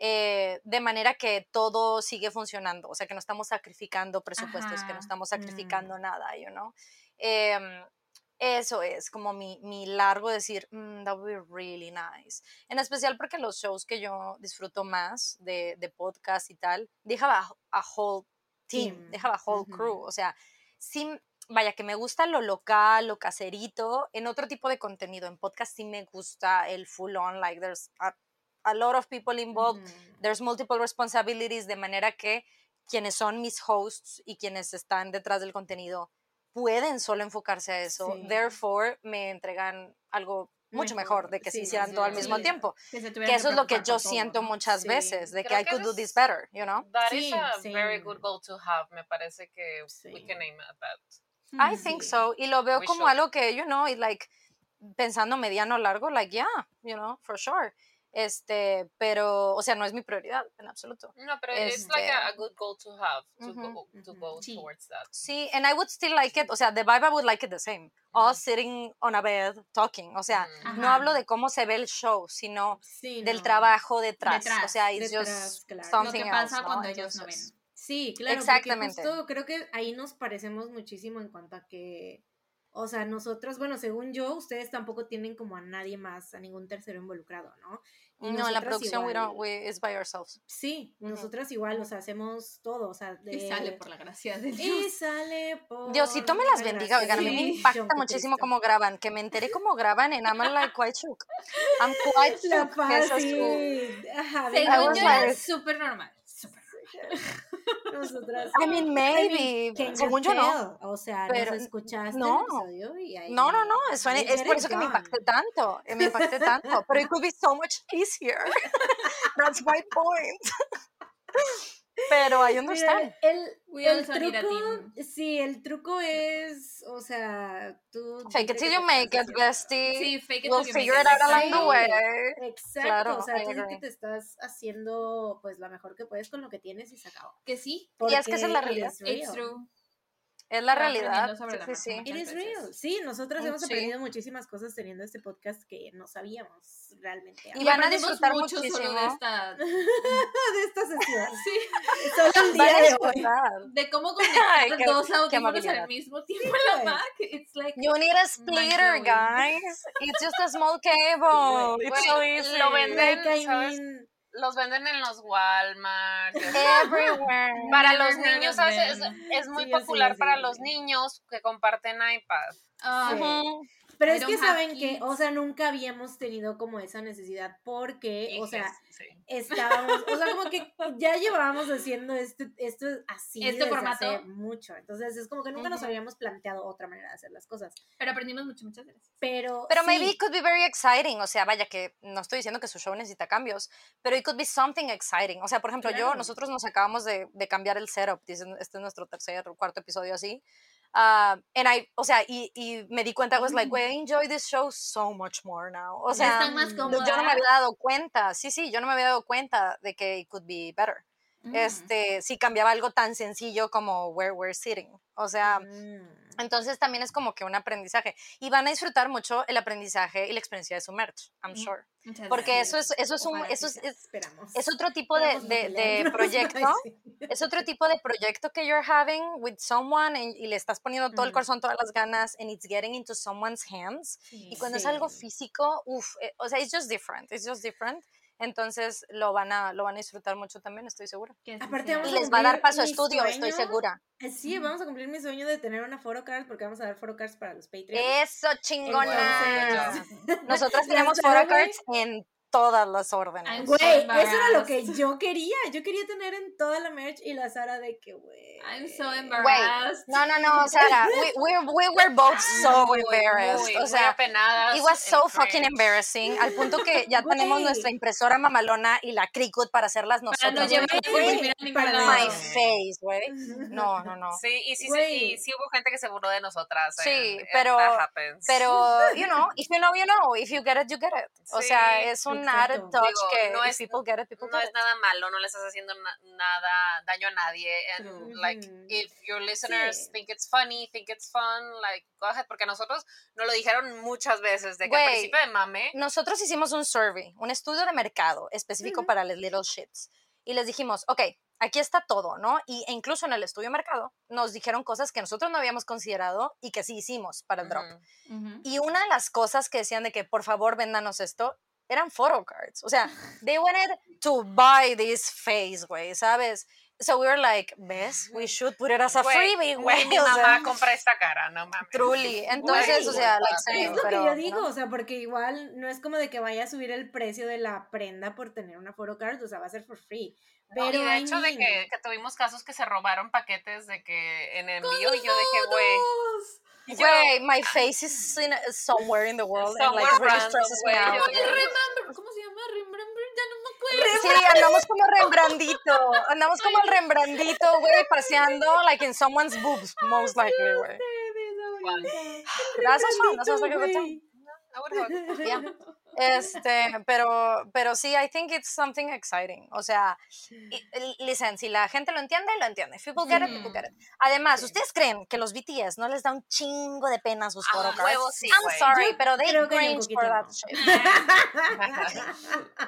eh, de manera que todo sigue funcionando, o sea, que no estamos sacrificando presupuestos, que no estamos Mm. sacrificando nada, you know. Em, eso es como mi, mi largo decir, "Mm, that would be really nice. En especial porque los shows que yo disfruto más de, de podcast y tal, have a, whole team, Team, they have a whole crew. O sea, sí, vaya, que me gusta lo local, lo caserito, en otro tipo de contenido. En podcast sí me gusta el full on, like there's a, a lot of people involved, there's multiple responsibilities, de manera que quienes son mis hosts y quienes están detrás del contenido pueden solo enfocarse a eso. Sí. Therefore, me entregan algo mucho mejor, Mejor, de que sí, se hicieran todo al mismo sí. tiempo. Que, Que eso es lo que yo siento muchas Sí. veces, de que Creo I que could do this better, you know? That Sí, is a sí. very good goal to have. Me parece que we Sí. can aim at that. I Mm. think Sí. so. Y lo veo We como should. algo que, you know, y like, pensando mediano largo, like, yeah, you know, for sure. Este, pero, o sea, no es mi prioridad en absoluto. No, pero it's like a, a Este, good goal to have, to go, to ujú. go Sí. towards that. Sí, and I would still like it, o sea, the vibe I would like it the same. All sitting on a bed talking, o sea, Mm. no hablo de cómo se ve el show, sino Sí, del no. trabajo detrás. O sea, it's detrás, just claro. Lo que something pasa else, ¿no? cuando ellos no ven. Sí, claro, Exactamente. justo creo que ahí nos parecemos muchísimo en cuanto a que, o sea, nosotros, bueno, según yo, ustedes tampoco tienen como a nadie más, a ningún tercero involucrado, ¿no? Y No, la producción we don't, we, it's by ourselves. Sí, Ujú. nosotras igual, o sea, hacemos todo, o sea, de... Y sale por la gracia de Y Dios. sale por... Diosito me las la bendiga, oigan, a mí me impacta muchísimo cómo graban, que me enteré cómo graban en I'm like quite shook. I'm quite La shook. esa es su-. Ajá, Según yo era súper normal. Nosotras... I mean, maybe, según yo no. O sea, Pero nos escuchaste no. el episodio y ahí... No, no, no, eso, es get por eso que me impacté tanto, eh, me impacté tanto, pero it could be so much easier. That's my point. Pero I Mira, understand. el, truco, sí, el truco es, o sea, tú... Fake it till you make it, bestie. Sí, fake it We'll till you make figure it, it out along the exacto. way. Exacto, Claro, o sea, tú que te estás haciendo pues la mejor que puedes con lo que tienes y se acabó. Que sí, Y es que esa es la realidad. is it's true. Es la realidad. sobre la Sí, sí, marcha sí. It is real. Sí, nosotras Mm, hemos sí. aprendido muchísimas cosas teniendo este podcast que no sabíamos realmente. Y van a disfrutar mucho solo muchísimo. de esta... de esta sesión. Sí, Solo el Van día a de hoy. disfrutar. de cómo Ay, conectar qué- dos audífonos al mismo tiempo en la. Mac. It's like... You need a splitter, guys. It's just a small cable. It's so easy. lo venden Like, I ¿sabes? mean, Los venden en los Walmart. Everywhere. Para los niños, ¿sabes? Es, es muy Sí, yo sí, popular sí, para los niños que comparten iPad. Sí. Ujú. Pero I es que saben que, o sea, nunca habíamos tenido como esa necesidad porque, o sea, sí. estábamos, o sea, como que ya llevábamos haciendo este, esto así Este desde formato. hace mucho. Entonces es como que nunca nos Ujú. habíamos planteado otra manera de hacer las cosas. Pero aprendimos mucho, muchas gracias. Pero, Pero sí, maybe it could be very exciting. O sea, vaya que no estoy diciendo que su show necesita cambios, pero it could be something exciting. O sea, por ejemplo, yo, nosotros nos acabamos de, de cambiar el setup. Este es nuestro tercer o cuarto episodio así. Ah, and I, o sea, y, y me di cuenta, I was like, Mm. wait, I enjoy this show so much more now. O sea, más mm, yo no me había dado cuenta. Sí, sí, yo no me había dado cuenta de que it could be better. Mm. este, si cambiaba algo tan sencillo como where we're sitting. O sea, Mm. entonces también es como que un aprendizaje. Y van a disfrutar mucho el aprendizaje y la experiencia de su merch, I'm Mm. sure. Muchas Porque gracias. eso es, eso es un, eso es, es- es otro tipo de, de- proyecto. Es otro tipo de proyecto que you're having with someone y, y le estás poniendo todo el corazón, todas las ganas, and it's getting into someone's hands. Y cuando es algo físico, uff, o sea, it's just different, it's just different. Entonces lo van a, lo van a disfrutar mucho también, estoy segura. Aparte vamos Y a les va a dar paso a estudio, estoy segura. Eh, Sí, vamos a cumplir mi sueño de tener una photocard porque vamos a dar photocards para los Patreons. Eso, chingona. Entonces, Nosotras tenemos traigo, photocards en todas las I'm órdenes. so Güey, eso era lo que embarrassed. yo quería. Yo quería tener en toda la merch y la Sara de que, güey. I'm so embarrassed. no, no, no, Sara, we, we, we were both so Muy, embarrassed. muy, o muy sea, apenadas It was so and fucking cringe. embarrassing, al punto que ya tenemos Güey. nuestra impresora mamalona y la Cricut para hacerlas Para nosotros. no güey. llevar ningún para lado. My no. face, güey. No, no, no. Sí, y sí, sí, y sí hubo gente que se burló de nosotras. Sí, and- and pero- that happens. Pero, you know, if you know, you know. If you get it, you get it. O Sí, sea, es un exacto. touch Digo, que no if es- people get it, people no get es it. nada malo, no le estás haciendo na- nada daño a nadie. And True. like, Ujú. if your listeners Sí. think it's funny, think it's fun, like, go ahead, porque nosotros nos lo dijeron muchas veces, de que al principio de mame, Nosotros hicimos un survey, un estudio de mercado específico para les little shits. Y les dijimos, ok, aquí está todo, ¿no? Y, e incluso en el estudio de mercado nos dijeron cosas que nosotros no habíamos considerado y que sí hicimos para el drop. ujú, Ujú. Y una de las cosas que decían de que por favor véndanos esto eran photocards. O sea, they wanted to buy this face, güey, ¿sabes? So we were like, ¿ves? We should put it as a freebie, güey, mi o sea, mamá compra esta cara, no mames. Truly. Entonces, o Güey, sea, like es lo pero, que yo ¿no? digo, o sea, porque igual no es como de que vaya a subir el precio de la prenda por tener una photocard, o sea, va a ser for free. No, Pero y de I hecho de mean, que, que tuvimos casos que se robaron paquetes de que en envío y yo dije, güey, Güey, my face is in, somewhere in the world and like Somewhere really random, stresses me out. Remember, ¿cómo se llama? Remember, ya no me acuerdo. Sí, andamos como Rembrandito. Andamos como el Rembrandito, güey, paseando like in someone's boobs, most likely, güey. That's so fun. That's like a good time. I would hope. Yeah. Este, pero, pero sí, I think it's something exciting. O sea, listen, si la gente lo entiende, lo entiende. If people get it, people get it. Además, ¿ustedes creen que los BTS no les da un chingo de pena sus Ah, huevo, sí, I'm sorry, Yo pero they cringe for that shit.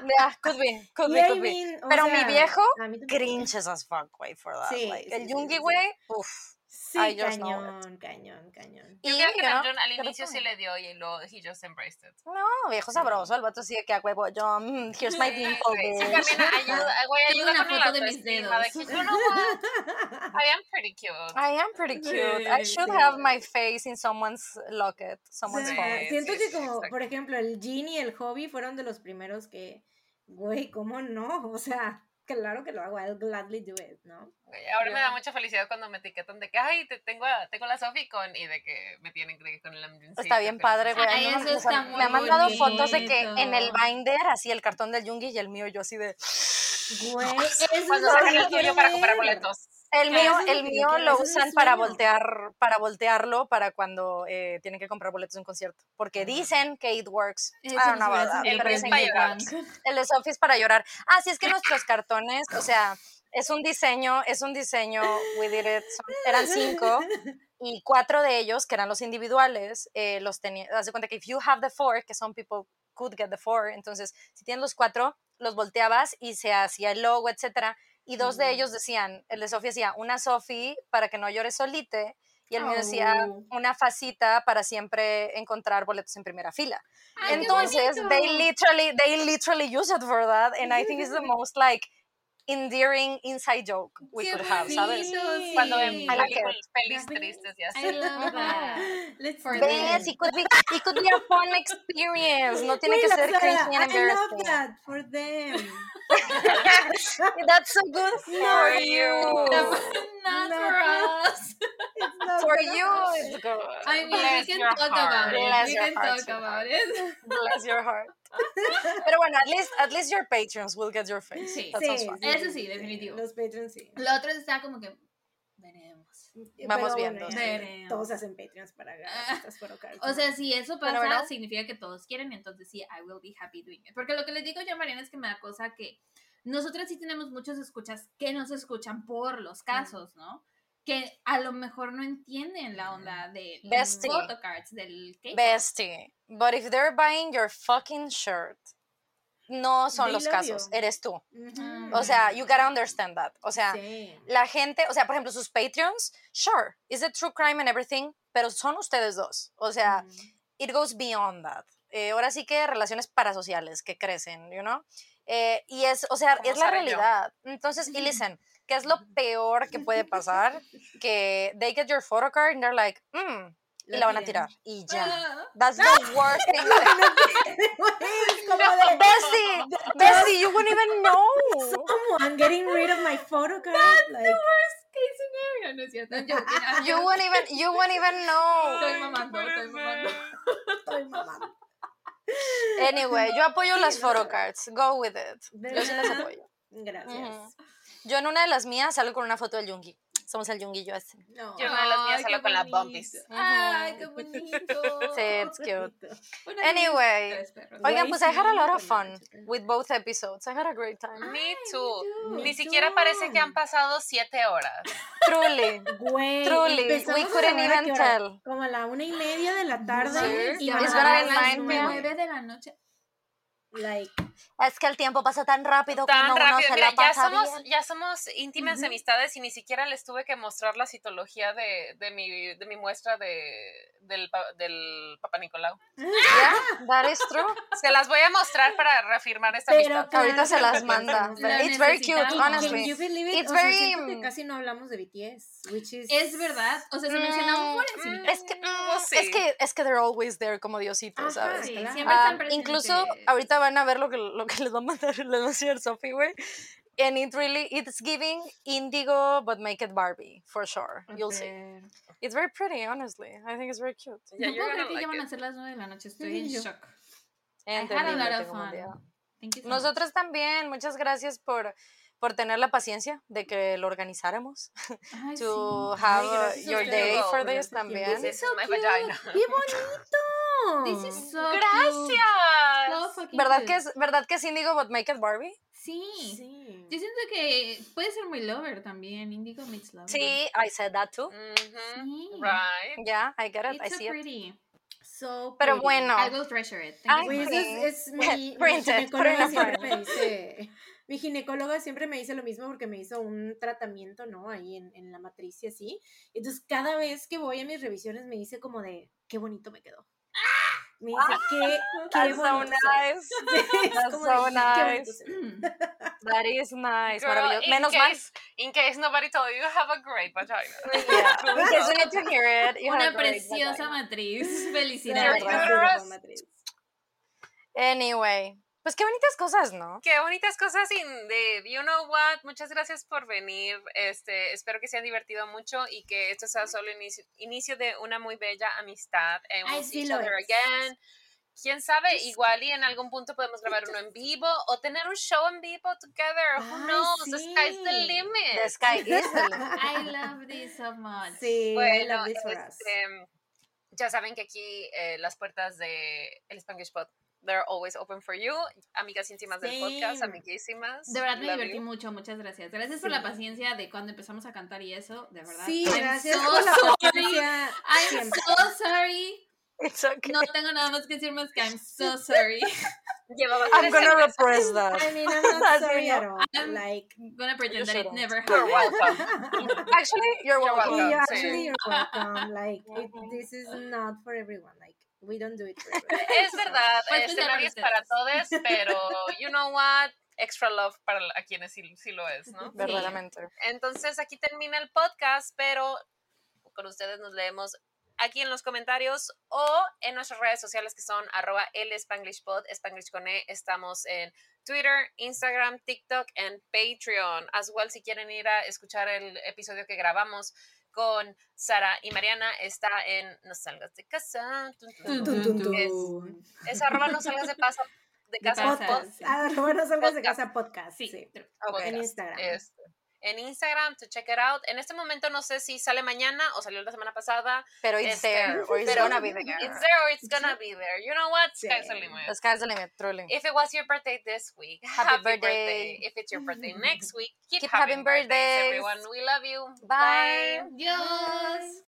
Yeah, could be, could be, I could be. mean, o Pero mi viejo a cringes as fuck, güey, for that. Sí, like, sí, el güey, uff. Sí, I just know cañón, cañón, cañón. Y, creo que Namjoon al inicio sí le dio y luego he just embraced it. No, viejo sabroso, el vato sigue que a huevo, yo, mm, here's my dimple, Sí, sí, bitch. también ayuda, güey, Tengo ayuda una con foto la de mis de dedos. que, I am pretty cute. I am pretty cute. I should sí. have my face in someone's locket, someone's Sí, phone. Siento sí, que sí, como, exacto. por ejemplo, el Jean y el Hobby fueron de los primeros que, güey, ¿cómo no? O sea, claro que lo hago, I'll gladly do it, ¿no? Ahora me da mucha felicidad cuando me etiquetan de que, ay, te tengo, tengo la Sofi con, y de que me tienen que con el Namjoon. Está bien padre, güey. Ay, A mí me- eso o sea, está me muy han mandado fotos de que bonito. en el binder, así el cartón del Yungi y el mío, yo así de... Güey, eso es Cuando yo el tuyo para comprar boletos. El mío, el mío lo usan para voltear, para voltearlo para cuando eh, tienen que comprar boletos de un concierto. Porque dicen que it works. I don't know about that, El pero dicen que. El de Sophie es para llorar. Ah, sí, es que nuestros cartones, o sea, es un diseño, es un diseño, we did it, son- eran cinco, y cuatro de ellos, que eran los individuales, eh, los tenía, haz de cuenta que if you have the four, que some people could get the four, entonces, si tienes los cuatro, los volteabas y se hacía el logo, etcétera, y dos de ellos decían, el de Sophie decía, una Sophie para que no llore solite, y el mío decía, Oh. una facita para siempre encontrar boletos en primera fila. Ay, Entonces, they literally, they literally use it for that, and I think it's the most like endearing inside joke we Qué could have, ¿sabes? sí. Cuando ven I like it. películas pelis tristes y así. I love that. Let's For do them. Ves, it. it could be, it could be a fun experience. No tiene Güey, que la ser Sara, cringy and I love embarrassing. that for them. That's so good for you. Not No. for us. It's not For you, happen. it's good. I mean, Bless we can talk heart. about it. Bless we can heart, talk sweetheart. about it. Bless your heart. Pero bueno, at least, at least your patrons will get your face. Sí. That Sí, fun. Eso sí, definitivo. Los Patreons sí. Lo otro está como que veremos. Vamos Pero viendo, bueno, sí. Veremos. Todos hacen Patreons para ganar Ah. O sea, si eso pasa, Bueno, ¿verdad? significa que todos quieren, entonces sí, I will be happy doing it. Porque lo que les digo yo, Mariana, es que me da cosa que nosotras sí tenemos muchos escuchas que nos escuchan por los casos, ¿no? Que a lo mejor no entienden la onda de los Bestie. photocards, del K-pop. Bestie. But if they're buying your fucking shirt, no son They los casos, you. eres tú. Ujú. O sea, you gotta understand that. O sea, Sí. la gente, o sea, por ejemplo, sus Patreons, sure, is it true crime and everything, pero son ustedes dos. O sea, Ujú. it goes beyond that. Eh, ahora sí que relaciones parasociales que crecen, you know? Eh, y es, o sea, Como es la y yo. realidad. Entonces, y listen, ¿qué es lo peor que puede pasar? Que they get your photo card and they're like, mm, y la van a tirar. Y ya. That's the worst thing. Bessie, Bessie, you wouldn't even know. someone getting rid of my photo card. like, worst case scenario, ¿no es cierto? You wouldn't even, you wouldn't even know. Estoy mamando, estoy mamando. estoy mamando. Anyway, yo apoyo las Sí, photocards. Go with it. ¿De Yo sí las apoyo. Gracias. Yo en una de las mías salgo con una foto del Yungi. Somos el Yungi y yo así. No. Yo una de las mías salgo con la bonito. Bumpis. Ay, qué bonito. Sí, it's cute. Anyway. Oigan, pues I had a lot of fun with both episodes. I had a great time. Me too. Ni siquiera parece que han pasado siete horas. Truly. Güey, Truly, we couldn't even tell. Como a la una y media de la tarde. Y a las nueve de la noche. Like, Es que el tiempo pasa tan rápido Tan cuando uno rápido. se Mira, la ya pasa somos, bien. ya somos íntimas Ujú. amistades y ni siquiera les tuve que mostrar la citología de, de, mi, de mi muestra de, del, del Papa Nicolau. Yeah, that is true. Se las voy a mostrar para reafirmar esta Pero amistad. claro Ahorita se que las manda. It's very cute, honestly. you believe it? It's O sea, very, que mm, casi no hablamos de BTS, which is... Es verdad. O sea, se mencionó por Mm, encima. Es que, Mm, mm, pues es sí. que es que they're always there como diositos, Ajá, ¿sabes? Sí, claro. siempre Ah, están presentes. incluso ahorita van a ver lo que, lo que les va a mandar, les va a enseñar Sophie, güey. And it really, it's giving indigo, but make it Barbie, for sure. A You'll see. It's very pretty, honestly. I think it's very cute. Yeah, no puedo creer que like ya van it. a ser las 9 de la noche. Estoy en Yo. shock. I And had a lot of fun. mundial. Thank you so Nosotros también, muchas gracias por, por tener la paciencia de que lo organizáramos. much. Ay, to sí. have Ay, your day for this también. This is my cute. ¡Qué bonito! This is so cute. ¡Gracias! So fucking ¿Verdad cute. que, es, ¿Verdad que es indigo, but make it Barbie? Sí. Sí. Yo siento que puede ser muy lover también. Indigo meets lover. Sí, I said that too. Mhm. Sí. Right. Yeah, I get it, I It's so see it. pretty. So Pero pretty. bueno, I will treasure it. Pues es, es mi, mi Print it, put it in ginecóloga a siempre me dice, mi ginecóloga siempre me dice lo mismo porque me hizo un tratamiento, ¿no? Ahí en, en la matriz y así. Entonces cada vez que voy a mis revisiones me dice como de, qué bonito me quedó. Me dice, qué, qué that's so bonito. se ve". nice. Es That's so de, "Qué bonito nice. se ve". That is nice, Girl, maravilloso. in Menos mal. in case nobody told you, you have a great vagina. Yeah. In case you need to hear it, you have Una a great preciosa matriz. Sí, Felicidades. Anyway, pues qué bonitas cosas, ¿no? Qué bonitas cosas y de you know what, muchas gracias por venir. Este, espero que se hayan divertido mucho y que esto sea solo inicio, inicio de una muy bella amistad. And Ay, we'll see sí each other again. Quién sabe, igual y en algún punto podemos grabar uno en vivo o tener un show en vivo together. Who Ay, knows? The sky's the sí. limit. The sky is the limit. I love this so much. Sí, I Bueno, love this for us. este, ya saben que aquí eh, las puertas de el Spanglish Pod, they're always open for you. Amigas íntimas del podcast, amiguísimas. De verdad me love divertí you. mucho, muchas gracias. Gracias por la Sí. paciencia de cuando empezamos a cantar y eso, de verdad. Sí, I'm gracias so por la sorry. paciencia I'm siempre. so sorry. It's okay. No tengo nada más que decir más que I'm so sorry. I'm gonna cervezas. repress that. I mean, I'm not sorry at all. I'm- Like, I'm gonna pretend that it never You're happened. welcome. Actually, you're You're welcome. sí. actually, you're welcome. Like, it, this is not for everyone. Like, we don't do it. Es verdad, este, especial para nadie es para todos, pero you know what, extra love para a quienes sí, sí lo es, ¿no? Verdaderamente. Entonces aquí termina el podcast, pero con ustedes nos leemos aquí en los comentarios o en nuestras redes sociales que son arroba el Spanglish Pod, Spanglish con E. Estamos en Twitter, Instagram, TikTok y Patreon. As well, si quieren ir a escuchar el episodio que grabamos con Sara y Mariana, está en No salgas de casa. tun, tun, Tun, Es-. Es arroba no salgas de casa de casa casa, pod- Podcast. Ah, bueno, salgas de Podcast. casa podcast. Sí. Sí. Ok. En podcast. Instagram. Este, en Instagram to check it out. En este momento no sé si sale mañana o salió la semana pasada. Pero it's Este, there, or it's pero gonna be there. It's there or it's gonna be there. You know what? Sky's the Sí. limit. The sky's the limit, truly. If it was your birthday this week, Happy happy, birthday. birthday. If it's your birthday next week, keep, Keep having having birthdays, birthdays. everyone. We love you. Bye. Dios.